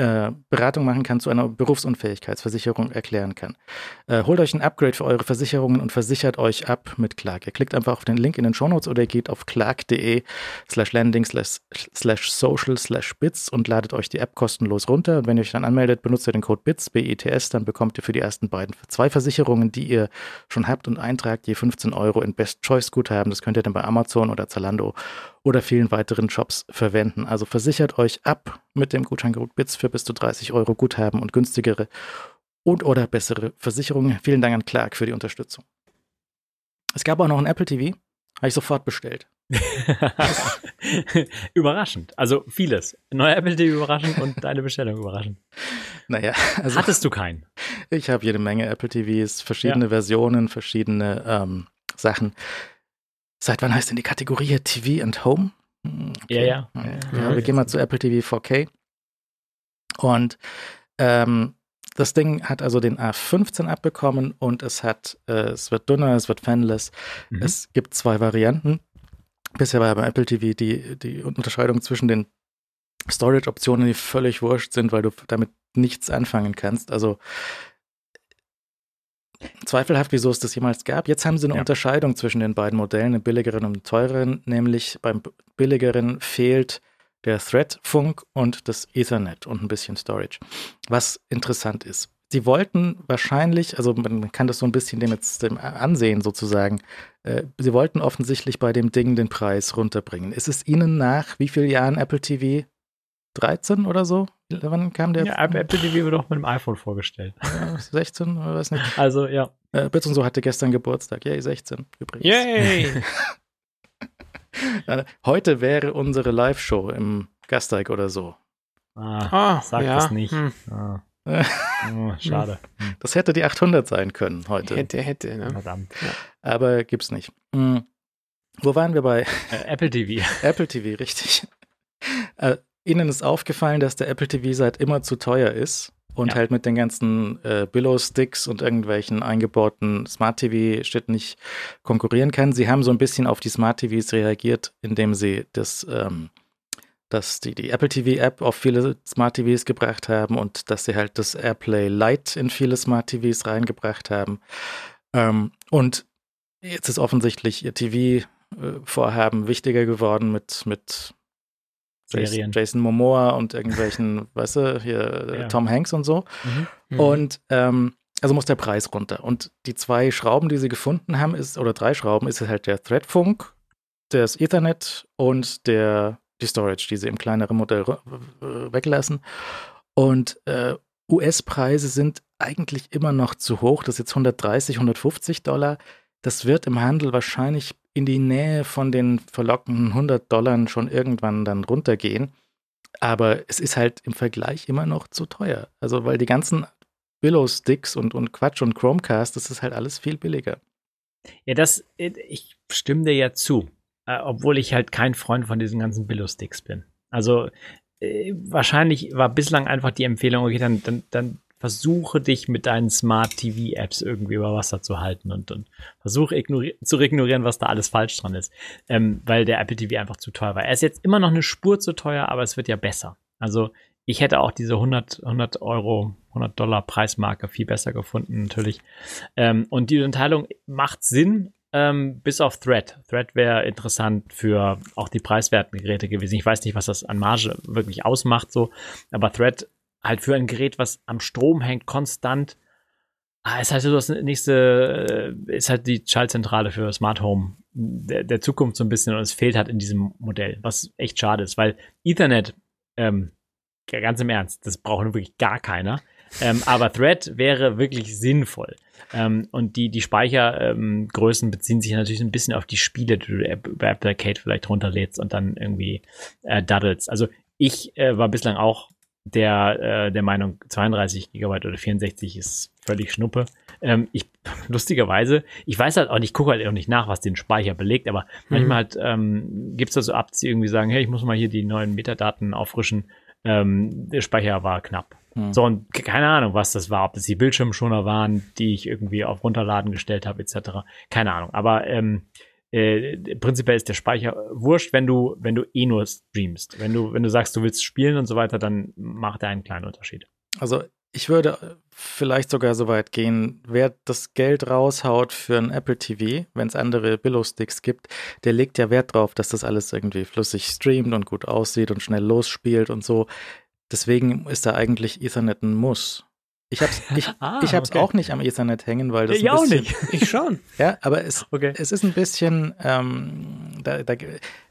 [SPEAKER 2] äh, Beratung machen kann, zu einer Berufsunfähigkeitsversicherung erklären kann. Äh, holt euch ein Upgrade für eure Versicherungen und versichert euch ab mit Clark. Ihr klickt einfach auf den Link in den Shownotes oder ihr geht auf clark.de slash landing slash social slash bits und ladet euch die App kostenlos runter. Und wenn ihr euch dann anmeldet, benutzt ihr den Code BITS, BITS, dann bekommt ihr für die ersten beiden zwei Versicherungen, die ihr schon habt und eintragt, je 15 Euro in Best Choice Guthaben. Das könnt ihr dann bei Amazon oder Zalando oder vielen weiteren Shops verwenden. Also versichert euch ab mit dem Gutscheincode BITS für bis zu 30 Euro Guthaben und günstigere und oder bessere Versicherungen. Vielen Dank an Clark für die Unterstützung. Es gab auch noch ein Apple TV, habe ich sofort bestellt.
[SPEAKER 1] überraschend. Also vieles. Neuer Apple TV überraschend und deine Bestellung überraschend.
[SPEAKER 2] Naja,
[SPEAKER 1] also. Hattest du keinen?
[SPEAKER 2] Ich habe jede Menge Apple TVs, verschiedene ja. Versionen, verschiedene ähm, Sachen. Seit wann heißt denn die Kategorie TV and Home?
[SPEAKER 1] Hm, okay. Ja, ja.
[SPEAKER 2] ja, wir gehen mal zu Apple TV 4K. Und ähm, das Ding hat also den A15 abbekommen und es hat, äh, es wird dünner, es wird fanless. Mhm. Es gibt zwei Varianten. Bisher war ja bei Apple TV die, die Unterscheidung zwischen den Storage-Optionen, die völlig wurscht sind, weil du damit nichts anfangen kannst. Also zweifelhaft, wieso es das jemals gab. Jetzt haben sie eine ja. Unterscheidung zwischen den beiden Modellen, den billigeren und teureren, nämlich beim billigeren fehlt der Thread-Funk und das Ethernet und ein bisschen Storage. Was interessant ist. Sie wollten wahrscheinlich, also man kann das so ein bisschen dem jetzt dem ansehen sozusagen, äh, sie wollten offensichtlich bei dem Ding den Preis runterbringen. Ist es Ihnen nach wie vielen Jahren Apple TV 13 oder so? Wann kam der?
[SPEAKER 1] Ja, Apple TV wird doch mit dem iPhone vorgestellt.
[SPEAKER 2] Ja, 16 oder weiß nicht.
[SPEAKER 1] Also, ja.
[SPEAKER 2] Äh, Bits und so hatte gestern Geburtstag. Yay, 16 übrigens.
[SPEAKER 3] Yay!
[SPEAKER 2] Heute wäre unsere Live-Show im Gasteig oder so.
[SPEAKER 1] Ah,
[SPEAKER 3] Ah,
[SPEAKER 1] sag
[SPEAKER 3] ja.
[SPEAKER 1] das nicht.
[SPEAKER 3] Hm.
[SPEAKER 1] Ah. Oh, schade. Hm,
[SPEAKER 2] Das hätte die 800 sein können heute.
[SPEAKER 3] Hätte, hätte, ne?
[SPEAKER 1] Verdammt.
[SPEAKER 2] Aber gibt's nicht. Hm. Wo waren wir bei
[SPEAKER 1] Äh, Apple TV.
[SPEAKER 2] Apple TV, richtig? Äh, Ihnen ist aufgefallen, dass der Apple TV seit immer zu teuer ist und
[SPEAKER 1] Ja.
[SPEAKER 2] halt mit den ganzen äh, Billow-Sticks und irgendwelchen eingebauten Smart-TV-Shit nicht konkurrieren kann. Sie haben so ein bisschen auf die Smart-TVs reagiert, indem sie das, ähm, dass die, die Apple TV-App auf viele Smart-TVs gebracht haben und dass sie halt das AirPlay Lite in viele Smart-TVs reingebracht haben. Ähm, und jetzt ist offensichtlich ihr TV-Vorhaben wichtiger geworden mit, mit
[SPEAKER 1] Serien.
[SPEAKER 2] Jason Momoa und irgendwelchen, weißt du, hier äh,
[SPEAKER 1] Ja.
[SPEAKER 2] Tom Hanks und so.
[SPEAKER 1] Mhm.
[SPEAKER 3] Mhm.
[SPEAKER 2] Und ähm, also muss der Preis runter. Und die zwei Schrauben, die sie gefunden haben, ist, oder drei Schrauben, ist halt der Threadfunk, das Ethernet und der die Storage, die sie im kleineren Modell weglassen. Und äh, US-Preise sind eigentlich immer noch zu hoch. Das ist jetzt 130, 150 Dollar. Das wird im Handel wahrscheinlich in die Nähe von den verlockenden 100 Dollar schon irgendwann dann runtergehen. Aber es ist halt im Vergleich immer noch zu teuer. Also, weil die ganzen Willow-Sticks und, und Quatsch und Chromecast, das ist halt alles viel billiger.
[SPEAKER 1] Ja, das, ich stimme dir ja zu, äh, obwohl ich halt kein Freund von diesen ganzen Billo-Sticks bin. Also äh, wahrscheinlich war bislang einfach die Empfehlung, okay, dann, dann, dann versuche dich mit deinen Smart TV-Apps irgendwie über Wasser zu halten und, und versuche ignori zu ignorieren, was da alles falsch dran ist, ähm, weil der Apple TV einfach zu teuer war. Er ist jetzt immer noch eine Spur zu teuer, aber es wird ja besser. Also ich hätte auch diese 100, 100 Euro, 100 Dollar Preismarke viel besser gefunden, natürlich. Ähm, und die Unterteilung macht Sinn, ähm, bis auf Thread. Thread wäre interessant für auch die preiswerten Geräte gewesen. Ich weiß nicht, was das an Marge wirklich ausmacht, so, aber Thread halt für ein Gerät, was am Strom hängt, konstant. Ah, ist halt so das nächste, äh, ist halt die Schaltzentrale für Smart Home der, der Zukunft so ein bisschen und es fehlt halt in diesem Modell, was echt schade ist, weil Ethernet, ähm, ganz im Ernst, das braucht wirklich gar keiner. Ähm, aber Thread wäre wirklich sinnvoll. Ähm, und die, die Speichergrößen ähm, beziehen sich natürlich ein bisschen auf die Spiele, die du über Apple Arcade vielleicht runterlädst und dann irgendwie äh, daddelst. Also ich äh, war bislang auch der, äh, der Meinung, 32 Gigabyte oder 64 ist völlig Schnuppe. Ähm, ich, lustigerweise, ich weiß halt auch nicht, gucke halt auch nicht nach, was den Speicher belegt, aber manchmal halt, ähm, gibt es da so Apps, die irgendwie sagen, hey, ich muss mal hier die neuen Metadaten auffrischen. Ähm, der Speicher war knapp.
[SPEAKER 2] Hm.
[SPEAKER 1] So, und keine Ahnung, was das war, ob das die Bildschirmschoner waren, die ich irgendwie auf Runterladen gestellt habe, etc. Keine Ahnung. Aber ähm, äh, prinzipiell ist der Speicher wurscht, wenn du, wenn du eh nur streamst. Wenn du, wenn du sagst, du willst spielen und so weiter, dann macht er einen kleinen Unterschied.
[SPEAKER 2] Also ich würde vielleicht sogar so weit gehen, wer das Geld raushaut für ein Apple TV, wenn es andere Billo-Sticks gibt, der legt ja Wert drauf, dass das alles irgendwie flüssig streamt und gut aussieht und schnell losspielt und so. Deswegen ist da eigentlich Ethernet ein Muss. Ich hab's, ich,
[SPEAKER 1] Ah,
[SPEAKER 2] ich hab's
[SPEAKER 1] okay.
[SPEAKER 2] auch nicht am Ethernet hängen, weil das
[SPEAKER 1] Ich auch
[SPEAKER 2] bisschen,
[SPEAKER 1] nicht.
[SPEAKER 3] Ich schon.
[SPEAKER 2] Ja, aber es,
[SPEAKER 1] Okay.
[SPEAKER 2] es ist ein bisschen, ähm, da, da,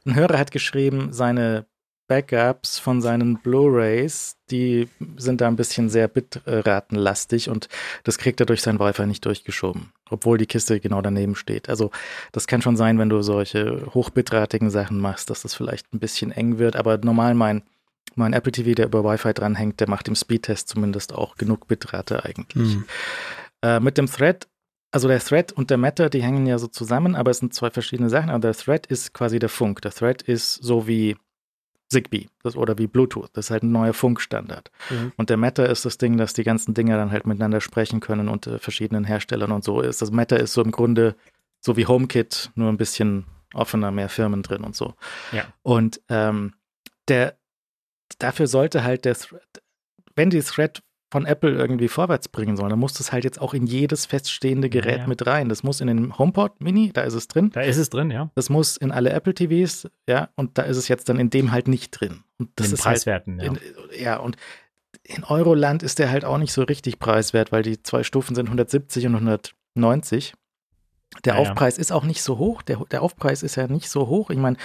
[SPEAKER 2] ein Hörer hat geschrieben, seine Backups von seinen Blu-rays, die sind da ein bisschen sehr bitratenlastig und das kriegt er durch sein Wi-Fi nicht durchgeschoben, obwohl die Kiste genau daneben steht. Also das kann schon sein, wenn du solche hochbitratigen Sachen machst, dass das vielleicht ein bisschen eng wird, aber normal mein mein Apple TV, der über Wi-Fi dranhängt, der macht im Speedtest zumindest auch genug Bitrate eigentlich.
[SPEAKER 3] Hm.
[SPEAKER 2] Äh, mit dem Thread, also der Thread und der Matter, die hängen ja so zusammen, aber es sind zwei verschiedene Sachen. Aber der Thread ist quasi der Funk. Der Thread ist so wie Zigbee das, oder wie Bluetooth. Das ist halt ein neuer Funkstandard.
[SPEAKER 3] Mhm.
[SPEAKER 2] Und der Matter ist das Ding, dass die ganzen Dinger dann halt miteinander sprechen können unter verschiedenen Herstellern und so ist. Das Matter ist so im Grunde so wie HomeKit, nur ein bisschen offener, mehr Firmen drin und so.
[SPEAKER 1] Ja.
[SPEAKER 2] Und ähm, der dafür sollte halt der Thread, wenn die Thread von Apple irgendwie vorwärts bringen sollen, dann muss das halt jetzt auch in jedes feststehende Gerät
[SPEAKER 1] Ja, ja.
[SPEAKER 2] mit rein. Das muss in den HomePod Mini, da ist es drin.
[SPEAKER 1] Da ist es drin, ja.
[SPEAKER 2] Das muss in alle Apple TVs, ja, und da ist es jetzt dann in dem halt nicht drin. Und das
[SPEAKER 1] in
[SPEAKER 2] ist halt,
[SPEAKER 1] Preiswerten, ja.
[SPEAKER 2] in, ja, und in Euroland ist der halt auch nicht so richtig preiswert, weil die zwei Stufen sind 170 und 190. Der
[SPEAKER 1] Ja, ja.
[SPEAKER 2] Aufpreis ist auch nicht so hoch. Der, der Aufpreis ist ja nicht so hoch. Ich meine,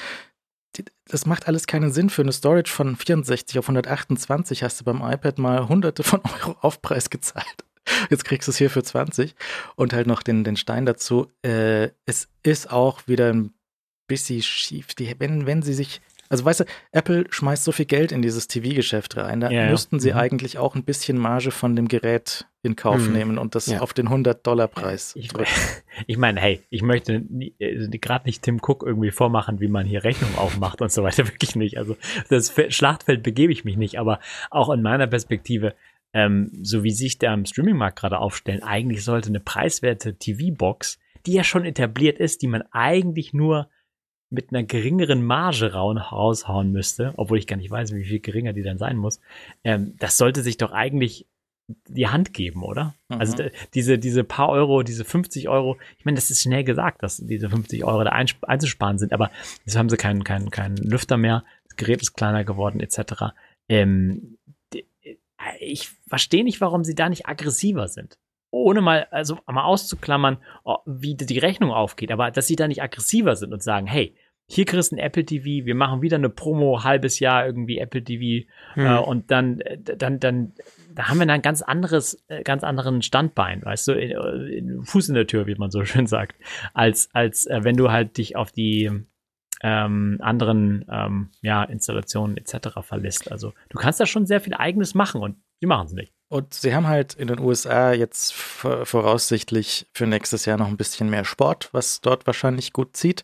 [SPEAKER 2] das macht alles keinen Sinn. Für eine Storage von 64 auf 128 hast du beim iPad mal hunderte von Euro Aufpreis gezahlt. Jetzt kriegst du es hier für 20 und halt noch den, den Stein dazu. Äh, es ist auch wieder ein bisschen schief. Die, wenn, wenn sie sich, also weißt du, Apple schmeißt so viel Geld in dieses TV-Geschäft rein, da
[SPEAKER 1] Ja, ja.
[SPEAKER 2] müssten sie
[SPEAKER 1] Mhm.
[SPEAKER 2] eigentlich auch ein bisschen Marge von dem Gerät in Kauf
[SPEAKER 3] Mhm.
[SPEAKER 2] nehmen und das
[SPEAKER 3] Ja.
[SPEAKER 2] auf den 100-Dollar-Preis
[SPEAKER 1] Ich,
[SPEAKER 2] drücken.
[SPEAKER 1] ich meine, hey, ich möchte äh, gerade nicht Tim Cook irgendwie vormachen, wie man hier Rechnung aufmacht und so weiter. Wirklich nicht. Also das Fe- Schlachtfeld begebe ich mich nicht, aber auch in meiner Perspektive, ähm, so wie sich der am Streamingmarkt gerade aufstellen, eigentlich sollte eine preiswerte TV-Box, die ja schon etabliert ist, die man eigentlich nur mit einer geringeren Marge raushauen müsste, obwohl ich gar nicht weiß, wie viel geringer die dann sein muss, ähm, das sollte sich doch eigentlich die Hand geben, oder?
[SPEAKER 2] Mhm.
[SPEAKER 1] Also diese, diese paar Euro, diese 50 Euro, ich meine, das ist schnell gesagt, dass diese 50 Euro da einzusparen sind, aber jetzt haben sie keinen, keinen, keinen Lüfter mehr, das Gerät ist kleiner geworden, etc. Ähm, die- ich verstehe nicht, warum sie da nicht aggressiver sind. Ohne mal, also mal auszuklammern, oh, wie die Rechnung aufgeht, aber dass sie da nicht aggressiver sind und sagen, hey, hier kriegst du ein Apple TV, wir machen wieder eine Promo, halbes Jahr irgendwie Apple TV
[SPEAKER 3] Hm.
[SPEAKER 1] äh, und dann, äh, dann, dann, da haben wir dann ein ganz anderes, äh, ganz anderen Standbein, weißt du, in, äh, in Fuß in der Tür, wie man so schön sagt, als, als äh, wenn du halt dich auf die ähm, anderen ähm, ja, Installationen etc. verlässt. Also du kannst da schon sehr viel eigenes machen und die machen es nicht.
[SPEAKER 2] Und sie haben halt in den USA jetzt vor- voraussichtlich für nächstes Jahr noch ein bisschen mehr Sport, was dort wahrscheinlich gut zieht.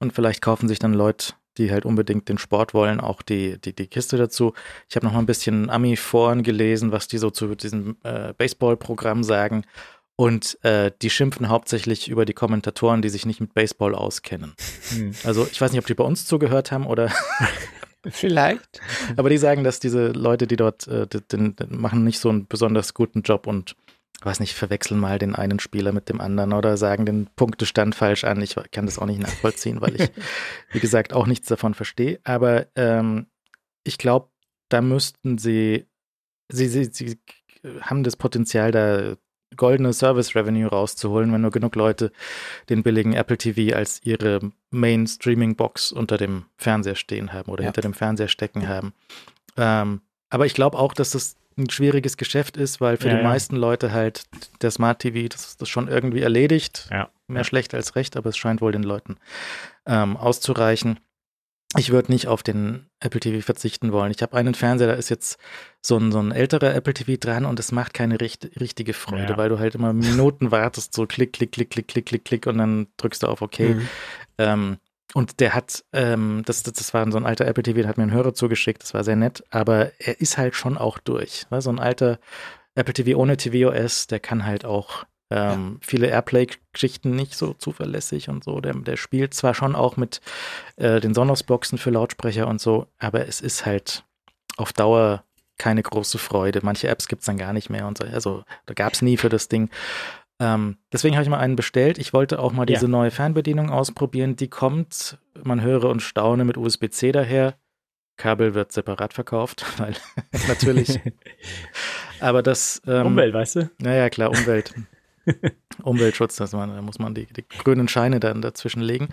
[SPEAKER 2] Und vielleicht kaufen sich dann Leute, die halt unbedingt den Sport wollen, auch die, die, die Kiste dazu. Ich habe noch mal ein bisschen Ami-Foren gelesen, was die so zu diesem äh, Baseball-Programm sagen. Und äh, die schimpfen hauptsächlich über die Kommentatoren, die sich nicht mit Baseball auskennen.
[SPEAKER 1] Hm.
[SPEAKER 2] Also ich weiß nicht, ob die bei uns zugehört haben oder
[SPEAKER 3] Vielleicht.
[SPEAKER 2] aber die sagen, dass diese Leute, die dort äh, den, machen nicht so einen besonders guten Job und weiß nicht, verwechseln mal den einen Spieler mit dem anderen oder sagen den Punktestand falsch an. Ich kann das auch nicht nachvollziehen, weil ich, wie gesagt, auch nichts davon verstehe. Aber ähm, ich glaube, da müssten sie, sie, sie, sie haben das Potenzial, da goldene Service Revenue rauszuholen, wenn nur genug Leute den billigen Apple TV als ihre Main Streaming Box unter dem Fernseher stehen haben oder
[SPEAKER 3] Ja.
[SPEAKER 2] hinter dem Fernseher stecken haben. Ähm, aber ich glaube auch, dass das ein schwieriges Geschäft ist, weil für
[SPEAKER 1] Ja,
[SPEAKER 2] die
[SPEAKER 1] ja.
[SPEAKER 2] meisten Leute halt der Smart TV das, das schon irgendwie erledigt.
[SPEAKER 1] Ja.
[SPEAKER 2] Mehr schlecht als recht, aber es scheint wohl den Leuten ähm, auszureichen. Ich würde nicht auf den Apple TV verzichten wollen. Ich habe einen Fernseher, da ist jetzt so ein, so ein älterer Apple TV dran und es macht keine richt richtige Freude,
[SPEAKER 1] Ja.
[SPEAKER 2] weil du halt immer Minuten wartest, so klick, klick, klick, klick, klick, klick, klick und dann drückst du auf OK.
[SPEAKER 3] Mhm.
[SPEAKER 2] Ähm, und der hat, ähm, das, das, das war so ein alter Apple TV, der hat mir einen Hörer zugeschickt, das war sehr nett, aber er ist halt schon auch durch. Ne? So ein alter Apple TV ohne tvOS, der kann halt auch ähm, viele Airplay-Geschichten nicht so zuverlässig und so. Der, der spielt zwar schon auch mit äh, den Sonos-Boxen für Lautsprecher und so, aber es ist halt auf Dauer keine große Freude. Manche Apps gibt es dann gar nicht mehr und so. Also da gab es nie für das Ding. Ähm, deswegen habe ich mal einen bestellt. Ich wollte auch mal
[SPEAKER 1] Ja.
[SPEAKER 2] diese neue Fernbedienung ausprobieren. Die kommt, man höre und staune, mit USB-C daher. Kabel wird separat verkauft, weil natürlich. Aber das. Ähm,
[SPEAKER 1] Umwelt, weißt du?
[SPEAKER 2] Naja, klar, Umwelt. Umweltschutz, das man, da muss man die, die grünen Scheine dann dazwischen legen.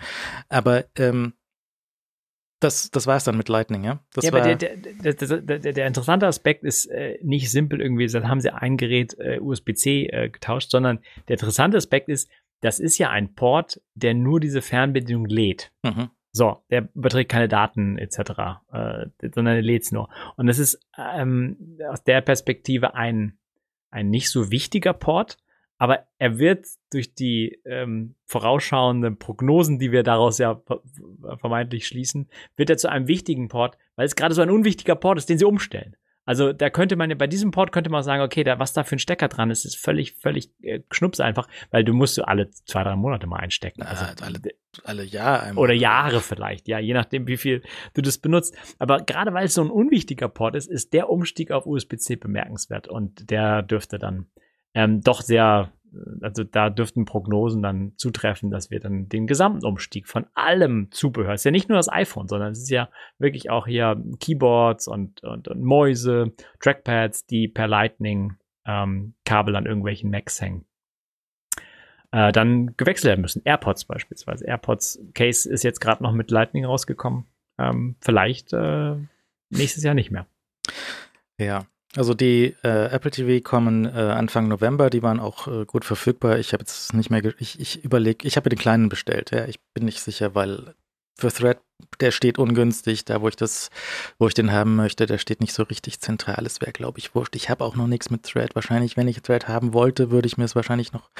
[SPEAKER 2] Aber ähm, das, das war es dann mit Lightning, ja? Das
[SPEAKER 1] ja, aber der, der, der, der interessante Aspekt ist äh, nicht simpel irgendwie, dann haben sie ein Gerät äh, USB-C äh, getauscht, sondern der interessante Aspekt ist, das ist ja ein Port, der nur diese Fernbedienung lädt.
[SPEAKER 2] mhm.
[SPEAKER 1] So, der überträgt keine Daten etc., äh, sondern er lädt es nur. Und das ist ähm, aus der Perspektive ein, ein nicht so wichtiger Port, aber er wird durch die ähm, vorausschauenden Prognosen, die wir daraus ja ver- vermeintlich schließen, wird er zu einem wichtigen Port, weil es gerade so ein unwichtiger Port ist, den sie umstellen. Also da könnte man ja, bei diesem Port könnte man sagen, okay, da, was da für ein Stecker dran ist, ist völlig, völlig äh, schnups einfach, weil du musst du alle zwei, drei Monate mal einstecken.
[SPEAKER 2] Na,
[SPEAKER 1] also
[SPEAKER 2] alle, alle Jahre einmal.
[SPEAKER 1] Oder Jahre vielleicht, ja, je nachdem, wie viel du das benutzt. Aber gerade weil es so ein unwichtiger Port ist, ist der Umstieg auf USB-C bemerkenswert und der dürfte dann ähm, doch sehr also da dürften Prognosen dann zutreffen, dass wir dann den gesamten Umstieg von allem Zubehör, es ist ja nicht nur das iPhone, sondern es ist ja wirklich auch hier Keyboards und, und, und Mäuse, Trackpads, die per Lightning ähm, Kabel an irgendwelchen Macs hängen. Äh, dann gewechselt werden müssen. AirPods beispielsweise. AirPods Case ist jetzt gerade noch mit Lightning rausgekommen. Ähm, vielleicht äh, nächstes Jahr nicht mehr.
[SPEAKER 2] Ja, also die äh, Apple TV kommen äh, Anfang November, die waren auch äh, gut verfügbar. Ich habe jetzt nicht mehr, ich, ich überlege, ich habe den kleinen bestellt. Ja, ich bin nicht sicher, weil für Thread, der steht ungünstig, da wo ich das, wo ich den haben möchte, der steht nicht so richtig zentral. Es wäre, glaube ich, wurscht. Ich habe auch noch nichts mit Thread. Wahrscheinlich, wenn ich Thread haben wollte, würde ich mir es wahrscheinlich noch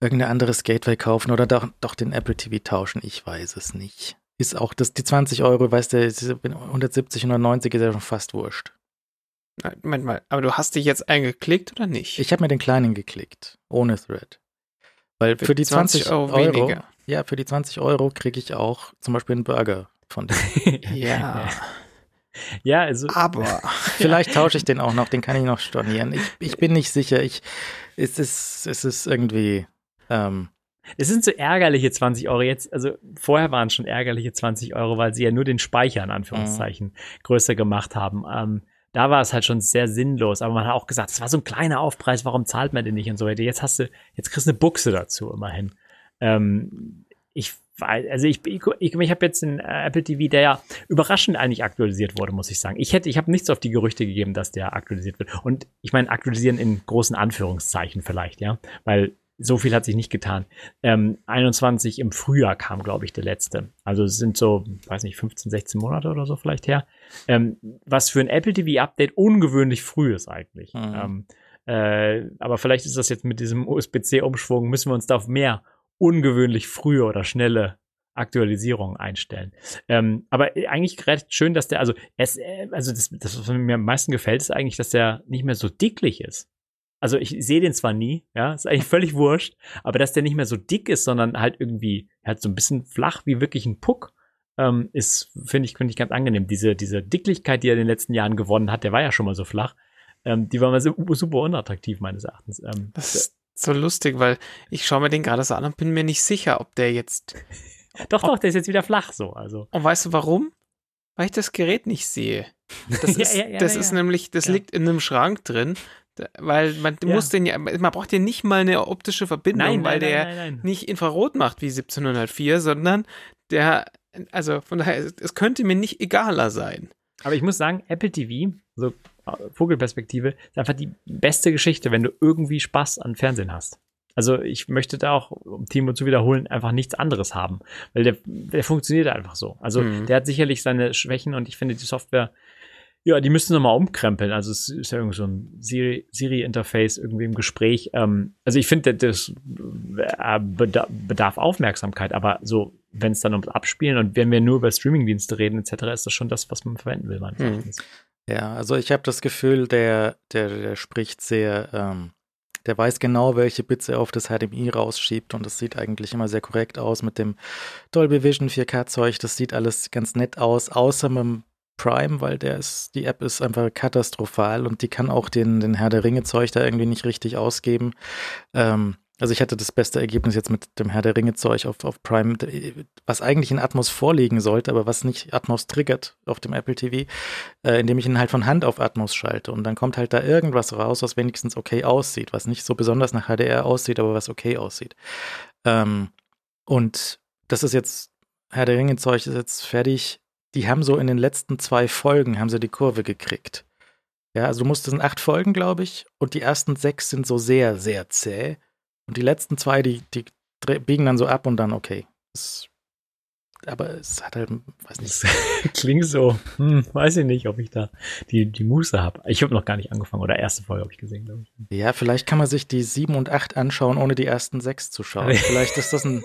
[SPEAKER 2] irgendein anderes Gateway kaufen oder doch, doch den Apple TV tauschen. Ich weiß es nicht. Ist auch das, die 20 Euro, weißt du, 170, 190 ist ja schon fast wurscht.
[SPEAKER 3] Moment mal, aber du hast dich jetzt eingeklickt oder nicht?
[SPEAKER 2] Ich habe mir den kleinen geklickt, ohne Thread. Weil für, für die 20, 20 Euro, Euro, weniger. Ja, für die 20 Euro kriege ich auch zum Beispiel einen Burger von dem.
[SPEAKER 3] ja.
[SPEAKER 1] Ja, also.
[SPEAKER 3] Aber.
[SPEAKER 2] Vielleicht tausche ich den auch noch, den kann ich noch stornieren. Ich, ich bin nicht sicher. Ich, es, ist, es ist irgendwie. Ähm,
[SPEAKER 1] es sind so ärgerliche 20 Euro jetzt, also vorher waren es schon ärgerliche 20 Euro, weil sie ja nur den Speicher in Anführungszeichen mhm. größer gemacht haben. Ähm, da war es halt schon sehr sinnlos. Aber man hat auch gesagt, es war so ein kleiner Aufpreis, warum zahlt man den nicht und so weiter. Jetzt hast du, jetzt kriegst du eine Buchse dazu immerhin. Ähm, ich also ich, ich, ich, habe jetzt den Apple TV, der ja überraschend eigentlich aktualisiert wurde, muss ich sagen. Ich hätte, ich habe nichts auf die Gerüchte gegeben, dass der aktualisiert wird. Und ich meine, aktualisieren in großen Anführungszeichen vielleicht, ja, weil so viel hat sich nicht getan. Ähm, 21 im Frühjahr kam, glaube ich, der letzte. Also es sind so, weiß nicht, 15, 16 Monate oder so vielleicht her. Ähm, was für ein Apple TV-Update ungewöhnlich früh ist eigentlich. Mhm. Ähm, äh, aber vielleicht ist das jetzt mit diesem USB-C-Umschwung, müssen wir uns da auf mehr ungewöhnlich frühe oder schnelle Aktualisierungen einstellen. Ähm, aber eigentlich recht schön, dass der, also, es, äh, also das, das, was mir am meisten gefällt, ist eigentlich, dass der nicht mehr so dicklich ist also ich sehe den zwar nie, ja, ist eigentlich völlig wurscht, aber dass der nicht mehr so dick ist, sondern halt irgendwie halt so ein bisschen flach wie wirklich ein Puck, ähm, ist, finde ich, finde ich ganz angenehm. Diese, diese Dicklichkeit, die er in den letzten Jahren gewonnen hat, der war ja schon mal so flach, ähm, die war mal so, super unattraktiv meines Erachtens. Ähm,
[SPEAKER 3] das ist so lustig, weil ich schaue mir den gerade so an und bin mir nicht sicher, ob der jetzt.
[SPEAKER 1] doch, doch, der ist jetzt wieder flach so. Also.
[SPEAKER 3] Und weißt du warum? Weil ich das Gerät nicht sehe. Das ist, ja, ja, ja, das ist nämlich, das liegt in einem Schrank drin. Weil man ja. muss den ja, man braucht ja nicht mal eine optische Verbindung, nein, weil nein, der nein, nicht Infrarot macht wie 1704, sondern der, also von daher, es könnte mir nicht egaler sein.
[SPEAKER 1] Aber ich muss sagen, Apple TV, so äh, Vogelperspektive, ist einfach die beste Geschichte, wenn du irgendwie Spaß an Fernsehen hast. Also ich möchte da auch, um Timo zu wiederholen, einfach nichts anderes haben, weil der, der funktioniert einfach so. Also mhm. der hat sicherlich seine Schwächen und ich finde die Software ja, die müssen nochmal umkrempeln. Also es ist ja irgendwie so ein Siri-Interface irgendwie im Gespräch. Ähm, also ich finde, das äh, bedarf Aufmerksamkeit, aber so, wenn es dann ums Abspielen und wenn wir nur über Streamingdienste reden etc., ist das schon das, was man verwenden will, meines hm.
[SPEAKER 2] Ja, also ich habe das Gefühl, der, der, der spricht sehr, ähm, der weiß genau, welche Bits er auf das HDMI rausschiebt und das sieht eigentlich immer sehr korrekt aus mit dem Dolby Vision 4K-Zeug. Das sieht alles ganz nett aus, außer mit dem Prime, weil der ist, die App ist einfach katastrophal und die kann auch den, den Herr der Ringe-Zeug da irgendwie nicht richtig ausgeben. Ähm, also ich hatte das beste Ergebnis jetzt mit dem Herr der Ringe-Zeug auf, auf Prime, was eigentlich in Atmos vorliegen sollte, aber was nicht Atmos triggert auf dem Apple TV, äh, indem ich ihn halt von Hand auf Atmos schalte. Und dann kommt halt da irgendwas raus, was wenigstens okay aussieht, was nicht so besonders nach HDR aussieht, aber was okay aussieht. Ähm, und das ist jetzt, Herr der Ringe-Zeug ist jetzt fertig die haben so in den letzten zwei Folgen haben sie die Kurve gekriegt. Ja, also du musstest acht Folgen, glaube ich, und die ersten sechs sind so sehr, sehr zäh. Und die letzten zwei, die, die biegen dann so ab und dann okay. Das, aber es hat halt, weiß nicht.
[SPEAKER 1] Klingt so, hm, weiß ich nicht, ob ich da die, die Muße habe. Ich habe noch gar nicht angefangen, oder erste Folge habe ich gesehen, glaube ich.
[SPEAKER 2] Ja, vielleicht kann man sich die sieben und acht anschauen, ohne die ersten sechs zu schauen. vielleicht ist das ein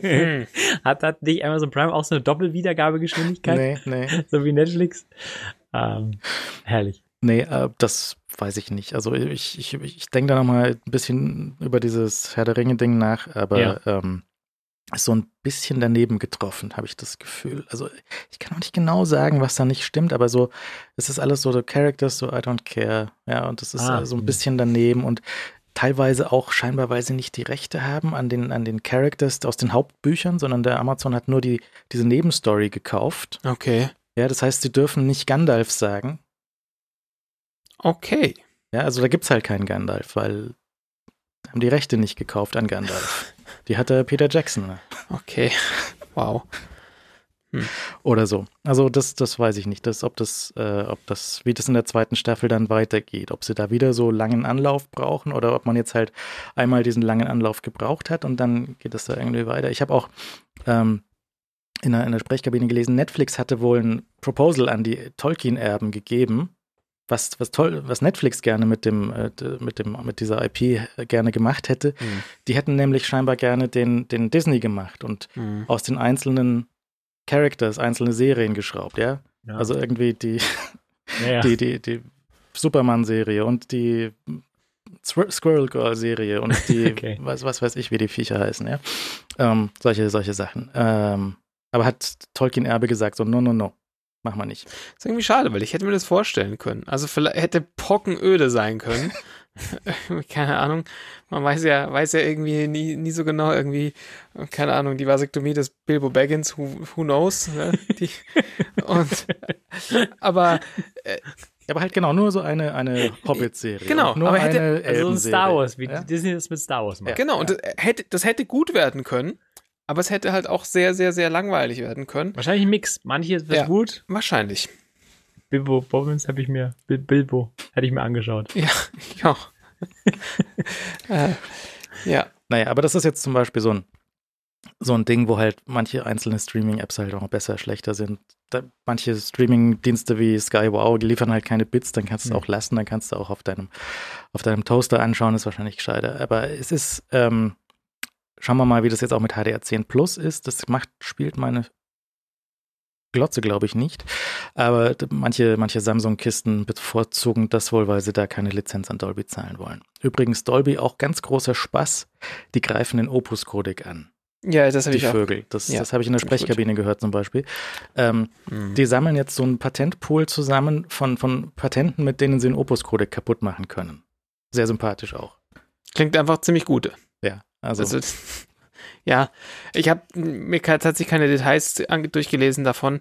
[SPEAKER 1] hm. hat, hat nicht Amazon Prime auch so eine Doppelwiedergabegeschwindigkeit? Nee, nee. So wie Netflix? Ähm, herrlich.
[SPEAKER 2] Nee, äh, das weiß ich nicht. Also ich, ich, ich denke da nochmal ein bisschen über dieses Herr der Ringe-Ding nach, aber
[SPEAKER 1] Ja.
[SPEAKER 2] ähm, ist so ein bisschen daneben getroffen, habe ich das Gefühl. Also ich kann auch nicht genau sagen, was da nicht stimmt, aber so, es ist alles so, the characters, so I don't care. Ja, und es ist
[SPEAKER 1] Ah,
[SPEAKER 2] so ein
[SPEAKER 1] hm.
[SPEAKER 2] bisschen daneben und teilweise auch scheinbar, weil sie nicht die Rechte haben an den, an den Characters aus den Hauptbüchern, sondern der Amazon hat nur die, diese Nebenstory gekauft.
[SPEAKER 3] Okay.
[SPEAKER 2] Ja, das heißt, sie dürfen nicht Gandalf sagen.
[SPEAKER 3] Okay.
[SPEAKER 2] Ja, also da gibt's halt keinen Gandalf, weil haben die Rechte nicht gekauft an Gandalf. Die hatte Peter Jackson ne?
[SPEAKER 3] Okay. Wow.
[SPEAKER 2] Oder so. Also das, das weiß ich nicht, das, ob das, äh, ob das, wie das in der zweiten Staffel dann weitergeht, ob sie da wieder so langen Anlauf brauchen oder ob man jetzt halt einmal diesen langen Anlauf gebraucht hat und dann geht es da irgendwie weiter. Ich habe auch ähm, in, der, in der Sprechkabine gelesen, Netflix hatte wohl ein Proposal an die Tolkien-Erben gegeben, was, was toll, was Netflix gerne mit dem, äh, mit dem, mit dieser IP gerne gemacht hätte.
[SPEAKER 3] Hm.
[SPEAKER 2] Die hätten nämlich scheinbar gerne den, den Disney gemacht und
[SPEAKER 3] Hm.
[SPEAKER 2] aus den einzelnen Characters einzelne Serien geschraubt, ja.
[SPEAKER 1] Ja.
[SPEAKER 2] Also irgendwie die,
[SPEAKER 1] ja,
[SPEAKER 2] die, die, die Superman-Serie und die Squirrel Girl-Serie und die,
[SPEAKER 1] Okay.
[SPEAKER 2] was, was weiß ich, wie die Viecher heißen, ja. Ähm, solche, solche Sachen. Ähm, aber hat Tolkien Erbe gesagt, so, no, no, no. Mach mal nicht.
[SPEAKER 3] ist irgendwie schade, weil ich hätte mir das vorstellen können. Also vielleicht hätte Pockenöde sein können. keine Ahnung. Man weiß ja, weiß ja irgendwie nie, nie so genau irgendwie, keine Ahnung, die Vasektomie des Bilbo Baggins, who, who knows? Ne? Die, und, aber
[SPEAKER 2] Aber halt genau, nur so eine, eine Hobbit-Serie.
[SPEAKER 3] Genau,
[SPEAKER 2] nur
[SPEAKER 3] aber hätte-
[SPEAKER 2] eine
[SPEAKER 1] Also so ein
[SPEAKER 2] Elbenserie.
[SPEAKER 1] Star Wars, wie
[SPEAKER 2] ja?
[SPEAKER 1] Disney das mit Star Wars macht.
[SPEAKER 3] genau, und das hätte, das hätte gut werden können, aber es hätte halt auch sehr, sehr, sehr langweilig werden können.
[SPEAKER 1] Wahrscheinlich ein Mix. Manches wird
[SPEAKER 3] Ja.
[SPEAKER 1] gut.
[SPEAKER 3] Wahrscheinlich.
[SPEAKER 1] Bilbo Bobbins habe ich mir, Bil Bilbo, hätte ich mir angeschaut.
[SPEAKER 3] Ja, ich auch. äh, ja.
[SPEAKER 2] Naja, aber das ist jetzt zum Beispiel so ein, so ein Ding, wo halt manche einzelne Streaming-Apps halt auch besser, schlechter sind. Da, manche Streaming-Dienste wie Sky Wow die liefern halt keine Bits, dann kannst du es
[SPEAKER 1] Hm.
[SPEAKER 2] auch lassen, dann kannst du auch auf deinem, auf deinem Toaster anschauen, ist wahrscheinlich gescheiter. Aber es ist, ähm, schauen wir mal, wie das jetzt auch mit HDR10 Plus ist. Das macht, spielt meine Glotze, glaube ich, nicht. Aber manche, manche Samsung-Kisten bevorzugen das wohl, weil sie da keine Lizenz an Dolby zahlen wollen. Übrigens, Dolby auch ganz großer Spaß. Die greifen den Opus-Codec an,
[SPEAKER 3] Ja, das habe ich auch.
[SPEAKER 2] Vögel. Das,
[SPEAKER 3] Ja,
[SPEAKER 2] das habe ich in der. Sprechkabine gehört zum Beispiel. Ähm,
[SPEAKER 3] Mhm.
[SPEAKER 2] die sammeln jetzt so einen Patentpool zusammen von, von Patenten, mit denen sie den Opus-Codec kaputt machen können. Sehr sympathisch auch.
[SPEAKER 3] Klingt einfach ziemlich gut.
[SPEAKER 2] Ja, also,
[SPEAKER 3] Also, ja, ich habe mir tatsächlich keine Details durchgelesen davon,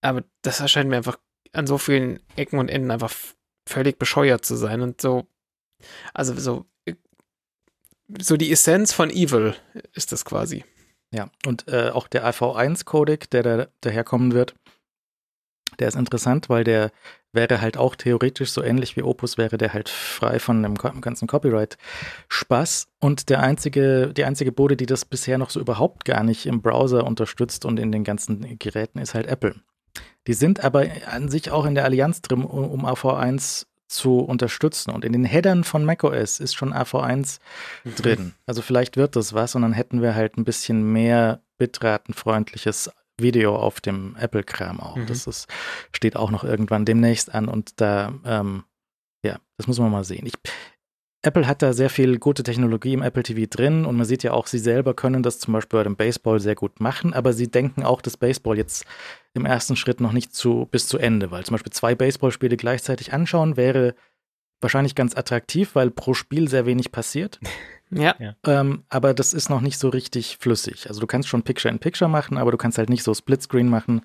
[SPEAKER 3] aber das erscheint mir einfach an so vielen Ecken und Enden einfach völlig bescheuert zu sein und so, also so, äh, so die Essenz von Evil ist das quasi.
[SPEAKER 2] Ja, und äh, auch der AV1-Codec, der da daherkommen wird, der ist interessant, weil der wäre halt auch theoretisch so ähnlich wie Opus, wäre der halt frei von dem ganzen Copyright-Spaß. Und der einzige, die einzige Bude, die das bisher noch so überhaupt gar nicht im Browser unterstützt und in den ganzen Geräten, ist halt Apple. Die sind aber an sich auch in der Allianz drin, um, um AV1 zu unterstützen. Und in den Headern von macOS ist schon AV1 drin. Also vielleicht wird das was und dann hätten wir halt ein bisschen mehr bitratenfreundliches Video auf dem Apple-Kram auch.
[SPEAKER 3] Mhm.
[SPEAKER 2] Das ist, steht auch noch irgendwann demnächst an und da, ähm, ja, das muss man mal sehen. Ich, Apple hat da sehr viel gute Technologie im Apple TV drin und man sieht ja auch, sie selber können das zum Beispiel bei dem Baseball sehr gut machen, aber sie denken auch das Baseball jetzt im ersten Schritt noch nicht zu, bis zu Ende, weil zum Beispiel zwei Baseballspiele gleichzeitig anschauen wäre wahrscheinlich ganz attraktiv, weil pro Spiel sehr wenig passiert.
[SPEAKER 3] Ja,
[SPEAKER 2] Ähm, aber das ist noch nicht so richtig flüssig. Also du kannst schon Picture-in-Picture machen, aber du kannst halt nicht so Splitscreen machen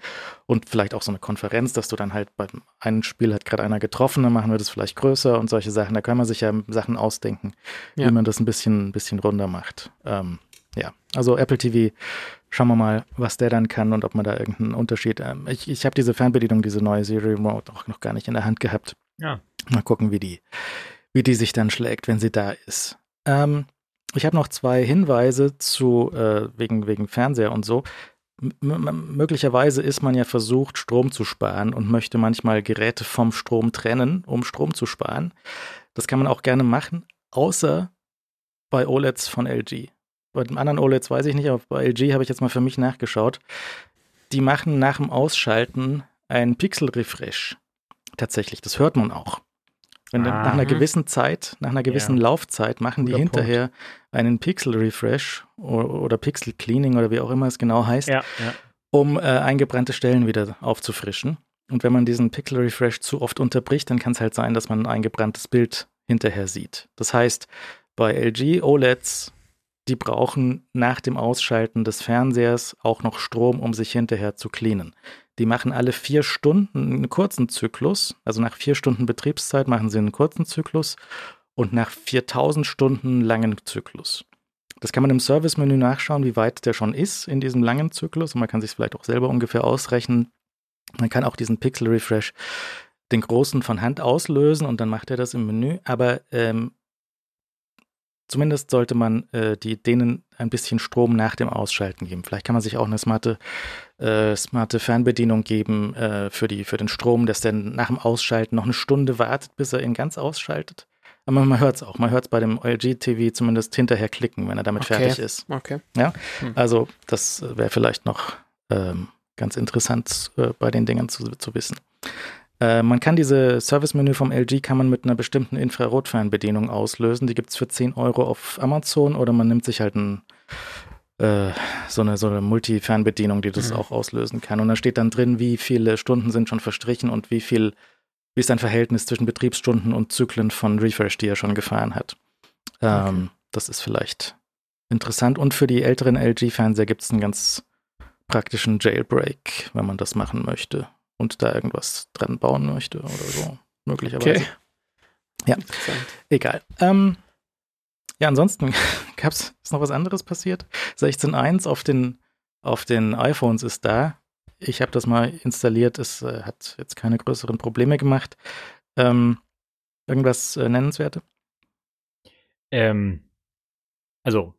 [SPEAKER 2] und vielleicht auch so eine Konferenz, dass du dann halt beim einen Spiel hat gerade einer getroffen, dann machen wir das vielleicht größer und solche Sachen. Da kann man sich ja Sachen ausdenken,
[SPEAKER 3] Ja.
[SPEAKER 2] wie man das ein bisschen, ein bisschen runder macht. Ähm, ja, also Apple TV, schauen wir mal, was der dann kann und ob man da irgendeinen Unterschied. Ähm, ich ich habe diese Fernbedienung, diese neue Siri Remote auch noch gar nicht in der Hand gehabt.
[SPEAKER 1] Ja.
[SPEAKER 2] Mal gucken, wie die, wie die sich dann schlägt, wenn sie da ist. Ähm, ich habe noch zwei Hinweise zu äh, wegen, wegen Fernseher und so. M möglicherweise ist man ja versucht, Strom zu sparen und möchte manchmal Geräte vom Strom trennen, um Strom zu sparen. Das kann man auch gerne machen, außer bei OLEDs von LG. Bei den anderen OLEDs weiß ich nicht, aber bei LG habe ich jetzt mal für mich nachgeschaut. Die machen nach dem Ausschalten einen Pixel-Refresh Tatsächlich, das hört man auch. Wenn dann nach einer gewissen Zeit, nach einer gewissen
[SPEAKER 1] Ja.
[SPEAKER 2] Laufzeit machen die
[SPEAKER 1] Guter
[SPEAKER 2] hinterher einen Pixel Refresh oder, oder Pixel Cleaning oder wie auch immer es genau heißt,
[SPEAKER 1] Ja, ja.
[SPEAKER 2] um äh, eingebrannte Stellen wieder aufzufrischen. Und wenn man diesen Pixel Refresh zu oft unterbricht, dann kann es halt sein, dass man ein eingebranntes Bild hinterher sieht. Das heißt, bei LG OLEDs, die brauchen nach dem Ausschalten des Fernsehers auch noch Strom, um sich hinterher zu cleanen. Die machen alle vier Stunden einen kurzen Zyklus, also nach vier Stunden Betriebszeit machen sie einen kurzen Zyklus und nach 4000 Stunden langen Zyklus. Das kann man im Service-Menü nachschauen, wie weit der schon ist in diesem langen Zyklus und man kann sich vielleicht auch selber ungefähr ausrechnen. Man kann auch diesen Pixel Refresh, den großen von Hand auslösen und dann macht er das im Menü, aber ähm, zumindest sollte man äh, die, denen ein bisschen Strom nach dem Ausschalten geben. Vielleicht kann man sich auch eine smarte, äh, smarte Fernbedienung geben äh, für, die, für den Strom, dass der nach dem Ausschalten noch eine Stunde wartet, bis er ihn ganz ausschaltet. Aber man hört es auch. Man hört es bei dem LG-TV zumindest hinterher klicken, wenn er damit
[SPEAKER 3] Okay.
[SPEAKER 2] fertig ist.
[SPEAKER 3] Okay.
[SPEAKER 2] Also das wäre vielleicht noch ähm, ganz interessant äh, bei den Dingen zu, zu wissen. Äh, man kann diese Service-Menü vom LG kann man mit einer bestimmten Infrarotfernbedienung auslösen. Die gibt es für 10 Euro auf Amazon oder man nimmt sich halt ein, äh, so eine, so eine Multi-Fernbedienung, die das
[SPEAKER 3] Mhm.
[SPEAKER 2] auch auslösen kann. Und da steht dann drin, wie viele Stunden sind schon verstrichen und wie viel, wie ist ein Verhältnis zwischen Betriebsstunden und Zyklen von Refresh, die er schon gefahren hat. Ähm, Das ist vielleicht interessant. Und für die älteren LG-Fernseher gibt es einen ganz praktischen Jailbreak, wenn man das machen möchte und da irgendwas dran bauen möchte oder so. Möglicherweise.
[SPEAKER 3] Okay.
[SPEAKER 2] Ja. Egal. Ähm, ja, ansonsten gab's, ist noch was anderes passiert. 16.1 auf den, auf den iPhones ist da. Ich habe das mal installiert. Es äh, hat jetzt keine größeren Probleme gemacht. Ähm, irgendwas äh, Nennenswertes?
[SPEAKER 1] Ähm, also,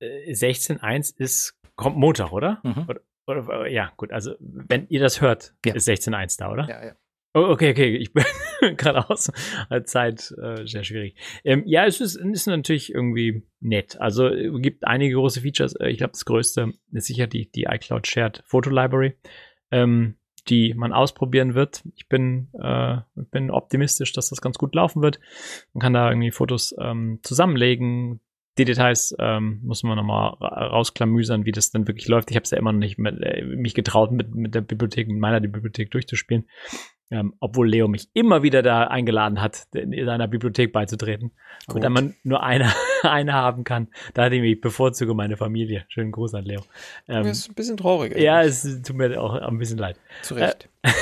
[SPEAKER 1] äh, 16.1 ist, kommt Montag, oder?
[SPEAKER 2] Mhm.
[SPEAKER 1] oder? Oder, ja, gut, also, wenn ihr das hört,
[SPEAKER 2] Ja.
[SPEAKER 1] ist 16.1 da, oder?
[SPEAKER 2] Ja, ja.
[SPEAKER 1] Oh, okay, okay, ich bin gerade aus Zeit äh, sehr schwierig. Ähm, ja, es ist, ist natürlich irgendwie nett. Also äh, gibt einige große Features. Äh, ich glaube, das größte ist sicher die, die iCloud Shared Photo Library, ähm, die man ausprobieren wird. Ich bin, äh, bin optimistisch, dass das ganz gut laufen wird. Man kann da irgendwie Fotos ähm, zusammenlegen. Die Details ähm, muss man nochmal ra- rausklamüsern, wie das dann wirklich läuft. Ich habe es ja immer noch nicht mit, äh, mich getraut, mit, mit der Bibliothek, mit meiner Bibliothek durchzuspielen. Ähm, obwohl Leo mich immer wieder da eingeladen hat, in seiner Bibliothek beizutreten. Aber
[SPEAKER 3] Gut.
[SPEAKER 1] da man nur eine, eine haben kann, da hatte ich mich bevorzuge meine Familie. Schönen Gruß an Leo. Ähm,
[SPEAKER 3] Das ist ein bisschen traurig.
[SPEAKER 1] ja,
[SPEAKER 3] eigentlich.
[SPEAKER 1] es tut mir auch ein bisschen leid.
[SPEAKER 3] zu Recht.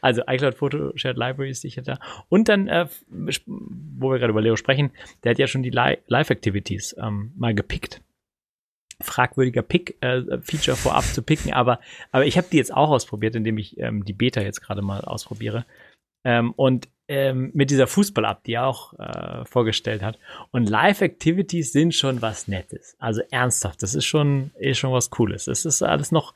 [SPEAKER 1] Also iCloud Photo Shared Library ist sicher da. Und dann, äh, wo wir gerade über Leo sprechen, der hat ja schon die Li Live-Activities ähm, mal gepickt. Fragwürdiger Pick, äh, vorab zu picken, aber, aber ich habe die jetzt auch ausprobiert, indem ich ähm, die Beta jetzt gerade mal ausprobiere. Ähm, und ähm, mit dieser Fußball-App, die er auch äh, vorgestellt hat. Und Live-Activities sind schon was Nettes. Also ernsthaft, das ist schon, ist schon was Cooles. Das ist alles noch,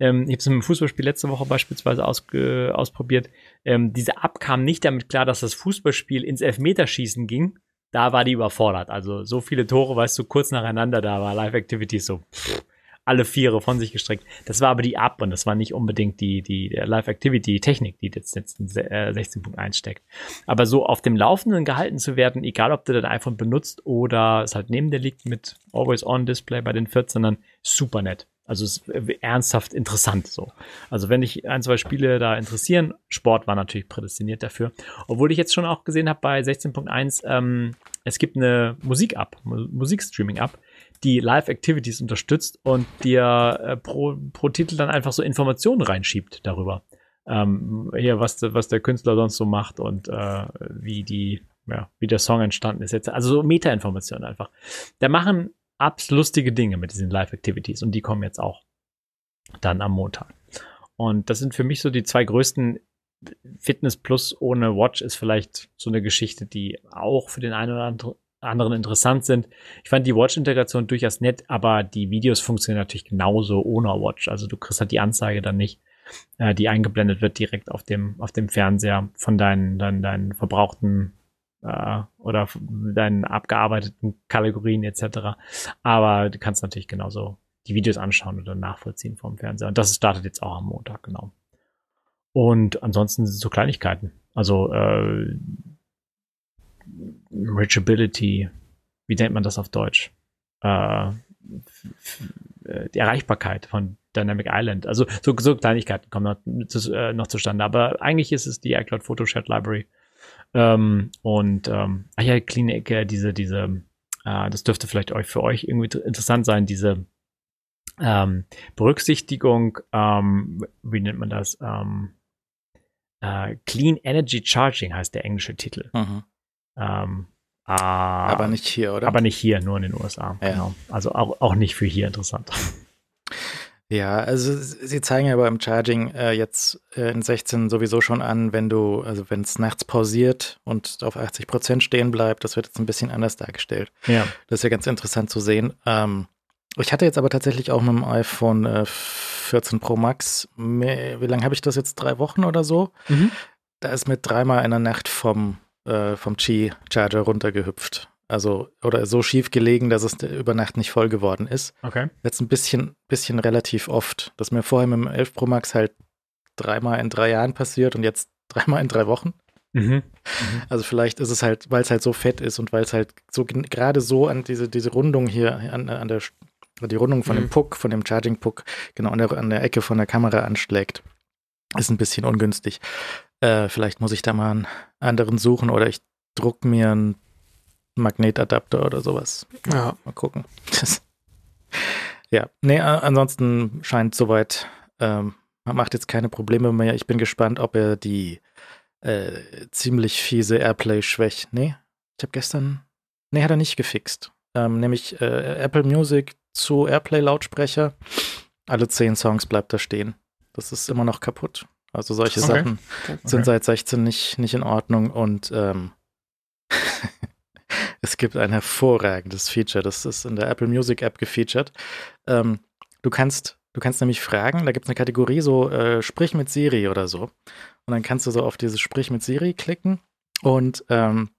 [SPEAKER 1] ähm, ich habe es im Fußballspiel letzte Woche beispielsweise ausge, ausprobiert. Ähm, diese App kam nicht damit klar, dass das Fußballspiel ins Elfmeterschießen ging. Da war die überfordert. Also so viele Tore, weißt du, kurz nacheinander, da war Live-Activities so pff, alle Viere von sich gestreckt. Das war aber die App und das war nicht unbedingt die, die der Live-Activity-Technik, die jetzt, jetzt in se- äh, 16.1 steckt. Aber so auf dem Laufenden gehalten zu werden, egal ob du dein iPhone benutzt oder es halt neben dir liegt mit Always-On-Display bei den 14ern, super nett. Also es ist äh, ernsthaft interessant so. Also wenn dich ein, zwei Spiele da interessieren, Sport war natürlich prädestiniert dafür. Obwohl ich jetzt schon auch gesehen habe bei 16.1, ähm, es gibt eine Musik-App, Mu- Musikstreaming-App, die Live-Activities unterstützt und dir äh, pro, pro Titel dann einfach so Informationen reinschiebt darüber. Ähm, hier, was, was der Künstler sonst so macht und äh, wie die, ja, wie der Song entstanden ist jetzt. Also so Meta-Informationen einfach. Da machen Apps lustige Dinge mit diesen Live-Activities und die kommen jetzt auch dann am Montag. Und das sind für mich so die zwei größten Fitness Plus ohne Watch ist vielleicht so eine Geschichte, die auch für den einen oder anderen interessant sind. Ich fand die Watch-Integration durchaus nett, aber die Videos funktionieren natürlich genauso ohne Watch. Also du kriegst halt die Anzeige dann nicht, äh, die eingeblendet wird direkt auf dem, auf dem Fernseher von deinen, deinen, deinen verbrauchten äh, oder deinen abgearbeiteten Kategorien etc. Aber du kannst natürlich genauso die Videos anschauen oder nachvollziehen vom Fernseher. Und das startet jetzt auch am Montag, genau. Und ansonsten so Kleinigkeiten. Also äh, Reachability, wie nennt man das auf Deutsch? Äh, die Erreichbarkeit von Dynamic Island. Also so, so Kleinigkeiten kommen noch, äh, noch zustande. Aber eigentlich ist es die iCloud Photoshat Library. Ähm, und ähm, ach ja, Clean Ecke, diese, diese, äh, das dürfte vielleicht euch für euch irgendwie interessant sein, diese ähm, Berücksichtigung, ähm, wie nennt man das? Ähm, äh, Clean Energy Charging heißt der englische Titel. Mhm. Ähm,
[SPEAKER 2] Ah, aber nicht hier, oder?
[SPEAKER 1] Aber nicht hier, nur in den USA. Ja. Genau. Also auch, auch nicht für hier interessant.
[SPEAKER 2] Ja, also sie zeigen ja beim Charging äh, jetzt äh, in 16 sowieso schon an, wenn du, also wenn es nachts pausiert und auf 80 Prozent stehen bleibt, das wird jetzt ein bisschen anders dargestellt.
[SPEAKER 1] Ja.
[SPEAKER 2] Das ist ja ganz interessant zu sehen. Ähm, ich hatte jetzt aber tatsächlich auch mit dem iPhone äh, 14 Pro Max, mehr, wie lange habe ich das jetzt? Drei Wochen oder so? Mhm. Da ist mir dreimal in der Nacht vom äh, vom Qi-Charger runtergehüpft. Also, oder so schief gelegen, dass es über Nacht nicht voll geworden ist.
[SPEAKER 1] Okay.
[SPEAKER 2] Jetzt ein bisschen, bisschen relativ oft. Das ist mir vorher mit dem 11 Pro Max halt dreimal in drei Jahren passiert und jetzt dreimal in drei Wochen. Mhm. Mhm. Also vielleicht ist es halt, weil es halt so fett ist und weil es halt so gerade so an diese, diese Rundung hier, an, an der die Rundung von mhm. dem Puck, von dem Charging Puck, genau an der, an der Ecke von der Kamera anschlägt, ist ein bisschen ungünstig. Äh, vielleicht muss ich da mal einen anderen suchen oder ich druck mir einen Magnetadapter oder sowas.
[SPEAKER 3] Ja.
[SPEAKER 2] Mal gucken. Das, ja, nee, ansonsten scheint soweit, ähm, man macht jetzt keine Probleme mehr. Ich bin gespannt, ob er die äh, ziemlich fiese Airplay-Schwäche, nee, ich habe gestern, nee, hat er nicht gefixt. Ähm, nämlich äh, Apple Music zu Airplay-Lautsprecher. Alle zehn Songs bleibt da stehen. Das ist immer noch kaputt. Also solche okay. Sachen okay. sind seit 16 nicht, nicht in Ordnung und ähm, es gibt ein hervorragendes Feature, das ist in der Apple Music App gefeatured. Ähm, du kannst, du kannst nämlich fragen, da gibt es eine Kategorie so, äh, sprich mit Siri oder so. Und dann kannst du so auf dieses Sprich mit Siri klicken und ähm,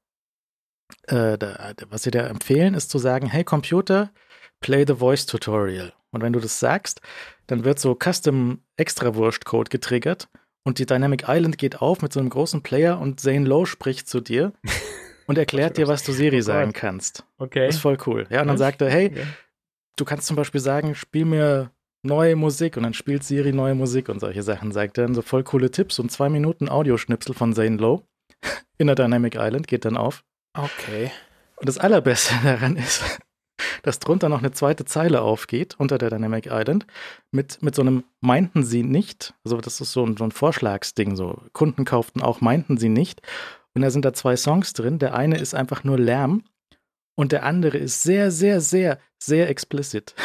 [SPEAKER 2] äh, da, was sie dir empfehlen, ist zu sagen, hey Computer, play the voice tutorial. Und wenn du das sagst, dann wird so Custom Extrawurst-Code getriggert und die Dynamic Island geht auf mit so einem großen Player und Zane Lowe spricht zu dir und erklärt dir, was du Siri oh sagen kannst.
[SPEAKER 1] Okay.
[SPEAKER 2] Das ist voll cool. Ja, und dann sagt er, hey, okay. du kannst zum Beispiel sagen, spiel mir neue Musik und dann spielt Siri neue Musik und solche Sachen, sagt er dann so voll coole Tipps und zwei Minuten Audioschnipsel von Zane Lowe in der Dynamic Island geht dann auf.
[SPEAKER 3] Okay.
[SPEAKER 2] Und das Allerbeste daran ist, dass drunter noch eine zweite Zeile aufgeht unter der Dynamic Island mit, mit so einem meinten sie nicht. Also das ist so ein, so ein Vorschlagsding, so Kunden kauften auch meinten sie nicht. Und da sind da zwei Songs drin. Der eine ist einfach nur Lärm und der andere ist sehr, sehr, sehr, sehr explicit.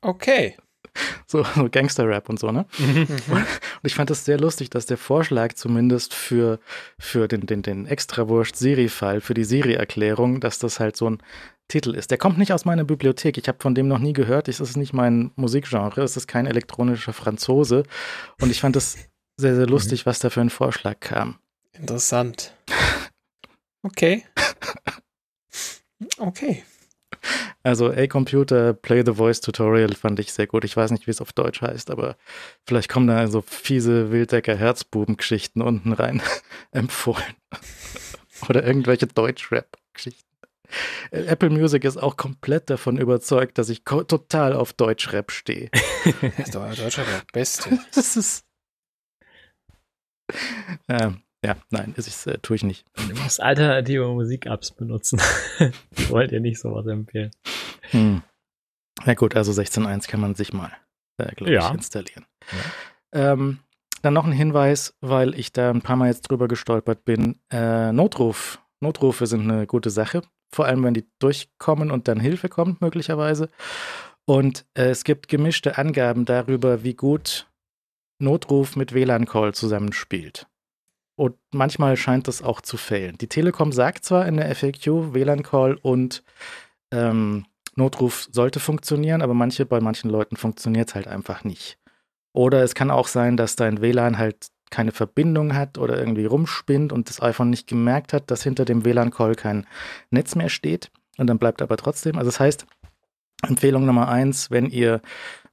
[SPEAKER 3] Okay.
[SPEAKER 2] so, so Gangster-Rap und so, ne? Mhm. und ich fand das sehr lustig, dass der Vorschlag zumindest für, für den, den, den Extrawurst-Siri-Fall, für die Siri-Erklärung, dass das halt so ein Titel ist. Der kommt nicht aus meiner Bibliothek. Ich habe von dem noch nie gehört. Es ist nicht mein Musikgenre. Es ist kein elektronischer Franzose. Und ich fand das sehr, sehr lustig, mhm. was da für ein Vorschlag kam.
[SPEAKER 3] Interessant. Okay. Okay.
[SPEAKER 2] Also A-Computer Play the Voice Tutorial fand ich sehr gut. Ich weiß nicht, wie es auf Deutsch heißt, aber vielleicht kommen da so fiese Wilddecker Herzbuben-Geschichten unten rein empfohlen. Oder irgendwelche Deutsch-Rap-Geschichten. Äh, Apple Music ist auch komplett davon überzeugt, dass ich total auf Deutsch-Rap stehe.
[SPEAKER 3] ist doch Deutschrap der Beste.
[SPEAKER 2] Das ist. Ähm, ja, nein, das äh, tue ich nicht.
[SPEAKER 1] Du musst alternative Musik-Apps benutzen. Wollt ihr nicht sowas empfehlen?
[SPEAKER 2] Hm. Na gut, also 16.1 kann man sich mal, äh, glaube ja. ich, installieren. Ja. Ähm, dann noch ein Hinweis, weil ich da ein paar Mal jetzt drüber gestolpert bin. Äh, Notruf. Notrufe sind eine gute Sache. Vor allem, wenn die durchkommen und dann Hilfe kommt, möglicherweise. Und äh, es gibt gemischte Angaben darüber, wie gut Notruf mit WLAN-Call zusammenspielt. Und manchmal scheint das auch zu fehlen. Die Telekom sagt zwar in der FAQ, WLAN-Call und ähm, Notruf sollte funktionieren, aber manche, bei manchen Leuten funktioniert es halt einfach nicht. Oder es kann auch sein, dass dein WLAN halt keine Verbindung hat oder irgendwie rumspinnt und das iPhone nicht gemerkt hat, dass hinter dem WLAN-Call kein Netz mehr steht und dann bleibt aber trotzdem. Also das heißt, Empfehlung Nummer eins, wenn ihr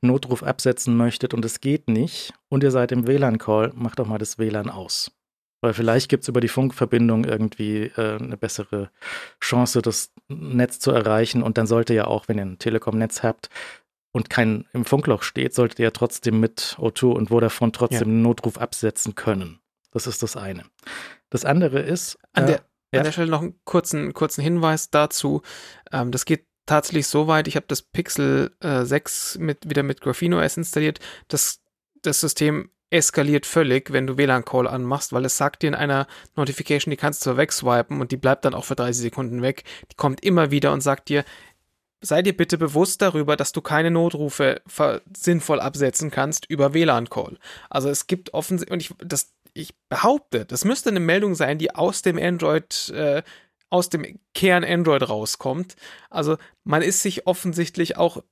[SPEAKER 2] Notruf absetzen möchtet und es geht nicht und ihr seid im WLAN-Call, macht doch mal das WLAN aus. Weil vielleicht gibt es über die Funkverbindung irgendwie äh, eine bessere Chance, das Netz zu erreichen. Und dann sollte ja auch, wenn ihr ein Telekom-Netz habt und kein im Funkloch steht, solltet ihr ja trotzdem mit O2 und Vodafone trotzdem ja. einen Notruf absetzen können. Das ist das eine. Das andere ist.
[SPEAKER 3] An, der, äh, an der Stelle noch einen kurzen, kurzen Hinweis dazu. Ähm, das geht tatsächlich so weit, ich habe das Pixel äh, 6 mit, wieder mit Graphene OS installiert. Das, das System eskaliert völlig, wenn du WLAN-Call anmachst, weil es sagt dir in einer Notification, die kannst du wegswipen und die bleibt dann auch für 30 Sekunden weg. Die kommt immer wieder und sagt dir, sei dir bitte bewusst darüber, dass du keine Notrufe sinnvoll absetzen kannst über WLAN-Call. Also es gibt offensichtlich, und ich, das, ich behaupte, das müsste eine Meldung sein, die aus dem Android, äh, aus dem Kern Android rauskommt. Also man ist sich offensichtlich auch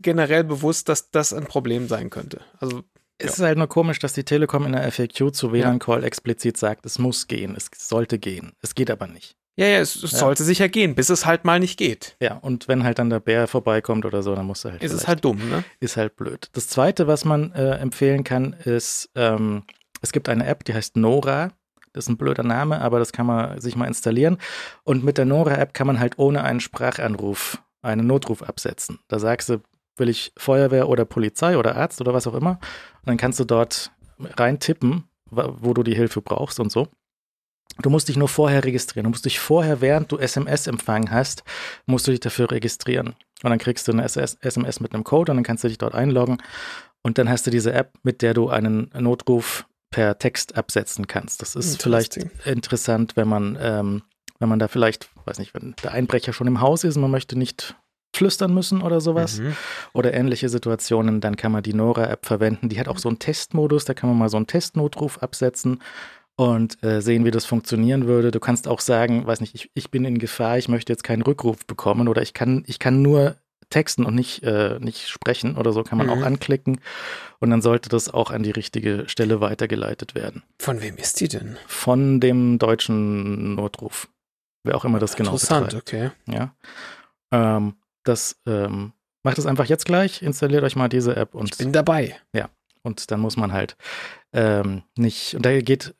[SPEAKER 3] generell bewusst, dass das ein Problem sein könnte. Also
[SPEAKER 2] es ist halt nur komisch, dass die Telekom in der FAQ zu WLAN-Call explizit sagt, es muss gehen, es sollte gehen. Es geht aber nicht.
[SPEAKER 3] Ja, ja, es, es ja. sollte sicher gehen, bis es halt mal nicht geht.
[SPEAKER 2] Ja, und wenn halt dann der Bär vorbeikommt oder so, dann muss er halt.
[SPEAKER 3] Ist es halt dumm, ne?
[SPEAKER 2] Ist halt blöd. Das zweite, was man äh, empfehlen kann, ist, ähm, es gibt eine App, die heißt Nora. Das ist ein blöder Name, aber das kann man sich mal installieren. Und mit der Nora-App kann man halt ohne einen Sprachanruf einen Notruf absetzen. Da sagst du, will ich Feuerwehr oder Polizei oder Arzt oder was auch immer. Und dann kannst du dort reintippen, wo du die Hilfe brauchst und so. Du musst dich nur vorher registrieren. Du musst dich vorher, während du SMS empfangen hast, musst du dich dafür registrieren. Und dann kriegst du eine SMS mit einem Code und dann kannst du dich dort einloggen. Und dann hast du diese App, mit der du einen Notruf per Text absetzen kannst. Das ist vielleicht interessant, wenn man, ähm, wenn man da vielleicht, weiß nicht, wenn der Einbrecher schon im Haus ist und man möchte nicht flüstern müssen oder sowas mhm. oder ähnliche Situationen, dann kann man die Nora-App verwenden. Die hat auch so einen Testmodus, da kann man mal so einen Testnotruf absetzen und äh, sehen, wie das funktionieren würde. Du kannst auch sagen, weiß nicht, ich, ich bin in Gefahr, ich möchte jetzt keinen Rückruf bekommen oder ich kann, ich kann nur texten und nicht, äh, nicht sprechen oder so, kann man mhm. auch anklicken und dann sollte das auch an die richtige Stelle weitergeleitet werden.
[SPEAKER 3] Von wem ist die denn?
[SPEAKER 2] Von dem deutschen Notruf. Wer auch immer das genau
[SPEAKER 3] Interessant, betreibt. okay.
[SPEAKER 2] Ja. Ähm, das ähm, macht es einfach jetzt gleich, installiert euch mal diese App und.
[SPEAKER 3] Ich bin dabei.
[SPEAKER 2] Ja. Und dann muss man halt ähm, nicht, und da geht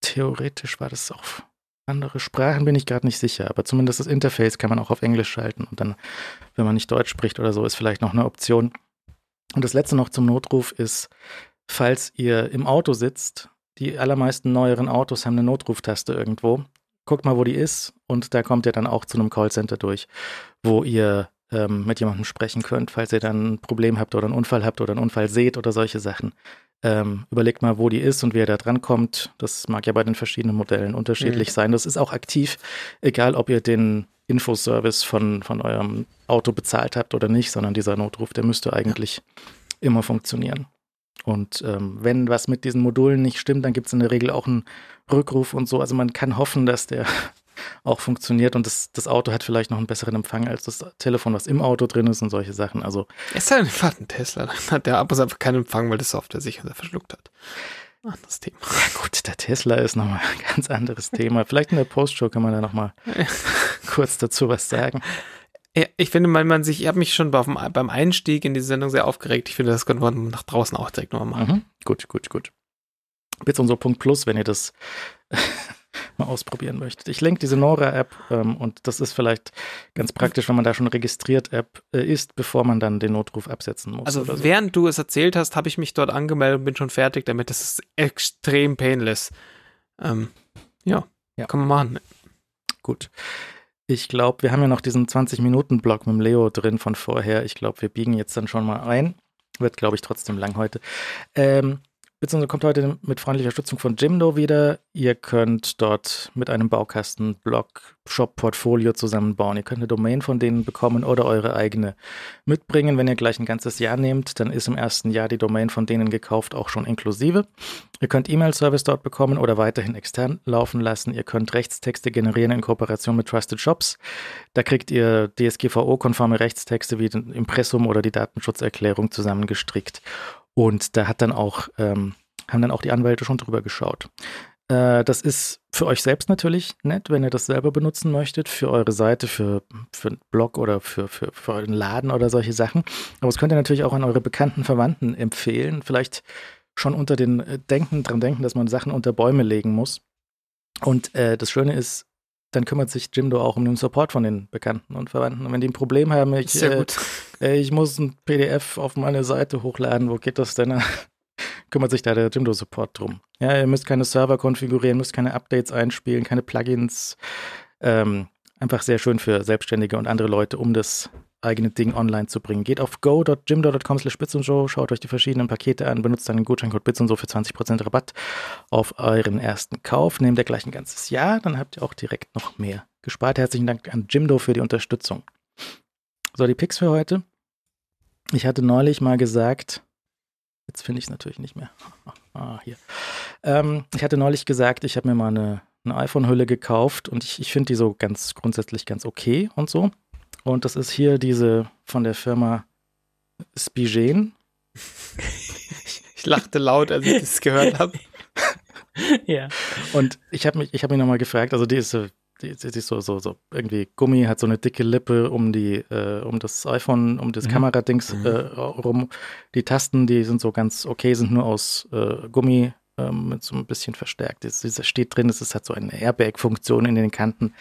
[SPEAKER 2] theoretisch war das auf andere Sprachen, bin ich gerade nicht sicher, aber zumindest das Interface kann man auch auf Englisch schalten und dann, wenn man nicht Deutsch spricht oder so, ist vielleicht noch eine Option. Und das letzte noch zum Notruf ist, falls ihr im Auto sitzt, die allermeisten neueren Autos haben eine Notruftaste irgendwo guckt mal, wo die ist und da kommt ihr dann auch zu einem Callcenter durch, wo ihr ähm, mit jemandem sprechen könnt, falls ihr dann ein Problem habt oder einen Unfall habt oder einen Unfall seht oder solche Sachen. Ähm, überlegt mal, wo die ist und wie ihr da dran kommt. Das mag ja bei den verschiedenen Modellen unterschiedlich mhm. sein. Das ist auch aktiv, egal ob ihr den Infoservice von, von eurem Auto bezahlt habt oder nicht, sondern dieser Notruf, der müsste eigentlich ja. immer funktionieren. Und ähm, wenn was mit diesen Modulen nicht stimmt, dann gibt es in der Regel auch einen Rückruf und so. Also man kann hoffen, dass der auch funktioniert und das, das Auto hat vielleicht noch einen besseren Empfang als das Telefon, was im Auto drin ist und solche Sachen. Also
[SPEAKER 3] ist ja einfach ein Tesla, dann hat der aber einfach keinen Empfang, weil das Software sich verschluckt hat.
[SPEAKER 2] Anderes Thema. Ja gut, der Tesla ist nochmal ein ganz anderes Thema. Vielleicht in der Postshow kann man da nochmal kurz dazu was sagen.
[SPEAKER 3] Ja, ich finde, man, man sich, ich habe mich schon beim, beim Einstieg in diese Sendung sehr aufgeregt. Ich finde, das könnte man nach draußen auch direkt nochmal machen. Mhm.
[SPEAKER 2] Gut, gut, gut. Jetzt unser Punkt Plus, wenn ihr das mal ausprobieren möchtet. Ich lenke diese Nora-App ähm, und das ist vielleicht ganz praktisch, wenn man da schon registriert App äh, ist, bevor man dann den Notruf absetzen muss.
[SPEAKER 3] Also so. während du es erzählt hast, habe ich mich dort angemeldet und bin schon fertig damit. Das ist extrem painless. Ähm, ja, ja, kann man machen.
[SPEAKER 2] Gut. Ich glaube, wir haben ja noch diesen 20-Minuten-Block mit dem Leo drin von vorher. Ich glaube, wir biegen jetzt dann schon mal ein. Wird, glaube ich, trotzdem lang heute. Ähm, beziehungsweise kommt heute mit freundlicher Unterstützung von Jimdo wieder. Ihr könnt dort mit einem Baukasten Blog Shop Portfolio zusammenbauen. Ihr könnt eine Domain von denen bekommen oder eure eigene mitbringen. Wenn ihr gleich ein ganzes Jahr nehmt, dann ist im ersten Jahr die Domain von denen gekauft auch schon inklusive. Ihr könnt E-Mail-Service dort bekommen oder weiterhin extern laufen lassen. Ihr könnt Rechtstexte generieren in Kooperation mit Trusted Shops. Da kriegt ihr DSGVO-konforme Rechtstexte wie den Impressum oder die Datenschutzerklärung zusammengestrickt. Und da hat dann auch, ähm, haben dann auch die Anwälte schon drüber geschaut. Äh, das ist für euch selbst natürlich nett, wenn ihr das selber benutzen möchtet, für eure Seite, für, für einen Blog oder für, für, für euren Laden oder solche Sachen. Aber es könnt ihr natürlich auch an eure bekannten Verwandten empfehlen. Vielleicht schon unter den äh, Denken, dran denken, dass man Sachen unter Bäume legen muss. Und äh, das Schöne ist, dann kümmert sich Jimdo auch um den Support von den Bekannten und Verwandten. Und wenn die ein Problem haben, ich, äh, äh, ich muss ein PDF auf meine Seite hochladen, wo geht das denn? kümmert sich da der Jimdo Support drum. Ja, ihr müsst keine Server konfigurieren, müsst keine Updates einspielen, keine Plugins. Ähm, einfach sehr schön für Selbstständige und andere Leute, um das eigene Ding online zu bringen. Geht auf go.jimdo.com slash bits und so, schaut euch die verschiedenen Pakete an, benutzt dann den Gutscheincode bits und so für 20% Rabatt auf euren ersten Kauf. Nehmt ihr gleich ein ganzes Jahr, dann habt ihr auch direkt noch mehr gespart. Herzlichen Dank an Jimdo für die Unterstützung. So, die Picks für heute. Ich hatte neulich mal gesagt, jetzt finde ich es natürlich nicht mehr. Ah, hier. Ähm, ich hatte neulich gesagt, ich habe mir mal eine, eine iPhone-Hülle gekauft und ich, ich finde die so ganz grundsätzlich ganz okay und so. Und das ist hier diese von der Firma Spigen.
[SPEAKER 3] Ich, ich lachte laut, als ich das gehört habe.
[SPEAKER 2] ja. Und ich habe mich, ich habe mich nochmal gefragt, also die ist, die, die ist so, so, so irgendwie Gummi, hat so eine dicke Lippe um die, äh, um das iPhone, um das mhm. Kameradings mhm. äh, rum. Die Tasten, die sind so ganz okay, sind nur aus äh, Gummi ähm, mit so ein bisschen verstärkt. Das, das steht drin, es ist halt so eine Airbag-Funktion in den Kanten.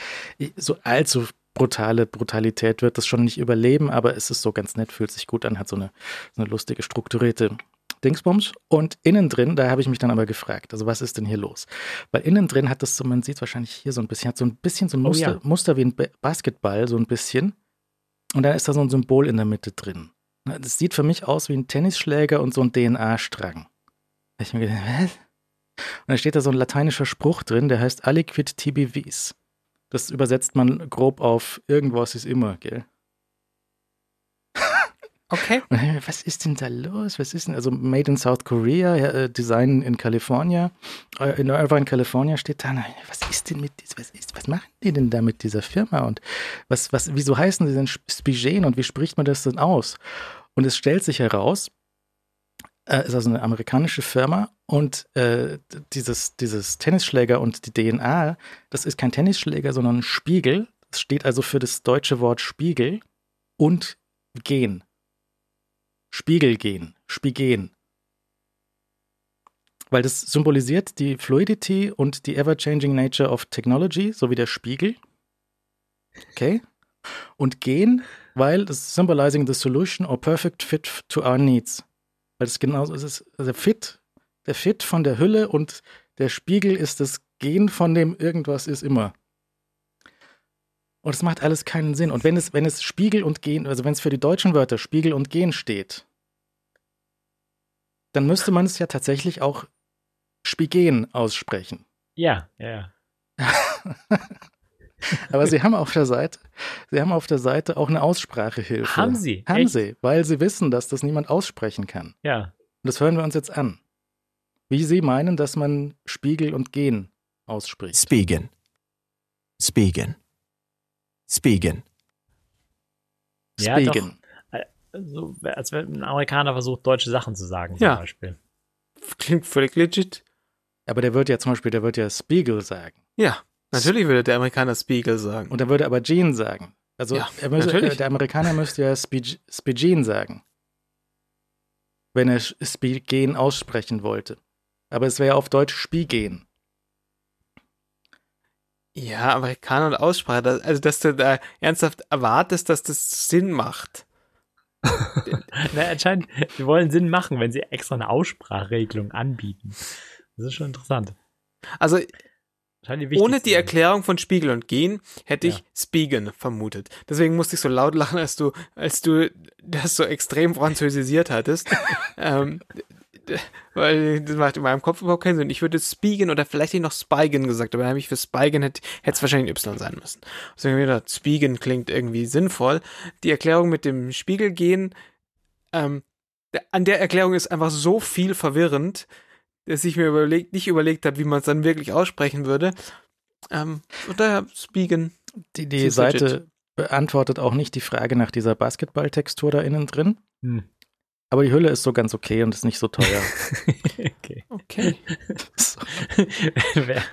[SPEAKER 2] So allzu brutale Brutalität wird das schon nicht überleben, aber es ist so ganz nett, fühlt sich gut an, hat so eine, so eine lustige, strukturierte Dingsbums. Und innen drin, da habe ich mich dann aber gefragt, also was ist denn hier los? Weil innen drin hat das so, man sieht wahrscheinlich hier so ein bisschen, hat so ein bisschen so ein Muster, oh ja. Muster wie ein Basketball, so ein bisschen. Und dann ist da so ein Symbol in der Mitte drin. Das sieht für mich aus wie ein Tennisschläger und so ein DNA-Strang. Ich mir gedacht, was? Und da steht da so ein lateinischer Spruch drin, der heißt Aliquid tibi vis. Das übersetzt man grob auf irgendwas ist immer, gell?
[SPEAKER 3] Okay.
[SPEAKER 2] Was ist denn da los? Was ist denn, also Made in South Korea, äh, Design in California, äh, in Irvine, California steht da, was ist denn mit, was ist, was machen die denn da mit dieser Firma und was, was, wieso heißen sie denn Spigen und wie spricht man das denn aus? Und es stellt sich heraus, äh, ist also eine amerikanische Firma und äh, dieses, dieses Tennisschläger und die DNA, das ist kein Tennisschläger, sondern ein Spiegel. Das steht also für das deutsche Wort Spiegel und Gen. Spiegelgen, Spigen. Weil das symbolisiert die Fluidity und die ever-changing nature of technology, so wie der Spiegel. Okay? Und Gen, weil das symbolizing the solution or perfect fit to our needs. Weil es genauso ist, also Fit, der Fit von der Hülle und der Spiegel ist das Gen von dem irgendwas ist immer. Und es macht alles keinen Sinn. Und wenn es, wenn es Spiegel und Gen, also wenn es für die deutschen Wörter Spiegel und Gen steht, dann müsste man es ja tatsächlich auch Spigen aussprechen.
[SPEAKER 1] Ja, ja.
[SPEAKER 2] Aber sie haben auf der Seite, sie haben auf der Seite auch eine Aussprachehilfe.
[SPEAKER 1] Haben sie?
[SPEAKER 2] Haben Echt? sie, weil sie wissen, dass das niemand aussprechen kann.
[SPEAKER 1] Ja.
[SPEAKER 2] Und das hören wir uns jetzt an. Wie sie meinen, dass man Spiegel und Gen ausspricht.
[SPEAKER 5] Spiegen. Spiegen. Spiegen.
[SPEAKER 1] Ja, Spiegen. So, als wenn ein Amerikaner versucht, deutsche Sachen zu sagen, zum ja. Beispiel.
[SPEAKER 3] Klingt völlig legit.
[SPEAKER 2] Aber der wird ja zum Beispiel, der wird ja Spiegel sagen.
[SPEAKER 3] Ja. Natürlich würde der Amerikaner Spiegel sagen.
[SPEAKER 2] Und er würde aber Jean sagen. Also ja, müsste, äh, der Amerikaner müsste ja Spigen sagen. Wenn er Spigen aussprechen wollte. Aber es wäre auf Deutsch Spiegen.
[SPEAKER 3] Ja, Amerikaner und Aussprache, also dass du da ernsthaft erwartest, dass das Sinn macht.
[SPEAKER 1] Na, anscheinend, sie wollen Sinn machen, wenn sie extra eine Aussprachregelung anbieten. Das ist schon interessant.
[SPEAKER 3] Also ohne die Erklärung von Spiegel und Gen hätte ich ja. Spiegen vermutet. Deswegen musste ich so laut lachen, als du, als du das so extrem französisiert hattest. ähm, weil das macht in meinem Kopf überhaupt keinen Sinn. Ich würde Spiegen oder vielleicht hätte ich noch Spigen gesagt, aber dann habe ich für Spigen hätte es wahrscheinlich ein Y sein müssen. Deswegen habe ich gedacht, Spiegen klingt irgendwie sinnvoll. Die Erklärung mit dem Spiegel gehen, ähm, an der Erklärung ist einfach so viel verwirrend, dass ich mir überlegt, nicht überlegt habe, wie man es dann wirklich aussprechen würde. Ähm, und daher Spiegen.
[SPEAKER 2] Die, die Seite legit. beantwortet auch nicht die Frage nach dieser Basketballtextur da innen drin. Hm. Aber die Hülle ist so ganz okay und ist nicht so teuer.
[SPEAKER 1] okay.
[SPEAKER 3] Okay.
[SPEAKER 2] So.
[SPEAKER 1] wer,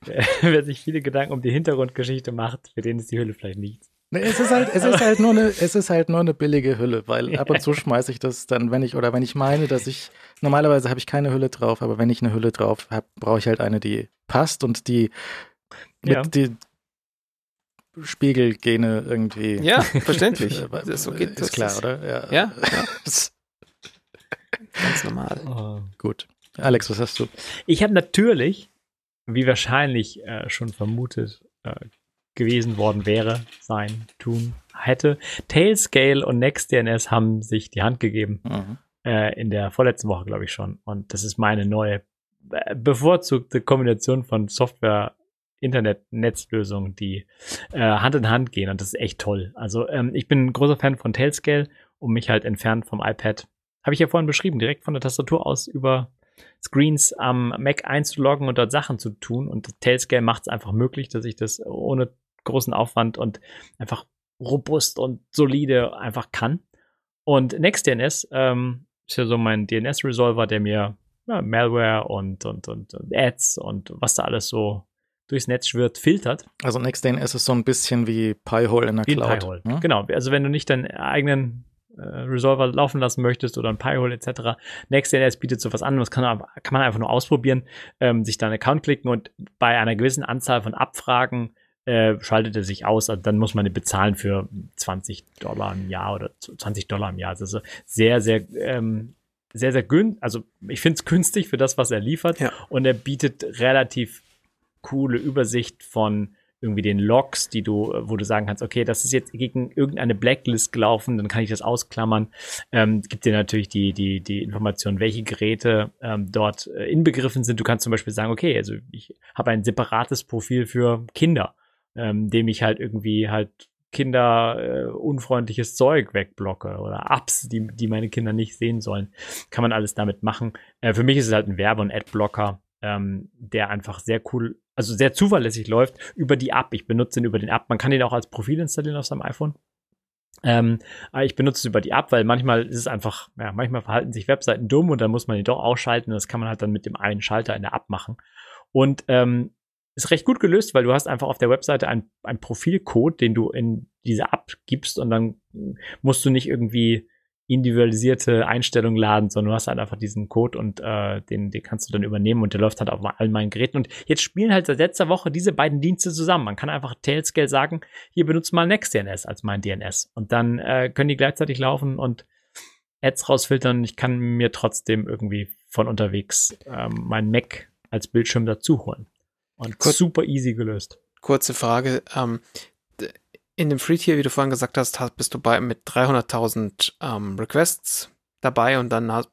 [SPEAKER 1] wer, wer sich viele Gedanken um die Hintergrundgeschichte macht, für den ist die Hülle vielleicht nichts.
[SPEAKER 2] Nee, es ist halt, es ist halt nur eine, es ist halt nur eine billige Hülle, weil ab und zu schmeiße ich das dann, wenn ich, oder wenn ich meine, dass ich, normalerweise habe ich keine Hülle drauf, aber wenn ich eine Hülle drauf habe, brauche ich halt eine, die passt und die mit
[SPEAKER 1] Ja.
[SPEAKER 2] die Spiegelgene irgendwie.
[SPEAKER 3] Ja, verständlich.
[SPEAKER 2] Äh,
[SPEAKER 3] Das so geht,
[SPEAKER 2] ist
[SPEAKER 3] das
[SPEAKER 2] klar,
[SPEAKER 3] ist-
[SPEAKER 2] oder? Ja.
[SPEAKER 3] Ja,
[SPEAKER 2] Ist
[SPEAKER 3] ganz normal.
[SPEAKER 1] Oh.
[SPEAKER 2] Gut. Alex, was hast du?
[SPEAKER 1] Ich habe natürlich, wie wahrscheinlich äh, schon vermutet äh, gewesen worden wäre, sein, tun, hätte, Tailscale und NextDNS haben sich die Hand gegeben.
[SPEAKER 2] Mhm.
[SPEAKER 1] äh, in der vorletzten Woche, glaube ich schon. Und das ist meine neue äh, bevorzugte Kombination von Software, Internet, Netzlösungen, die äh, Hand in Hand gehen. Und das ist echt toll. Also ähm, ich bin ein großer Fan von Tailscale, um mich halt entfernt vom iPad, habe ich ja vorhin beschrieben, direkt von der Tastatur aus über Screens am Mac einzuloggen und dort Sachen zu tun. Und Tailscale macht es einfach möglich, dass ich das ohne großen Aufwand und einfach robust und solide einfach kann. Und NextDNS ähm, ist ja so mein DNS-Resolver, der mir ja, Malware und, und, und, und Ads und was da alles so durchs Netz schwirrt, filtert.
[SPEAKER 2] Also NextDNS ist so ein bisschen wie Pi-hole in der
[SPEAKER 1] Wie
[SPEAKER 2] Cloud.
[SPEAKER 1] Pi-hole.
[SPEAKER 2] ne?
[SPEAKER 1] Genau. Also wenn du nicht deinen eigenen äh, Resolver laufen lassen möchtest oder ein Pi-hole etc. NextDNS bietet so was an. Das kann, man- kann man einfach nur ausprobieren, ähm, sich da einen Account klicken und bei einer gewissen Anzahl von Abfragen äh, schaltet er sich aus. Also dann muss man den bezahlen für 20 Dollar im Jahr oder 20 Dollar im Jahr. Also so sehr, sehr, ähm, sehr, sehr günstig. Also ich finde es günstig für das, was er liefert.
[SPEAKER 3] Ja.
[SPEAKER 1] Und er bietet relativ coole Übersicht von irgendwie den Logs, die du, äh, wo du sagen kannst, okay, das ist jetzt gegen irgendeine Blacklist gelaufen, dann kann ich das ausklammern. Ähm, gibt dir natürlich die, die, die Information, welche Geräte ähm, dort äh, inbegriffen sind. Du kannst zum Beispiel sagen, okay, also ich habe ein separates Profil für Kinder, ähm, dem ich halt irgendwie halt Kinder äh, unfreundliches Zeug wegblocke oder Apps, die, die meine Kinder nicht sehen sollen. Kann man alles damit machen. Äh, für mich ist es halt ein Werbe- und Adblocker, ähm, der einfach sehr cool, also sehr zuverlässig läuft über die App. Ich benutze ihn über den App. Man kann ihn auch als Profil installieren auf seinem iPhone. Ähm, ich benutze es über die App, weil manchmal ist es einfach, ja, manchmal verhalten sich Webseiten dumm und dann muss man ihn doch ausschalten. Das kann man halt dann mit dem einen Schalter in der App machen. Und ähm, ist recht gut gelöst, weil du hast einfach auf der Webseite ein, ein Profilcode, den du in diese App gibst und dann musst du nicht irgendwie individualisierte Einstellungen laden, sondern du hast halt einfach diesen Code und äh, den, den kannst du dann übernehmen und der läuft halt auf all meinen Geräten. Und jetzt spielen halt seit letzter Woche diese beiden Dienste zusammen. Man kann einfach Tailscale sagen, hier benutzt mal NextDNS als mein DNS. Und dann äh, können die gleichzeitig laufen und Ads rausfiltern. Ich kann mir trotzdem irgendwie von unterwegs ähm, mein Mac als Bildschirm dazu holen. Und
[SPEAKER 3] Kurz-
[SPEAKER 1] super easy gelöst.
[SPEAKER 3] Kurze Frage. Ähm, in dem Free Tier, wie du vorhin gesagt hast, hast- bist du bei mit 300.000 ähm, Requests dabei und dann hast,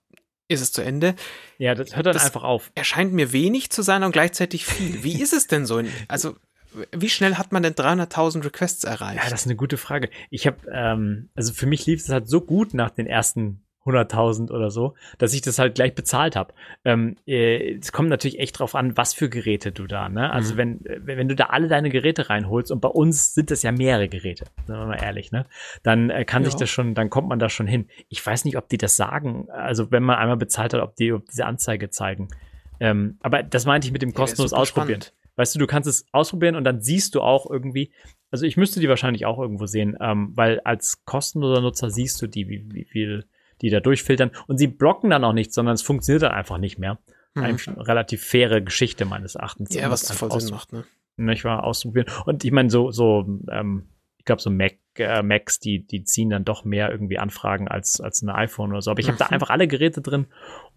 [SPEAKER 3] ist es zu Ende.
[SPEAKER 1] Ja, das hört dann
[SPEAKER 3] Das-
[SPEAKER 1] einfach auf.
[SPEAKER 3] Erscheint mir wenig zu sein und gleichzeitig viel. Wie ist es denn so? In, also, wie schnell hat man denn 300.000 Requests erreicht?
[SPEAKER 1] Ja, das ist eine gute Frage. Ich habe, ähm, also für mich lief es halt so gut nach den ersten 100.000 oder so, dass ich das halt gleich bezahlt habe. Ähm, äh, es kommt natürlich echt drauf an, was für Geräte du da, ne? Also
[SPEAKER 3] Mhm.
[SPEAKER 1] wenn, wenn du da alle deine Geräte reinholst und bei uns sind das ja mehrere Geräte, sagen wir mal ehrlich, ne? Dann äh, kann
[SPEAKER 3] Ja.
[SPEAKER 1] sich das schon, dann kommt man da schon hin. Ich weiß nicht, ob die das sagen, also wenn man einmal bezahlt hat, ob die ob diese Anzeige zeigen. Ähm, aber das meinte ich mit dem
[SPEAKER 3] Ja,
[SPEAKER 1] kostenlos
[SPEAKER 3] super
[SPEAKER 1] ausprobieren.
[SPEAKER 3] spannend.
[SPEAKER 1] Weißt du, du kannst es ausprobieren und dann siehst du auch irgendwie, also ich müsste die wahrscheinlich auch irgendwo sehen, ähm, weil als kostenloser Nutzer siehst du die, wie, wie viel die da durchfiltern. Und sie blocken dann auch nichts, sondern es funktioniert dann einfach nicht mehr.
[SPEAKER 3] Mhm.
[SPEAKER 1] Eine relativ faire Geschichte meines Erachtens.
[SPEAKER 3] Ja, was
[SPEAKER 1] das
[SPEAKER 3] voll Sinn macht, ne?
[SPEAKER 1] nicht wahr, auszuprobieren. Und ich meine, so, so, ähm, ich glaube, so Mac, äh, Macs, die, die ziehen dann doch mehr irgendwie Anfragen als, als ein iPhone oder so. Aber ich habe da
[SPEAKER 3] Mhm.
[SPEAKER 1] einfach alle Geräte drin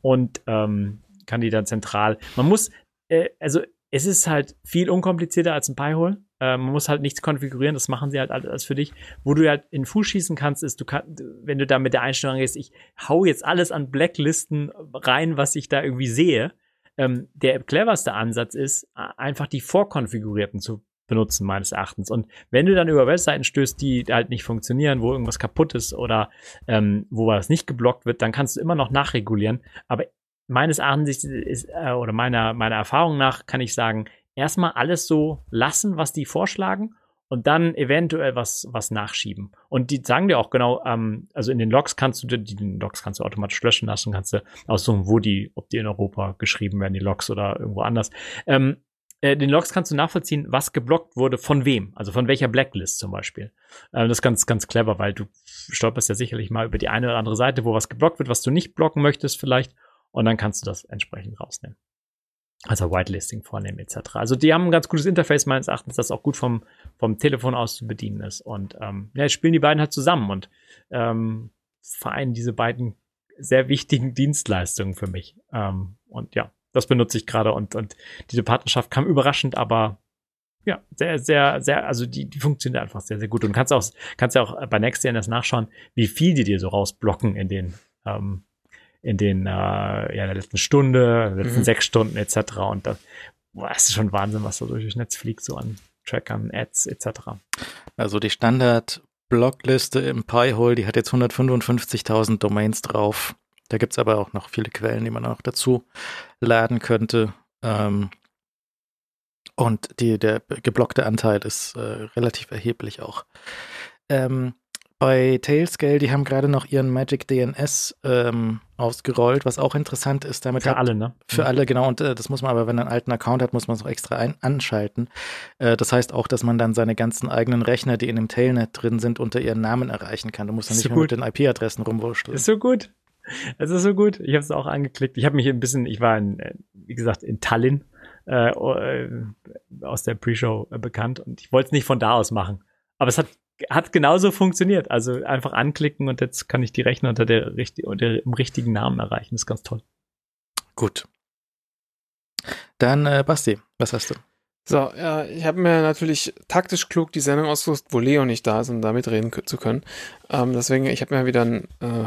[SPEAKER 1] und ähm, kann die dann zentral. Man muss, äh, also es ist halt viel unkomplizierter als ein Pi-Hole. Äh, man muss halt nichts konfigurieren, das machen sie halt alles für dich. Wo du halt in Fuß schießen kannst, ist, du kannst, wenn du da mit der Einstellung gehst, ich hau jetzt alles an Blacklisten rein, was ich da irgendwie sehe. Ähm, der cleverste Ansatz ist, einfach die vorkonfigurierten zu benutzen, meines Erachtens. Und wenn du dann über Webseiten stößt, die halt nicht funktionieren, wo irgendwas kaputt ist oder ähm, wo was nicht geblockt wird, dann kannst du immer noch nachregulieren. Aber meines Erachtens ist, äh, oder meiner, meiner Erfahrung nach kann ich sagen, erstmal alles so lassen, was die vorschlagen und dann eventuell was, was nachschieben. Und die sagen dir auch genau, ähm, also in den Logs kannst du, die den Logs kannst du automatisch löschen lassen, kannst du aussuchen, wo die, ob die in Europa geschrieben werden, die Logs oder irgendwo anders. Ähm, äh, den Logs kannst du nachvollziehen, was geblockt wurde, von wem, also von welcher Blacklist zum Beispiel. Äh, das ist ganz, ganz clever, weil du stolperst ja sicherlich mal über die eine oder andere Seite, wo was geblockt wird, was du nicht blocken möchtest vielleicht, und dann kannst du das entsprechend rausnehmen also Whitelisting vornehmen etc. Also die haben ein ganz gutes Interface meines Erachtens, das auch gut vom, vom Telefon aus zu bedienen ist. Und ähm, ja, spielen die beiden halt zusammen und ähm, vereinen diese beiden sehr wichtigen Dienstleistungen für mich. Ähm, und ja, das benutze ich gerade und, und diese Partnerschaft kam überraschend, aber ja, sehr, sehr, sehr, also die, die funktioniert einfach sehr, sehr gut. Und kannst auch, kannst ja auch bei NextDNS nachschauen, wie viel die dir so rausblocken in den ähm, in den äh, ja, der letzten Stunde, letzten mhm. sechs Stunden etc. Und das, boah, das ist schon Wahnsinn, was da durch das Netz fliegt, so an Trackern, Ads etc.
[SPEAKER 2] Also die Standard-Blockliste im Pi-Hole, die hat jetzt 155.000 Domains drauf. Da gibt's aber auch noch viele Quellen, die man auch dazu laden könnte. Ähm, und die, der geblockte Anteil ist äh, relativ erheblich auch. Ähm, bei Tailscale, die haben gerade noch ihren Magic DNS ähm, ausgerollt, was auch interessant ist. Damit
[SPEAKER 1] für hat, alle, ne?
[SPEAKER 2] Für alle, genau. Und äh, das muss man aber, wenn man einen alten Account hat, muss man es auch extra ein anschalten. Äh, das heißt auch, dass man dann seine ganzen eigenen Rechner, die in dem Tailnet drin sind, unter ihren Namen erreichen kann. Du musst dann nicht so mehr mit den IP-Adressen rumwurschteln.
[SPEAKER 1] Ist so gut. Es ist so gut. Ich habe es auch angeklickt. Ich habe mich ein bisschen, ich war in, äh, wie gesagt, in Tallinn äh, äh aus der Pre-Show äh, bekannt und ich wollte es nicht von da aus machen. Aber es hat hat genauso funktioniert. Also einfach anklicken und jetzt kann ich die Rechner unter, der, unter dem richtigen Namen erreichen. Das ist ganz toll.
[SPEAKER 2] Gut. Dann, äh, Basti, was hast du?
[SPEAKER 3] So, ja, ich habe mir natürlich taktisch klug die Sendung ausgesucht, wo Leo nicht da ist, um da mitreden zu können. Ähm, deswegen, ich habe mir wieder ein äh,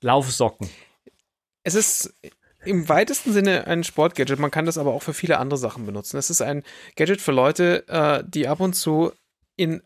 [SPEAKER 1] Laufsocken.
[SPEAKER 3] Es ist im weitesten Sinne ein Sportgadget. Man kann das aber auch für viele andere Sachen benutzen. Es ist ein Gadget für Leute, äh, die ab und zu in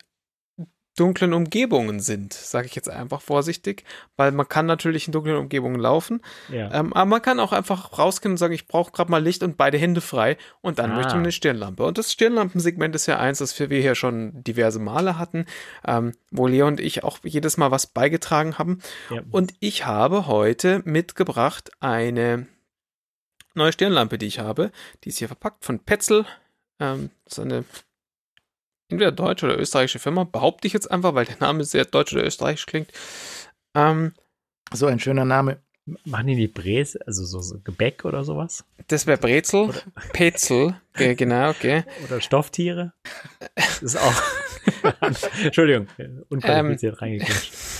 [SPEAKER 3] dunklen Umgebungen sind, sage ich jetzt einfach vorsichtig, weil man kann natürlich in dunklen Umgebungen laufen, ja. ähm, aber man kann auch einfach rausgehen und sagen, ich brauche gerade mal Licht und beide Hände frei und dann ah. möchte man eine Stirnlampe. Und das Stirnlampensegment ist ja eins, das wir hier schon diverse Male hatten, ähm, wo Leo und ich auch jedes Mal was beigetragen haben. Ja. Und ich habe heute mitgebracht eine neue Stirnlampe, die ich habe. Die ist hier verpackt von Petzl. Ähm, das ist eine entweder deutsche oder österreichische Firma, behaupte ich jetzt einfach, weil der Name sehr deutsch oder österreichisch klingt. Ähm,
[SPEAKER 2] so ein schöner Name.
[SPEAKER 1] Machen die die Bres, also so, so, Gebäck oder sowas?
[SPEAKER 3] Das wäre Brezel, oder? Petzel, genau, okay.
[SPEAKER 1] Oder Stofftiere. Das ist auch. Entschuldigung, unqualifiziert ähm, reingeklatscht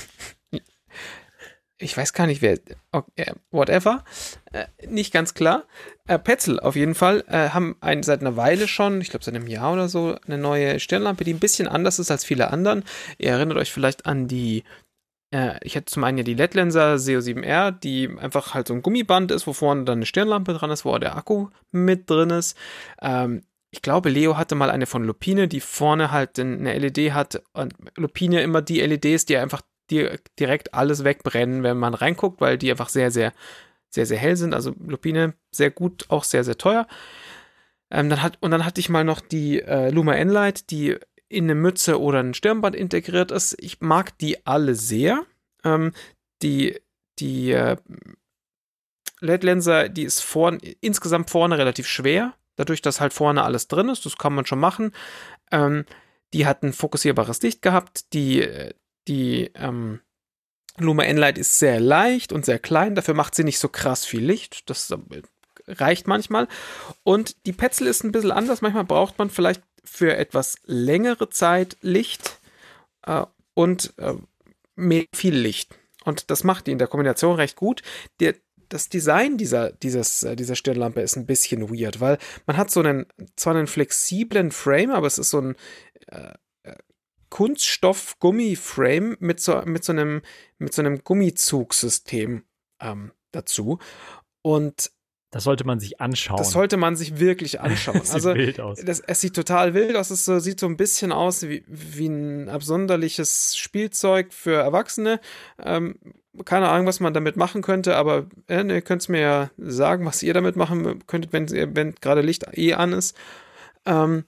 [SPEAKER 3] ich weiß gar nicht wer, okay, whatever, äh, nicht ganz klar. Äh, Petzl auf jeden Fall äh, haben ein, seit einer Weile schon, ich glaube seit einem Jahr oder so, eine neue Stirnlampe, die ein bisschen anders ist als viele anderen. Ihr erinnert euch vielleicht an die, äh, ich hätte zum einen ja die LED-Lenser SEO7R, die einfach halt so ein Gummiband ist, wo vorne dann eine Stirnlampe dran ist, wo auch der Akku mit drin ist. Ähm, ich glaube, Leo hatte mal eine von Lupine, die vorne halt eine LED hat und Lupine immer die LEDs, die einfach direkt alles wegbrennen, wenn man reinguckt, weil die einfach sehr, sehr, sehr, sehr hell sind. Also Lupine sehr gut, auch sehr, sehr teuer. Ähm, dann hat, und dann hatte ich mal noch die äh, Luma Enlight, die in eine Mütze oder ein Stirnband integriert ist. Ich mag die alle sehr. Ähm, die die äh, LED-Lenser, die ist vorn, insgesamt vorne relativ schwer. Dadurch, dass halt vorne alles drin ist, das kann man schon machen. Ähm, die hat ein fokussierbares Licht gehabt. Die, äh, die ähm, Luma Enlight ist sehr leicht und sehr klein, dafür macht sie nicht so krass viel Licht. Das äh, reicht manchmal. Und die Petzl ist ein bisschen anders. Manchmal braucht man vielleicht für etwas längere Zeit Licht äh, und äh, mehr, viel Licht. Und das macht die in der Kombination recht gut. Der, das Design dieser, dieses, äh, dieser Stirnlampe ist ein bisschen weird, weil man hat so einen, zwar einen flexiblen Frame, aber es ist so ein äh, Kunststoff-Gummi-Frame mit so, mit, so einem, mit so einem Gummizugsystem ähm, dazu. Und
[SPEAKER 1] das sollte man sich anschauen.
[SPEAKER 3] Das sollte man sich wirklich anschauen.
[SPEAKER 1] das sieht also, wild aus.
[SPEAKER 3] Das, es sieht total wild aus. Es sieht so ein bisschen aus wie, wie ein absonderliches Spielzeug für Erwachsene. Ähm, keine Ahnung, was man damit machen könnte, aber äh, ihr könnt es mir ja sagen, was ihr damit machen könntet, wenn, wenn gerade Licht eh an ist. Ähm,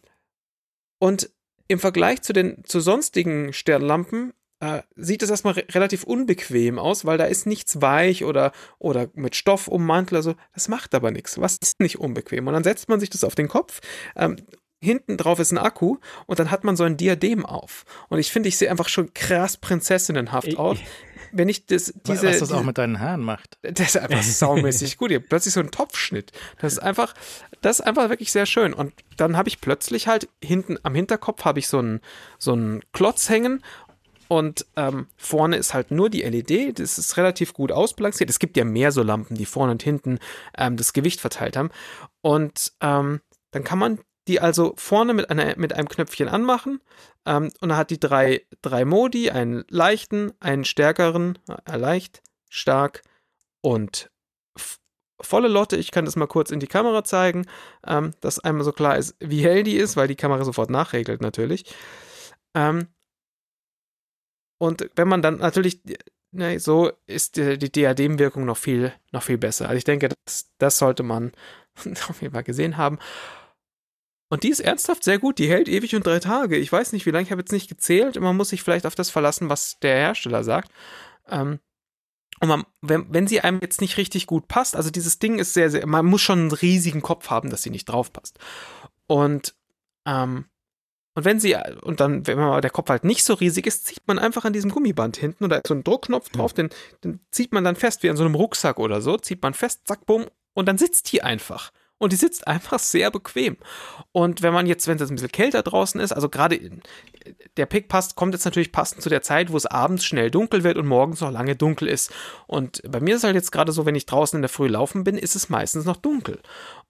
[SPEAKER 3] und im Vergleich zu den zu sonstigen Sternlampen äh, sieht es erstmal re relativ unbequem aus, weil da ist nichts weich oder, oder mit Stoff ummantelt. Also das macht aber nichts. Was ist nicht unbequem? Und dann setzt man sich das auf den Kopf. Ähm, hinten drauf ist ein Akku und dann hat man so ein Diadem auf. Und ich finde, ich sehe einfach schon krass prinzessinnenhaft aus. Wenn ich das, diese.
[SPEAKER 2] Was das auch mit deinen Haaren macht.
[SPEAKER 3] Das ist einfach saumäßig gut. Ihr habt plötzlich so einen Topfschnitt. Das ist einfach, das ist einfach wirklich sehr schön. Und dann habe ich plötzlich halt hinten am Hinterkopf habe ich so einen, so einen Klotz hängen und ähm, vorne ist halt nur die LED. Das ist relativ gut ausbalanciert. Es gibt ja mehr so Lampen, die vorne und hinten ähm, das Gewicht verteilt haben. Und ähm, dann kann man die also vorne mit, einer, mit einem Knöpfchen anmachen. Ähm, und dann hat die drei, drei Modi, einen leichten, einen stärkeren, äh, leicht, stark und volle Lotte. Ich kann das mal kurz in die Kamera zeigen, ähm, dass einmal so klar ist, wie hell die ist, weil die Kamera sofort nachregelt natürlich. Ähm, und wenn man dann natürlich, ne, so ist die, die Diademwirkung noch viel, noch viel besser. Also ich denke, das, das sollte man auf jeden Fall gesehen haben. Und die ist ernsthaft sehr gut. Die hält ewig und drei Tage. Ich weiß nicht, wie lange. Ich habe jetzt nicht gezählt. Man muss sich vielleicht auf das verlassen, was der Hersteller sagt. Ähm, und man, wenn, wenn sie einem jetzt nicht richtig gut passt, also dieses Ding ist sehr, sehr, man muss schon einen riesigen Kopf haben, dass sie nicht drauf passt. Und ähm, und wenn sie, und dann, wenn man der Kopf halt nicht so riesig ist, zieht man einfach an diesem Gummiband hinten ist so ein Druckknopf drauf, den, den zieht man dann fest, wie an so einem Rucksack oder so, zieht man fest, zack, bumm, und dann sitzt die einfach. Und die sitzt einfach sehr bequem. Und wenn man jetzt, wenn es ein bisschen kälter draußen ist, also gerade der Pick passt, kommt jetzt natürlich passend zu der Zeit, wo es abends schnell dunkel wird und morgens noch lange dunkel ist. Und bei mir ist halt jetzt gerade so, wenn ich draußen in der Früh laufen bin, ist es meistens noch dunkel.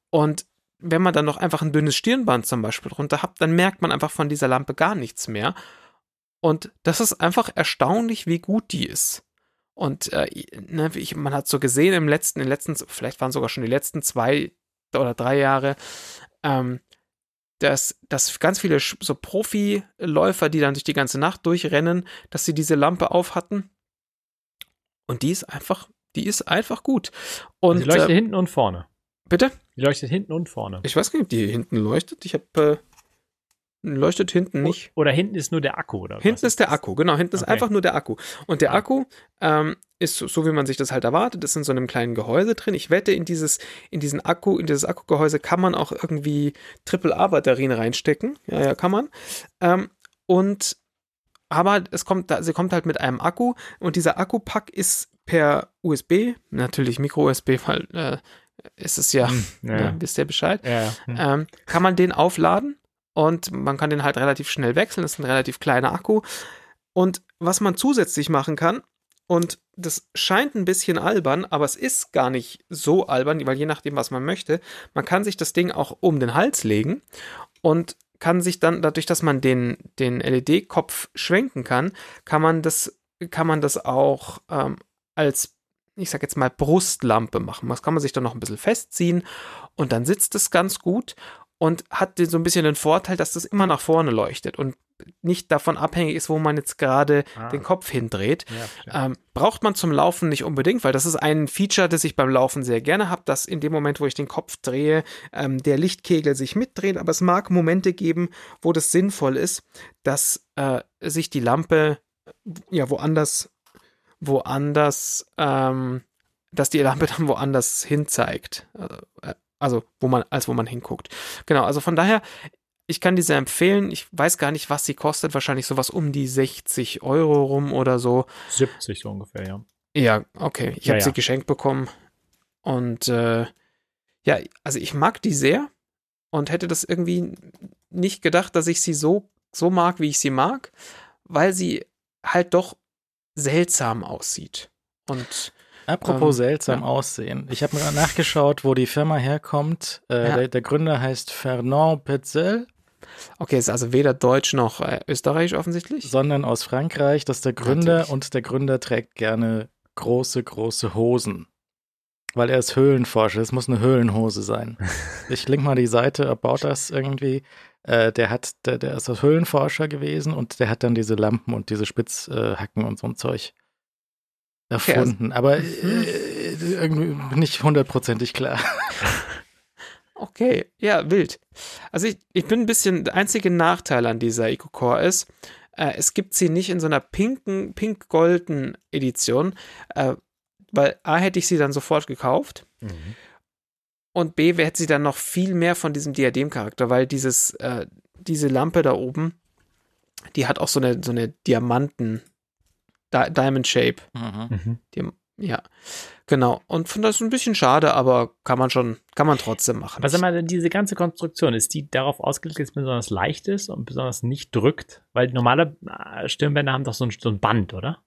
[SPEAKER 3] Und wenn man dann noch einfach ein dünnes Stirnband zum Beispiel drunter hat, dann merkt man einfach von dieser Lampe gar nichts mehr. Und das ist einfach erstaunlich, wie gut die ist. Und äh, ne, ich, man hat so gesehen im letzten, in letzten, vielleicht waren sogar schon die letzten zwei oder drei Jahre, ähm, dass, dass ganz viele so Profiläufer, die dann durch die ganze Nacht durchrennen, dass sie diese Lampe auf hatten. Und die ist einfach, die ist einfach gut. Und,
[SPEAKER 1] die leuchtet äh, hinten und vorne.
[SPEAKER 3] Bitte?
[SPEAKER 1] Die leuchtet hinten und vorne.
[SPEAKER 3] Ich weiß gar nicht, ob die hinten leuchtet. Ich habe äh, leuchtet hinten nicht.
[SPEAKER 1] Oder hinten ist nur der Akku, oder?
[SPEAKER 3] Hinten ist der Akku, genau. Hinten ist einfach nur der Akku. Und der Akku ähm, ist so, so, wie man sich das halt erwartet, ist in so einem kleinen Gehäuse drin. Ich wette, in dieses, in diesen Akku, in dieses Akkugehäuse kann man auch irgendwie AAA-Batterien reinstecken. Ja, ja, kann man. Ähm, und aber es kommt, sie kommt halt mit einem Akku und dieser Akkupack ist per USB, natürlich Micro-USB, weil äh, ist es ja, hm, ja. Ne, wisst ihr Bescheid,
[SPEAKER 1] ja.
[SPEAKER 3] Hm. Ähm, kann man den aufladen und man kann den halt relativ schnell wechseln. Das ist ein relativ kleiner Akku. Und was man zusätzlich machen kann, und das scheint ein bisschen albern, aber es ist gar nicht so albern, weil je nachdem, was man möchte, man kann sich das Ding auch um den Hals legen und kann sich dann, dadurch, dass man den, den LED-Kopf schwenken kann, kann man das, kann man das auch ähm, als, ich sag jetzt mal, Brustlampe machen. Das kann man sich dann noch ein bisschen festziehen und dann sitzt es ganz gut und hat so ein bisschen den Vorteil, dass das immer nach vorne leuchtet und nicht davon abhängig ist, wo man jetzt gerade ah. den Kopf hindreht. Ja, ähm, braucht man zum Laufen nicht unbedingt, weil das ist ein Feature, das ich beim Laufen sehr gerne habe, dass in dem Moment, wo ich den Kopf drehe, ähm, der Lichtkegel sich mitdreht. Aber es mag Momente geben, wo das sinnvoll ist, dass äh, sich die Lampe ja woanders, woanders, ähm, dass die Lampe dann woanders hin zeigt. Äh, also, wo man, als wo man hinguckt. Genau, also von daher, ich kann diese empfehlen. Ich weiß gar nicht, was sie kostet. Wahrscheinlich sowas um die 60 Euro rum oder so.
[SPEAKER 1] 70 so ungefähr, ja.
[SPEAKER 3] Ja, okay. Ich
[SPEAKER 1] Ja,
[SPEAKER 3] habe
[SPEAKER 1] ja.
[SPEAKER 3] sie geschenkt bekommen. Und äh, ja, also ich mag die sehr und hätte das irgendwie nicht gedacht, dass ich sie so, so mag, wie ich sie mag, weil sie halt doch seltsam aussieht. Und
[SPEAKER 2] Apropos
[SPEAKER 3] Ähm,
[SPEAKER 2] seltsam
[SPEAKER 3] ja.
[SPEAKER 2] aussehen. Ich habe mal nachgeschaut, wo die Firma herkommt. Äh,
[SPEAKER 3] Ja.
[SPEAKER 2] der, der Gründer heißt Fernand Petzel,
[SPEAKER 3] okay, ist also weder Deutsch noch äh, Österreichisch offensichtlich.
[SPEAKER 2] sondern aus Frankreich. Das ist der Gründer
[SPEAKER 3] Natürlich.
[SPEAKER 2] und der Gründer trägt gerne große, große Hosen. Weil er ist Höhlenforscher. Es muss eine Höhlenhose sein. Ich link mal die Seite About das irgendwie. Äh, der hat, der, der ist Höhlenforscher gewesen und der hat dann diese Lampen und diese Spitzhacken und so ein Zeug erfunden. Aber
[SPEAKER 3] Mhm.
[SPEAKER 2] äh, irgendwie nicht hundertprozentig klar.
[SPEAKER 3] Okay, ja, wild. Also ich, ich bin ein bisschen, der einzige Nachteil an dieser EcoCore ist, äh, es gibt sie nicht in so einer pinken, pink-golden Edition, äh, weil A hätte ich sie dann sofort gekauft und B hätte sie dann noch viel mehr von diesem Diadem-Charakter, weil dieses, äh, diese Lampe da oben, die hat auch so eine, so eine Diamanten, Di Diamond Shape.
[SPEAKER 2] Mhm.
[SPEAKER 1] Mhm.
[SPEAKER 3] Die, ja, genau. Und von das ist ein bisschen schade, aber kann man schon, kann man trotzdem machen.
[SPEAKER 1] Aber sag mal, diese ganze Konstruktion, ist die darauf ausgelegt, dass es besonders leicht ist und besonders nicht drückt? Weil normale äh, Stirnbänder haben doch so ein, so ein Band, oder?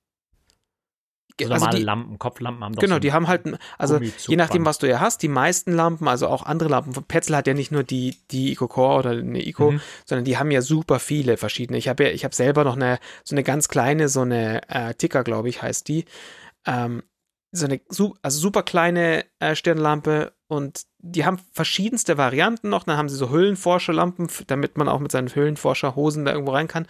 [SPEAKER 1] So
[SPEAKER 3] also
[SPEAKER 1] normale
[SPEAKER 3] die,
[SPEAKER 1] Lampen, Kopflampen haben doch
[SPEAKER 3] Genau,
[SPEAKER 1] so
[SPEAKER 3] die haben halt, also je nachdem, was du ja hast, die meisten Lampen, also auch andere Lampen, Petzl hat ja nicht nur die, die Eco Core oder eine Eco,
[SPEAKER 1] Mhm.
[SPEAKER 3] sondern die haben ja super viele verschiedene. Ich habe ja, ich habe selber noch eine, so eine ganz kleine, so eine äh, Ticker, glaube ich, heißt die. Ähm, so eine also super kleine äh, Stirnlampe und die haben verschiedenste Varianten noch. Dann haben sie so Höhlenforscherlampen, damit man auch mit seinen Höhlenforscherhosen da irgendwo rein kann.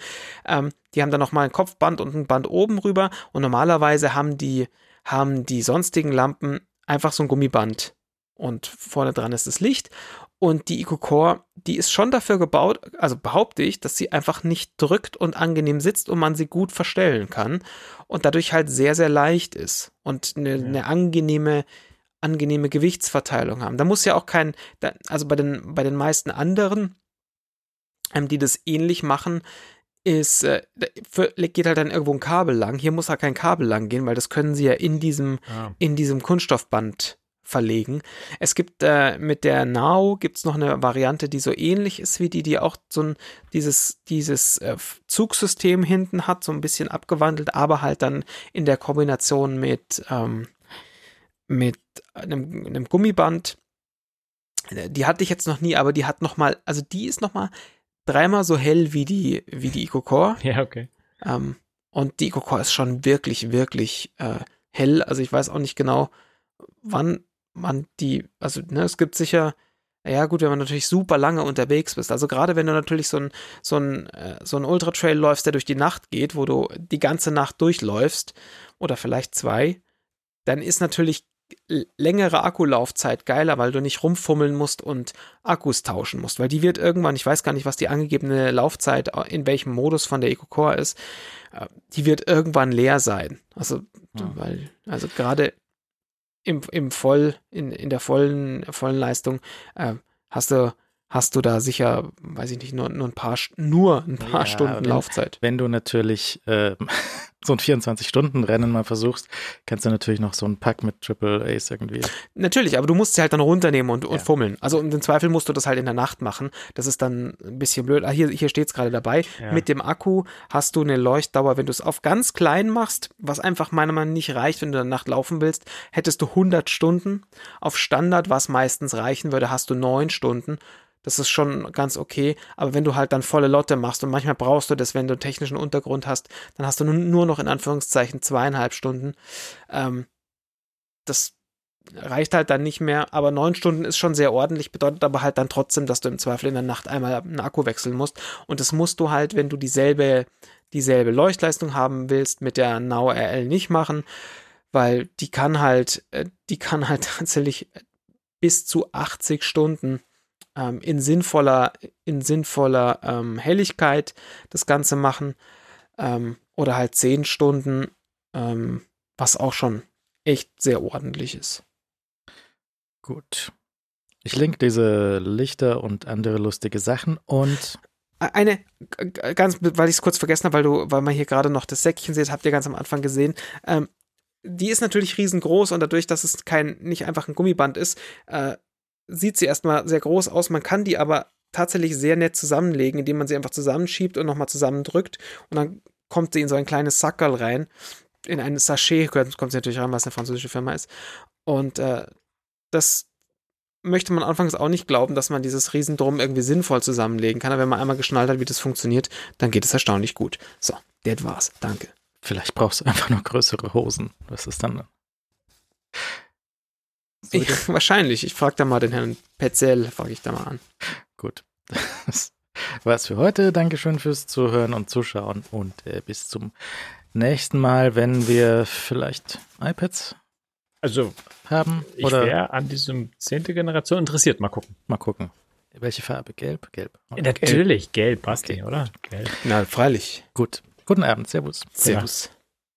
[SPEAKER 3] Ähm, die haben dann noch mal ein Kopfband und ein Band oben rüber und normalerweise haben die haben die sonstigen Lampen einfach so ein Gummiband und vorne dran ist das Licht und die EcoCore, die ist schon dafür gebaut, also behaupte ich, dass sie einfach nicht drückt und angenehm sitzt und man sie gut verstellen kann und dadurch halt sehr, sehr leicht ist und eine,
[SPEAKER 1] Ja.
[SPEAKER 3] eine angenehme, angenehme Gewichtsverteilung haben. Da muss ja auch kein, also bei den, bei den meisten anderen, ähm, die das ähnlich machen, ist, äh, geht halt dann irgendwo ein Kabel lang. Hier muss halt kein Kabel lang gehen, weil das können sie ja in diesem
[SPEAKER 1] Ah.
[SPEAKER 3] in diesem Kunststoffband verlegen. Es gibt äh, mit der Now gibt's noch eine Variante, die so ähnlich ist wie die, die auch so ein dieses dieses äh, Zugsystem hinten hat, so ein bisschen abgewandelt, aber halt dann in der Kombination mit ähm, mit einem, einem Gummiband. Äh, Die hatte ich jetzt noch nie, aber die hat noch mal, also die ist noch mal dreimal so hell wie die wie die EcoCore.
[SPEAKER 1] Ja, okay.
[SPEAKER 3] Ähm, und die EcoCore ist schon wirklich, wirklich äh, hell. Also ich weiß auch nicht genau, wann man die, also ne, es gibt sicher, ja gut, wenn man natürlich super lange unterwegs bist. Also gerade wenn du natürlich so ein, so ein, äh, so ein Ultra-Trail läufst, der durch die Nacht geht, wo du die ganze Nacht durchläufst, oder vielleicht zwei, dann ist natürlich längere Akkulaufzeit geiler, weil du nicht rumfummeln musst und Akkus tauschen musst, weil die wird irgendwann, ich weiß gar nicht, was die angegebene Laufzeit äh, in welchem Modus von der EcoCore ist, äh, die wird irgendwann leer sein. Also,
[SPEAKER 2] Hm.
[SPEAKER 3] weil, also gerade im, im Voll, in, in der vollen, vollen Leistung, äh, hast du, hast du da sicher, weiß ich nicht, nur, nur ein paar, nur ein paar
[SPEAKER 2] Ja,
[SPEAKER 3] Stunden
[SPEAKER 2] wenn-
[SPEAKER 3] Laufzeit.
[SPEAKER 2] Wenn du natürlich ähm, so ein 24-Stunden-Rennen mal versuchst, kannst du natürlich noch so einen Pack mit Triple Ace irgendwie.
[SPEAKER 3] Natürlich, aber du musst sie halt dann runternehmen und, und
[SPEAKER 2] Ja.
[SPEAKER 3] fummeln. Also im Zweifel musst du das halt in der Nacht machen. Das ist dann ein bisschen blöd. Ah, hier, hier steht es gerade dabei.
[SPEAKER 1] Ja.
[SPEAKER 3] Mit dem Akku hast du eine Leuchtdauer, wenn du es auf ganz klein machst, was einfach meiner Meinung nach nicht reicht, wenn du in der Nacht laufen willst, hättest du 100 Stunden. Auf Standard, was meistens reichen würde, hast du 9 Stunden. Das ist schon ganz okay. Aber wenn du halt dann volle Lotte machst und manchmal brauchst du das, wenn du einen technischen Untergrund hast, dann hast du nun- nur noch in Anführungszeichen zweieinhalb Stunden. Ähm, das reicht halt dann nicht mehr, aber neun Stunden ist schon sehr ordentlich, bedeutet aber halt dann trotzdem, dass du im Zweifel in der Nacht einmal einen Akku wechseln musst. Und das musst du halt, wenn du dieselbe, dieselbe Leuchtleistung haben willst, mit der Now RL nicht machen, weil die kann halt, äh, die kann halt tatsächlich bis zu 80 Stunden ähm, in sinnvoller, in sinnvoller ähm, Helligkeit das Ganze machen. Ähm, oder halt 10 Stunden, ähm, was auch schon echt sehr ordentlich ist.
[SPEAKER 2] Gut. Ich link diese Lichter und andere lustige Sachen und
[SPEAKER 3] Eine, ganz, weil ich es kurz vergessen habe, weil du, weil man hier gerade noch das Säckchen sieht, habt ihr ganz am Anfang gesehen. Ähm, die ist natürlich riesengroß und dadurch, dass es kein, nicht einfach ein Gummiband ist, äh, sieht sie erstmal sehr groß aus. Man kann die aber tatsächlich sehr nett zusammenlegen, indem man sie einfach zusammenschiebt und nochmal zusammendrückt und dann kommt sie in so ein kleines Sackerl rein. In ein Sachet kommt sie natürlich rein, was eine französische Firma ist. Und äh, das möchte man anfangs auch nicht glauben, dass man dieses Riesendrum irgendwie sinnvoll zusammenlegen kann. Aber wenn man einmal geschnallt hat, wie das funktioniert, dann geht es erstaunlich gut. So, das war's. Danke.
[SPEAKER 2] vielleicht brauchst du einfach noch größere Hosen. Das ist dann. So,
[SPEAKER 3] Ich, wahrscheinlich. Ich frage da mal den Herrn Petzel, frage ich da mal an.
[SPEAKER 2] Gut. Das war's für heute. Dankeschön fürs Zuhören und Zuschauen und äh, bis zum nächsten Mal, wenn wir vielleicht iPads
[SPEAKER 1] Also,
[SPEAKER 2] haben?
[SPEAKER 1] ich
[SPEAKER 2] Oder
[SPEAKER 1] wäre an diesem zehnte Generation interessiert. Mal gucken.
[SPEAKER 2] mal gucken. Welche Farbe? Gelb? Gelb. Okay.
[SPEAKER 1] Natürlich, gelb, Basti, oder? Gelb.
[SPEAKER 3] Na, freilich.
[SPEAKER 2] Gut. Guten Abend. Servus.
[SPEAKER 3] Servus.